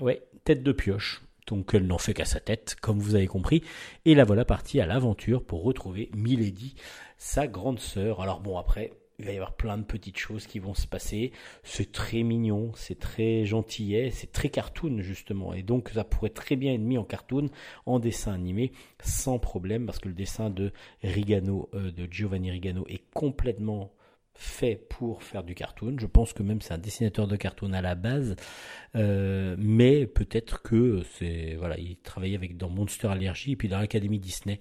Ouais tête de pioche donc elle n'en fait qu'à sa tête, comme vous avez compris. Et la voilà partie à l'aventure pour retrouver Milady, sa grande sœur. Alors bon, après, il va y avoir plein de petites choses qui vont se passer. C'est très mignon, c'est très gentillet, c'est très cartoon justement. Et donc ça pourrait très bien être mis en cartoon, en dessin animé, sans problème, parce que le dessin de Rigano, euh, de Giovanni Rigano, est complètement fait pour faire du cartoon. Je pense que même c'est un dessinateur de cartoon à la base, euh, mais peut-être que c'est voilà, il travaillait avec dans Monster Allergy et puis dans l'Académie Disney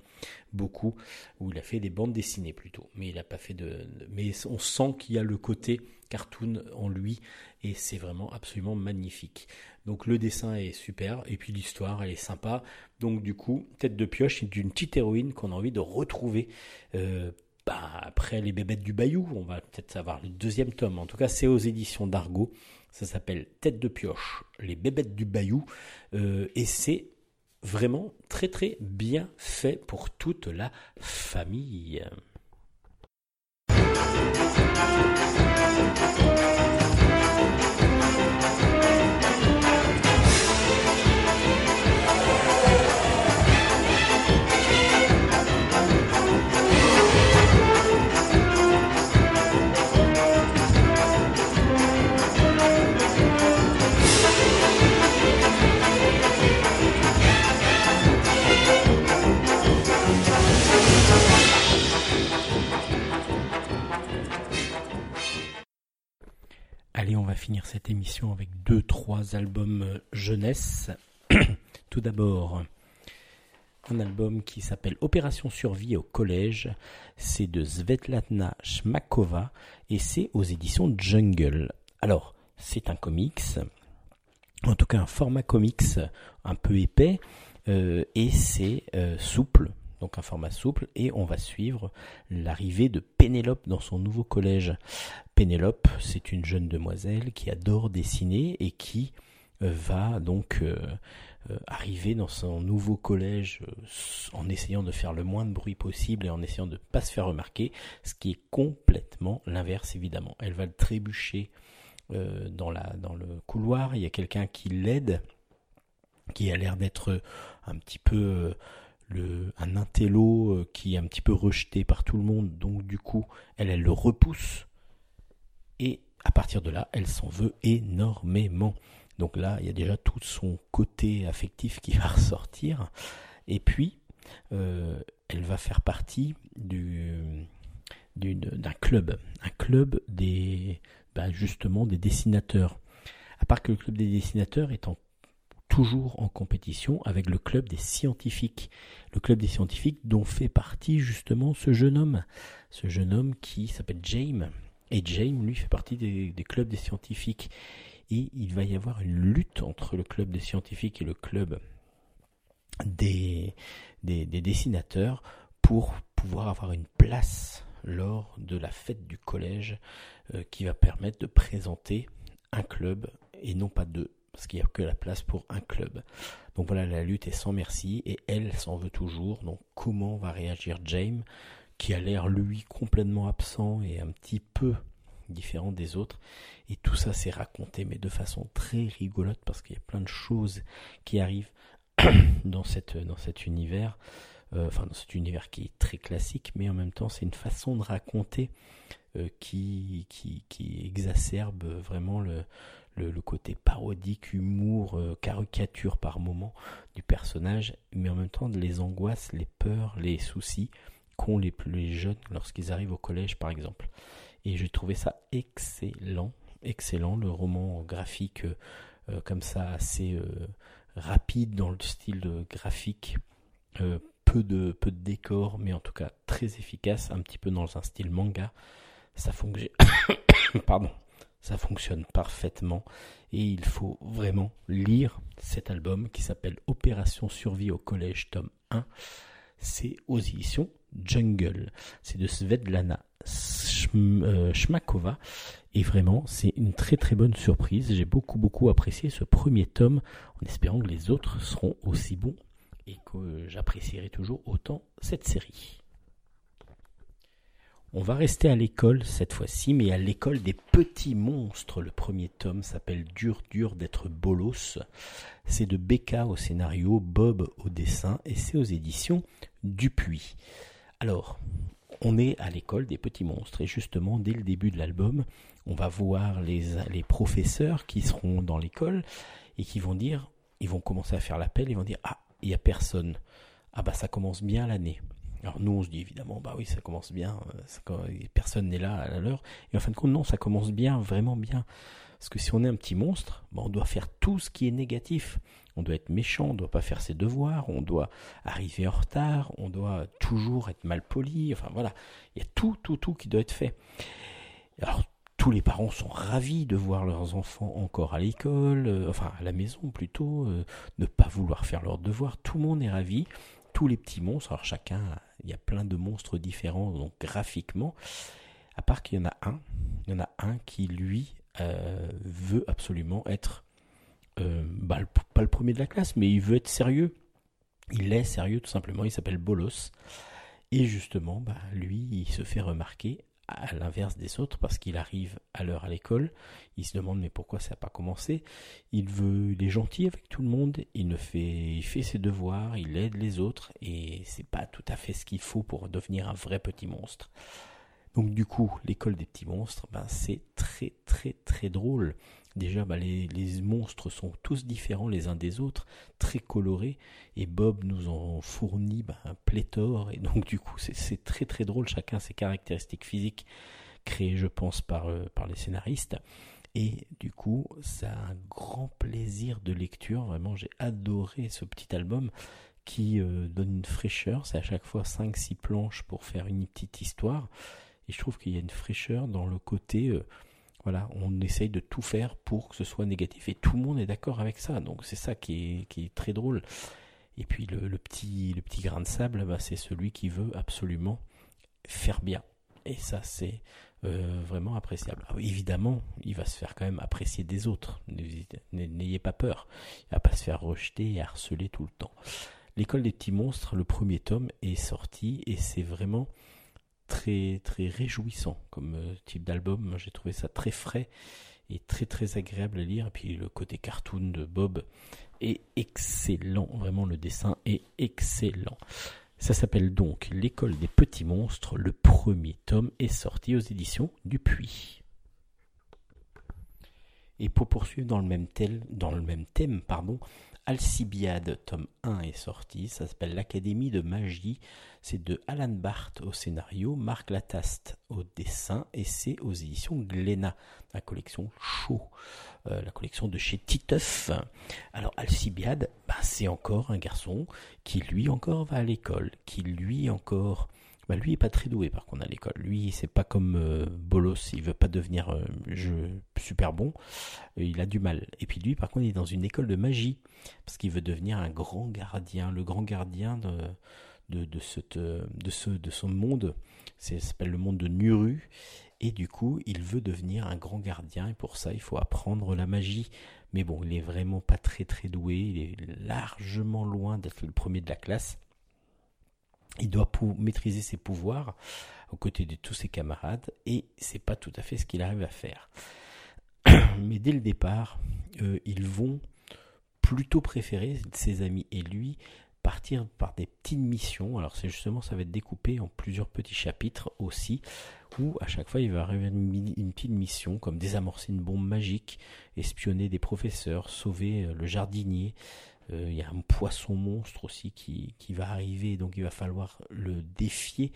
beaucoup où il a fait des bandes dessinées plutôt, mais il n'a pas fait de, mais on sent qu'il y a le côté cartoon en lui et c'est vraiment absolument magnifique. Donc le dessin est super et puis l'histoire elle est sympa. Donc du coup, tête de pioche d'une petite héroïne qu'on a envie de retrouver. Euh, bah, après les bébêtes du Bayou, on va peut-être savoir le deuxième tome. En tout cas, c'est aux éditions d'Argo. Ça s'appelle Tête de pioche, les bébêtes du Bayou. Euh, et c'est vraiment très très bien fait pour toute la famille. Allez, on va finir cette émission avec deux, trois albums euh, jeunesse. Tout d'abord, un album qui s'appelle Opération Survie au collège. C'est de Svetlana Shmakova et c'est aux éditions Jungle. Alors, c'est un comics, en tout cas un format comics un peu épais euh, et c'est euh, souple donc un format souple, et on va suivre l'arrivée de Pénélope dans son nouveau collège. Pénélope, c'est une jeune demoiselle qui adore dessiner et qui euh, va donc euh, euh, arriver dans son nouveau collège en essayant de faire le moins de bruit possible et en essayant de ne pas se faire remarquer, ce qui est complètement l'inverse évidemment. Elle va le trébucher dans, la, dans le couloir, il y a quelqu'un qui l'aide, qui a l'air d'être un petit peu un intello euh, qui est un petit peu rejeté par tout le monde, donc du coup, elle, le repousse. Et à partir de là, elle s'en veut énormément. Donc là, il y a déjà tout son côté affectif qui va ressortir. Et puis, euh, elle va faire partie du, d'un club, un club des, bah, justement des dessinateurs. À part que le club des dessinateurs est en toujours en compétition avec le club des scientifiques. Le club des scientifiques dont fait partie justement ce jeune homme. Ce jeune homme qui s'appelle James. Et James, lui, fait partie des, clubs des scientifiques. Et il va y avoir une lutte entre le club des scientifiques et le club des, des, dessinateurs pour pouvoir avoir une place lors de la fête du collège euh, qui va permettre de présenter un club et non pas deux parce qu'il n'y a que la place pour un club. Donc voilà, la lutte est sans merci et elle s'en veut toujours. Donc comment va réagir James, qui a l'air lui complètement absent et un petit peu différent des autres. Et tout ça c'est raconté, mais de façon très rigolote parce qu'il y a plein de choses qui arrivent dans, cet univers. Euh, enfin, dans cet univers qui est très classique, mais en même temps, c'est une façon de raconter euh, qui exacerbe vraiment le, le, côté parodique, humour, euh, caricature par moment du personnage, mais en même temps les angoisses, les peurs, les soucis qu'ont les plus jeunes lorsqu'ils arrivent au collège par exemple. Et j'ai trouvé ça excellent, excellent, le roman graphique euh, comme ça assez euh, rapide dans le style graphique, peu de peu de décors, mais en tout cas très efficace, un petit peu dans un style manga. Ça fonctionne. Pardon ça fonctionne parfaitement et il faut vraiment lire cet album qui s'appelle Opération Survie au collège tome 1. C'est aux éditions Jungle. C'est de Svetlana Shmakova et vraiment c'est une très très bonne surprise. J'ai beaucoup beaucoup apprécié ce premier tome en espérant que les autres seront aussi bons et que j'apprécierai toujours autant cette série. On va rester à l'école cette fois-ci, mais à l'école des petits monstres. Le premier tome s'appelle Dur dur d'être bolos. C'est de Becca au scénario, Bob au dessin, et c'est aux éditions Dupuis. Alors, on est à l'école des petits monstres, et justement, dès le début de l'album, on va voir les, professeurs qui seront dans l'école et qui vont dire, ils vont commencer à faire l'appel, ils vont dire, ah, il n'y a personne. Ah bah ça commence bien l'année. Alors nous, on se dit évidemment, bah oui, ça commence bien, euh, personne n'est là à l'heure. Et en fin de compte, non, ça commence bien, vraiment bien. Parce que si on est un petit monstre, bah, on doit faire tout ce qui est négatif. On doit être méchant, on ne doit pas faire ses devoirs, on doit arriver en retard, on doit toujours être mal poli. Enfin voilà, il y a tout, tout, tout qui doit être fait. Alors tous les parents sont ravis de voir leurs enfants encore à l'école, euh, enfin à la maison plutôt, euh, ne pas vouloir faire leurs devoirs. Tout le monde est ravi tous les petits monstres. Alors chacun, il y a plein de monstres différents, donc graphiquement. À part qu'il y en a un, il y en a un qui lui euh, veut absolument être, euh, bah, pas le premier de la classe, mais il veut être sérieux. Il est sérieux tout simplement. Il s'appelle Bolos. Et justement, bah, lui, il se fait remarquer à l'inverse des autres parce qu'il arrive à l'heure à l'école, il se demande mais pourquoi ça n'a pas commencé? Il veut, il est gentil avec tout le monde, il ne fait, il fait ses devoirs, il aide les autres et c'est pas tout à fait ce qu'il faut pour devenir un vrai petit monstre. Donc du coup, l'école des petits monstres, ben c'est très très très drôle. Déjà, ben, les, monstres sont tous différents les uns des autres, très colorés, et Bob nous en fournit ben, un pléthore, et donc du coup c'est très très drôle, chacun ses caractéristiques physiques créées je pense par, euh, par les scénaristes. Et du coup, ça a un grand plaisir de lecture. Vraiment, j'ai adoré ce petit album qui euh, donne une fraîcheur. C'est à chaque fois 5-6 planches pour faire une petite histoire. Et je trouve qu'il y a une fraîcheur dans le côté, euh, voilà, on essaye de tout faire pour que ce soit négatif. Et tout le monde est d'accord avec ça. Donc c'est ça qui est, très drôle. Et puis le, petit, le petit grain de sable, bah, c'est celui qui veut absolument faire bien. Et ça, c'est euh, vraiment appréciable. évidemment, il va se faire quand même apprécier des autres. N'ayez pas peur. Il va pas se faire rejeter et harceler tout le temps. L'école des petits monstres, le premier tome est sorti et c'est vraiment très très réjouissant comme euh, type d'album. J'ai trouvé ça très frais et très très agréable à lire. Et puis le côté cartoon de Bob est excellent. Vraiment le dessin est excellent. Ça s'appelle donc L'école des petits monstres. Le premier tome est sorti aux éditions du Puy. Et pour poursuivre dans le même, dans le même thème, pardon, Alcibiade, tome 1 est sorti, ça s'appelle L'Académie de magie, c'est de Alan Barth au scénario, Marc Lataste au dessin, et c'est aux éditions Glénat, la collection Chaud, euh, la collection de chez Titeuf. Alors Alcibiade, bah, c'est encore un garçon qui lui encore va à l'école, qui lui encore bah, lui est pas très doué par contre à l'école. Lui, c'est pas comme euh, Bolos, il veut pas devenir euh, super bon, euh, il a du mal. Et puis lui, par contre, il est dans une école de magie parce qu'il veut devenir un grand gardien, le grand gardien de de, de, de, ce, de son monde. Ça s'appelle le monde de Nuru. Et du coup, il veut devenir un grand gardien. Et pour ça, il faut apprendre la magie. Mais bon, il est vraiment pas très très doué. Il est largement loin d'être le premier de la classe. Il doit maîtriser ses pouvoirs aux côtés de tous ses camarades et c'est pas tout à fait ce qu'il arrive à faire. Mais dès le départ, euh, ils vont plutôt préférer ses amis et lui partir par des petites missions. Alors c'est justement ça va être découpé en plusieurs petits chapitres aussi, où à chaque fois il va arriver une, une petite mission comme désamorcer une bombe magique, espionner des professeurs, sauver euh, le jardinier, il y a un poisson monstre aussi qui, qui, va arriver, donc il va falloir le défier.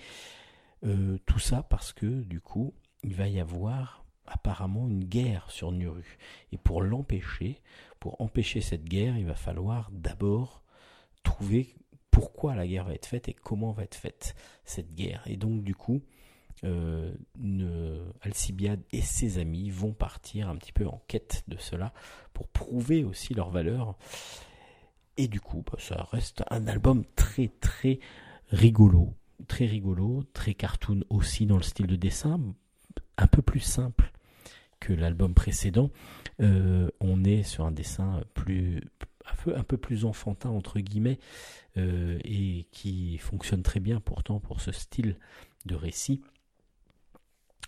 Euh, tout ça parce que du coup, il va y avoir apparemment une guerre sur Nuru. Et pour l'empêcher, pour empêcher cette guerre, il va falloir d'abord trouver pourquoi la guerre va être faite et comment va être faite cette guerre. Et donc du coup, euh, Alcibiade et ses amis vont partir un petit peu en quête de cela pour prouver aussi leur valeur et du coup, bah, ça reste un album très très rigolo, très rigolo, très cartoon aussi dans le style de dessin, un peu plus simple que l'album précédent. Euh, on est sur un dessin plus un peu, plus enfantin entre guillemets euh, et qui fonctionne très bien pourtant pour ce style de récit.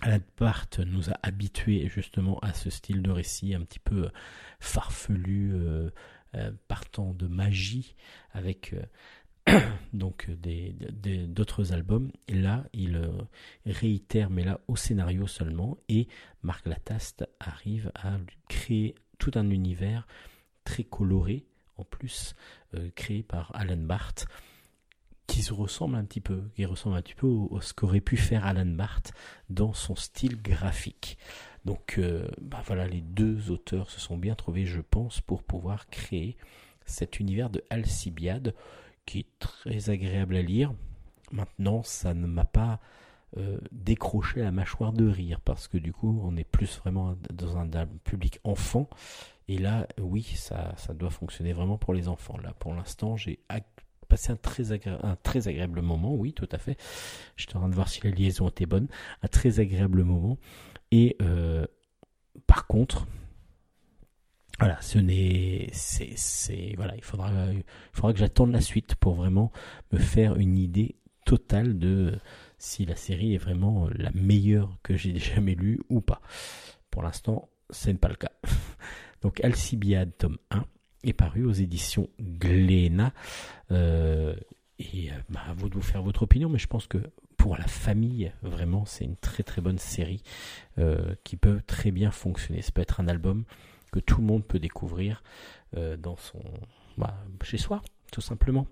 Alan Part nous a habitués justement à ce style de récit un petit peu farfelu, euh, partant de magie avec euh, donc d'autres albums. Et là, il euh, réitère, mais là au scénario seulement. Et Marc Lataste arrive à créer tout un univers très coloré, en plus, créé par Alan Barth qui se ressemble un petit peu, qui ressemble un petit peu à ce qu'aurait pu faire Alan Barth dans son style graphique. Donc euh, bah voilà, les deux auteurs se sont bien trouvés, je pense, pour pouvoir créer cet univers de Alcibiade qui est très agréable à lire. Maintenant, ça ne m'a pas euh, décroché la mâchoire de rire parce que du coup, on est plus vraiment dans un, public enfant. Et là, oui, ça, ça doit fonctionner vraiment pour les enfants. Là, pour l'instant, j'ai passé un très, un très agréable moment, oui, tout à fait. Je suis en train de voir si la liaison était bonne. Un très agréable moment. Et euh, par contre, voilà, ce n'est, c'est, voilà, il faudra, il faudra que j'attende la suite pour vraiment me faire une idée totale de si la série est vraiment la meilleure que j'ai jamais lue ou pas. Pour l'instant, ce n'est pas le cas. Donc Alcibiade, tome 1, est paru aux éditions Glénat. Euh, et euh, bah, à vous de vous faire votre opinion, mais je pense que pour la famille, vraiment, c'est une très très bonne série euh, qui peut très bien fonctionner. Ça peut être un album que tout le monde peut découvrir dans son bah, chez soi, tout simplement.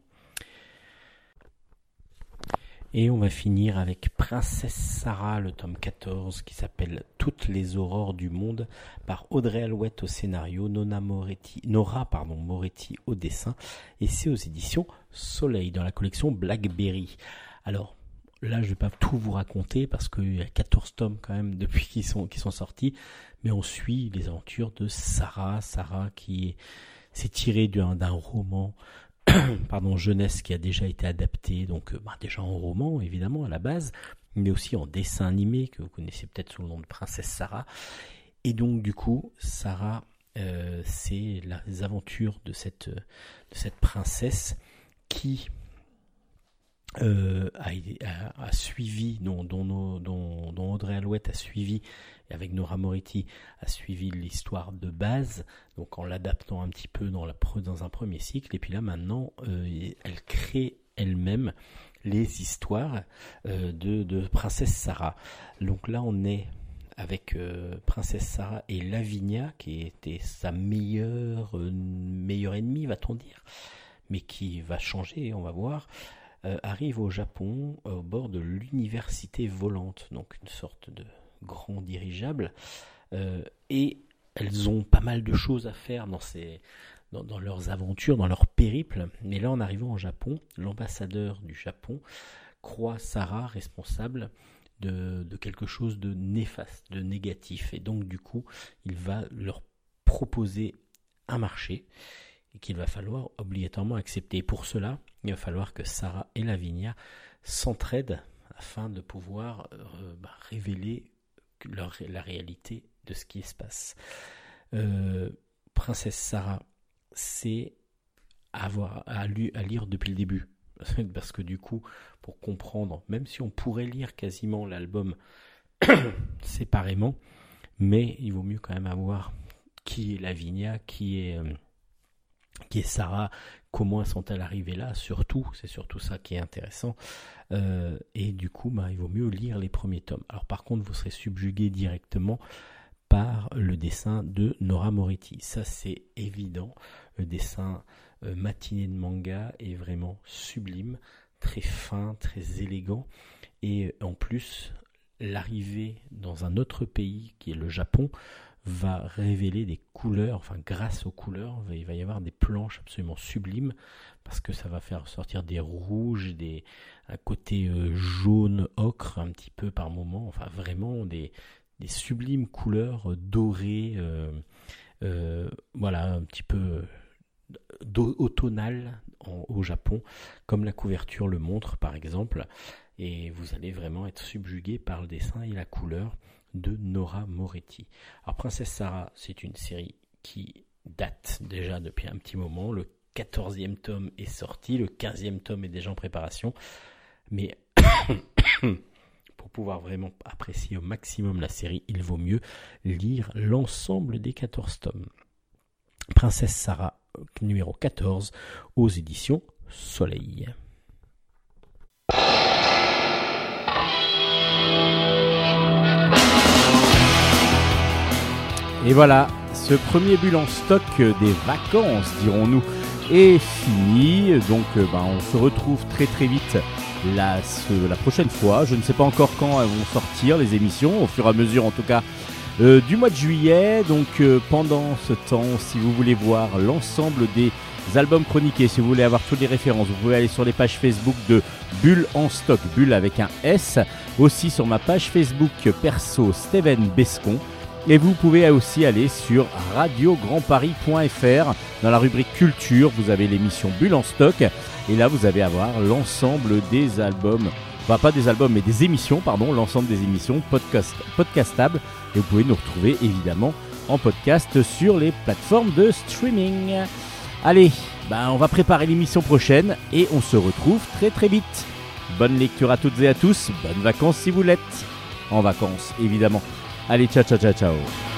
Et on va finir avec Princesse Sarah, le tome 14, qui s'appelle Toutes les aurores du monde, par Audrey Alouette au scénario, Nora pardon, Moretti au dessin, et c'est aux éditions Soleil, dans la collection Blackberry. Alors, là, je vais pas tout vous raconter parce qu'il y a 14 tomes quand même depuis qu'ils sont, qui sont sortis, mais on suit les aventures de Sarah, Sarah qui s'est tirée d'un roman, pardon, jeunesse qui a déjà été adapté, donc euh, bah, déjà en roman évidemment à la base, mais aussi en dessin animé que vous connaissez peut-être sous le nom de Princesse Sarah. Et donc du coup, Sarah, euh, c'est les aventures de cette, cette princesse qui euh, a, suivi, dont, dont, dont, Audrey Alouette a suivi, avec Nora Moretti, a suivi l'histoire de base, donc en l'adaptant un petit peu dans, un premier cycle, et puis là maintenant, euh, elle crée elle-même les histoires euh, de, Princesse Sarah. Donc là, on est avec Princesse Sarah et Lavinia, qui était sa meilleure, meilleure ennemie, va-t-on dire, mais qui va changer, on va voir, arrive au Japon au bord de l'université volante, donc une sorte de grand dirigeable, et elles ont pas mal de choses à faire dans ces, dans, leurs aventures, dans leur périple. Mais là, en arrivant au Japon, l'ambassadeur du Japon croit Sarah responsable de, quelque chose de néfaste, de négatif. Et donc, du coup, il va leur proposer un marché qu'il va falloir obligatoirement accepter. Pour cela, il va falloir que Sarah et Lavinia s'entraident afin de pouvoir euh, bah, révéler la réalité de ce qui se passe. Euh, Princesse Sarah c'est avoir à, lire depuis le début. Parce que du coup, pour comprendre, même si on pourrait lire quasiment l'album séparément, mais il vaut mieux quand même avoir qui est Lavinia, qui est, euh, qui est Sarah, comment sont-elles arrivées là, surtout, c'est surtout ça qui est intéressant. Euh, et du coup, bah, il vaut mieux lire les premiers tomes. Alors par contre, vous serez subjugué directement par le dessin de Nora Moretti. Ça, c'est évident. Le dessin euh, matiné de manga est vraiment sublime, très fin, très élégant. Et en plus, l'arrivée dans un autre pays qui est le Japon va révéler des couleurs, enfin grâce aux couleurs, il va y avoir des planches absolument sublimes parce que ça va faire sortir des rouges, des un côté euh, jaune ocre un petit peu par moment, enfin vraiment des, sublimes couleurs euh, dorées, euh, voilà, un petit peu automnales au Japon, comme la couverture le montre par exemple. Et vous allez vraiment être subjugué par le dessin et la couleur de Nora Moretti. Alors Princesse Sarah, c'est une série qui date déjà depuis un petit moment. Le 14e tome est sorti, le 15e tome est déjà en préparation. Mais pour pouvoir vraiment apprécier au maximum la série, il vaut mieux lire l'ensemble des 14 tomes. Princesse Sarah, numéro 14, aux éditions Soleil. Et voilà, ce premier bulle en stock des vacances, dirons-nous, est fini. Donc euh, ben, on se retrouve très très vite la, prochaine fois. Je ne sais pas encore quand elles vont sortir les émissions, au fur et à mesure en tout cas euh, du mois de juillet. Donc euh, pendant ce temps, si vous voulez voir l'ensemble des albums chroniqués, si vous voulez avoir toutes les références, vous pouvez aller sur les pages Facebook de Bulle en stock, Bulle avec un S, aussi sur ma page Facebook perso Steven Bescon. Et vous pouvez aussi aller sur radiograndparis.fr dans la rubrique culture, vous avez l'émission Bulle en stock et là, vous allez avoir l'ensemble des albums, enfin pas des albums, mais des émissions, pardon, l'ensemble des émissions podcast, podcastables. Et vous pouvez nous retrouver évidemment en podcast sur les plateformes de streaming. Allez, ben on va préparer l'émission prochaine et on se retrouve très très vite. Bonne lecture à toutes et à tous, bonnes vacances si vous l'êtes. En vacances, évidemment. Allez, ciao ciao ciao ciao.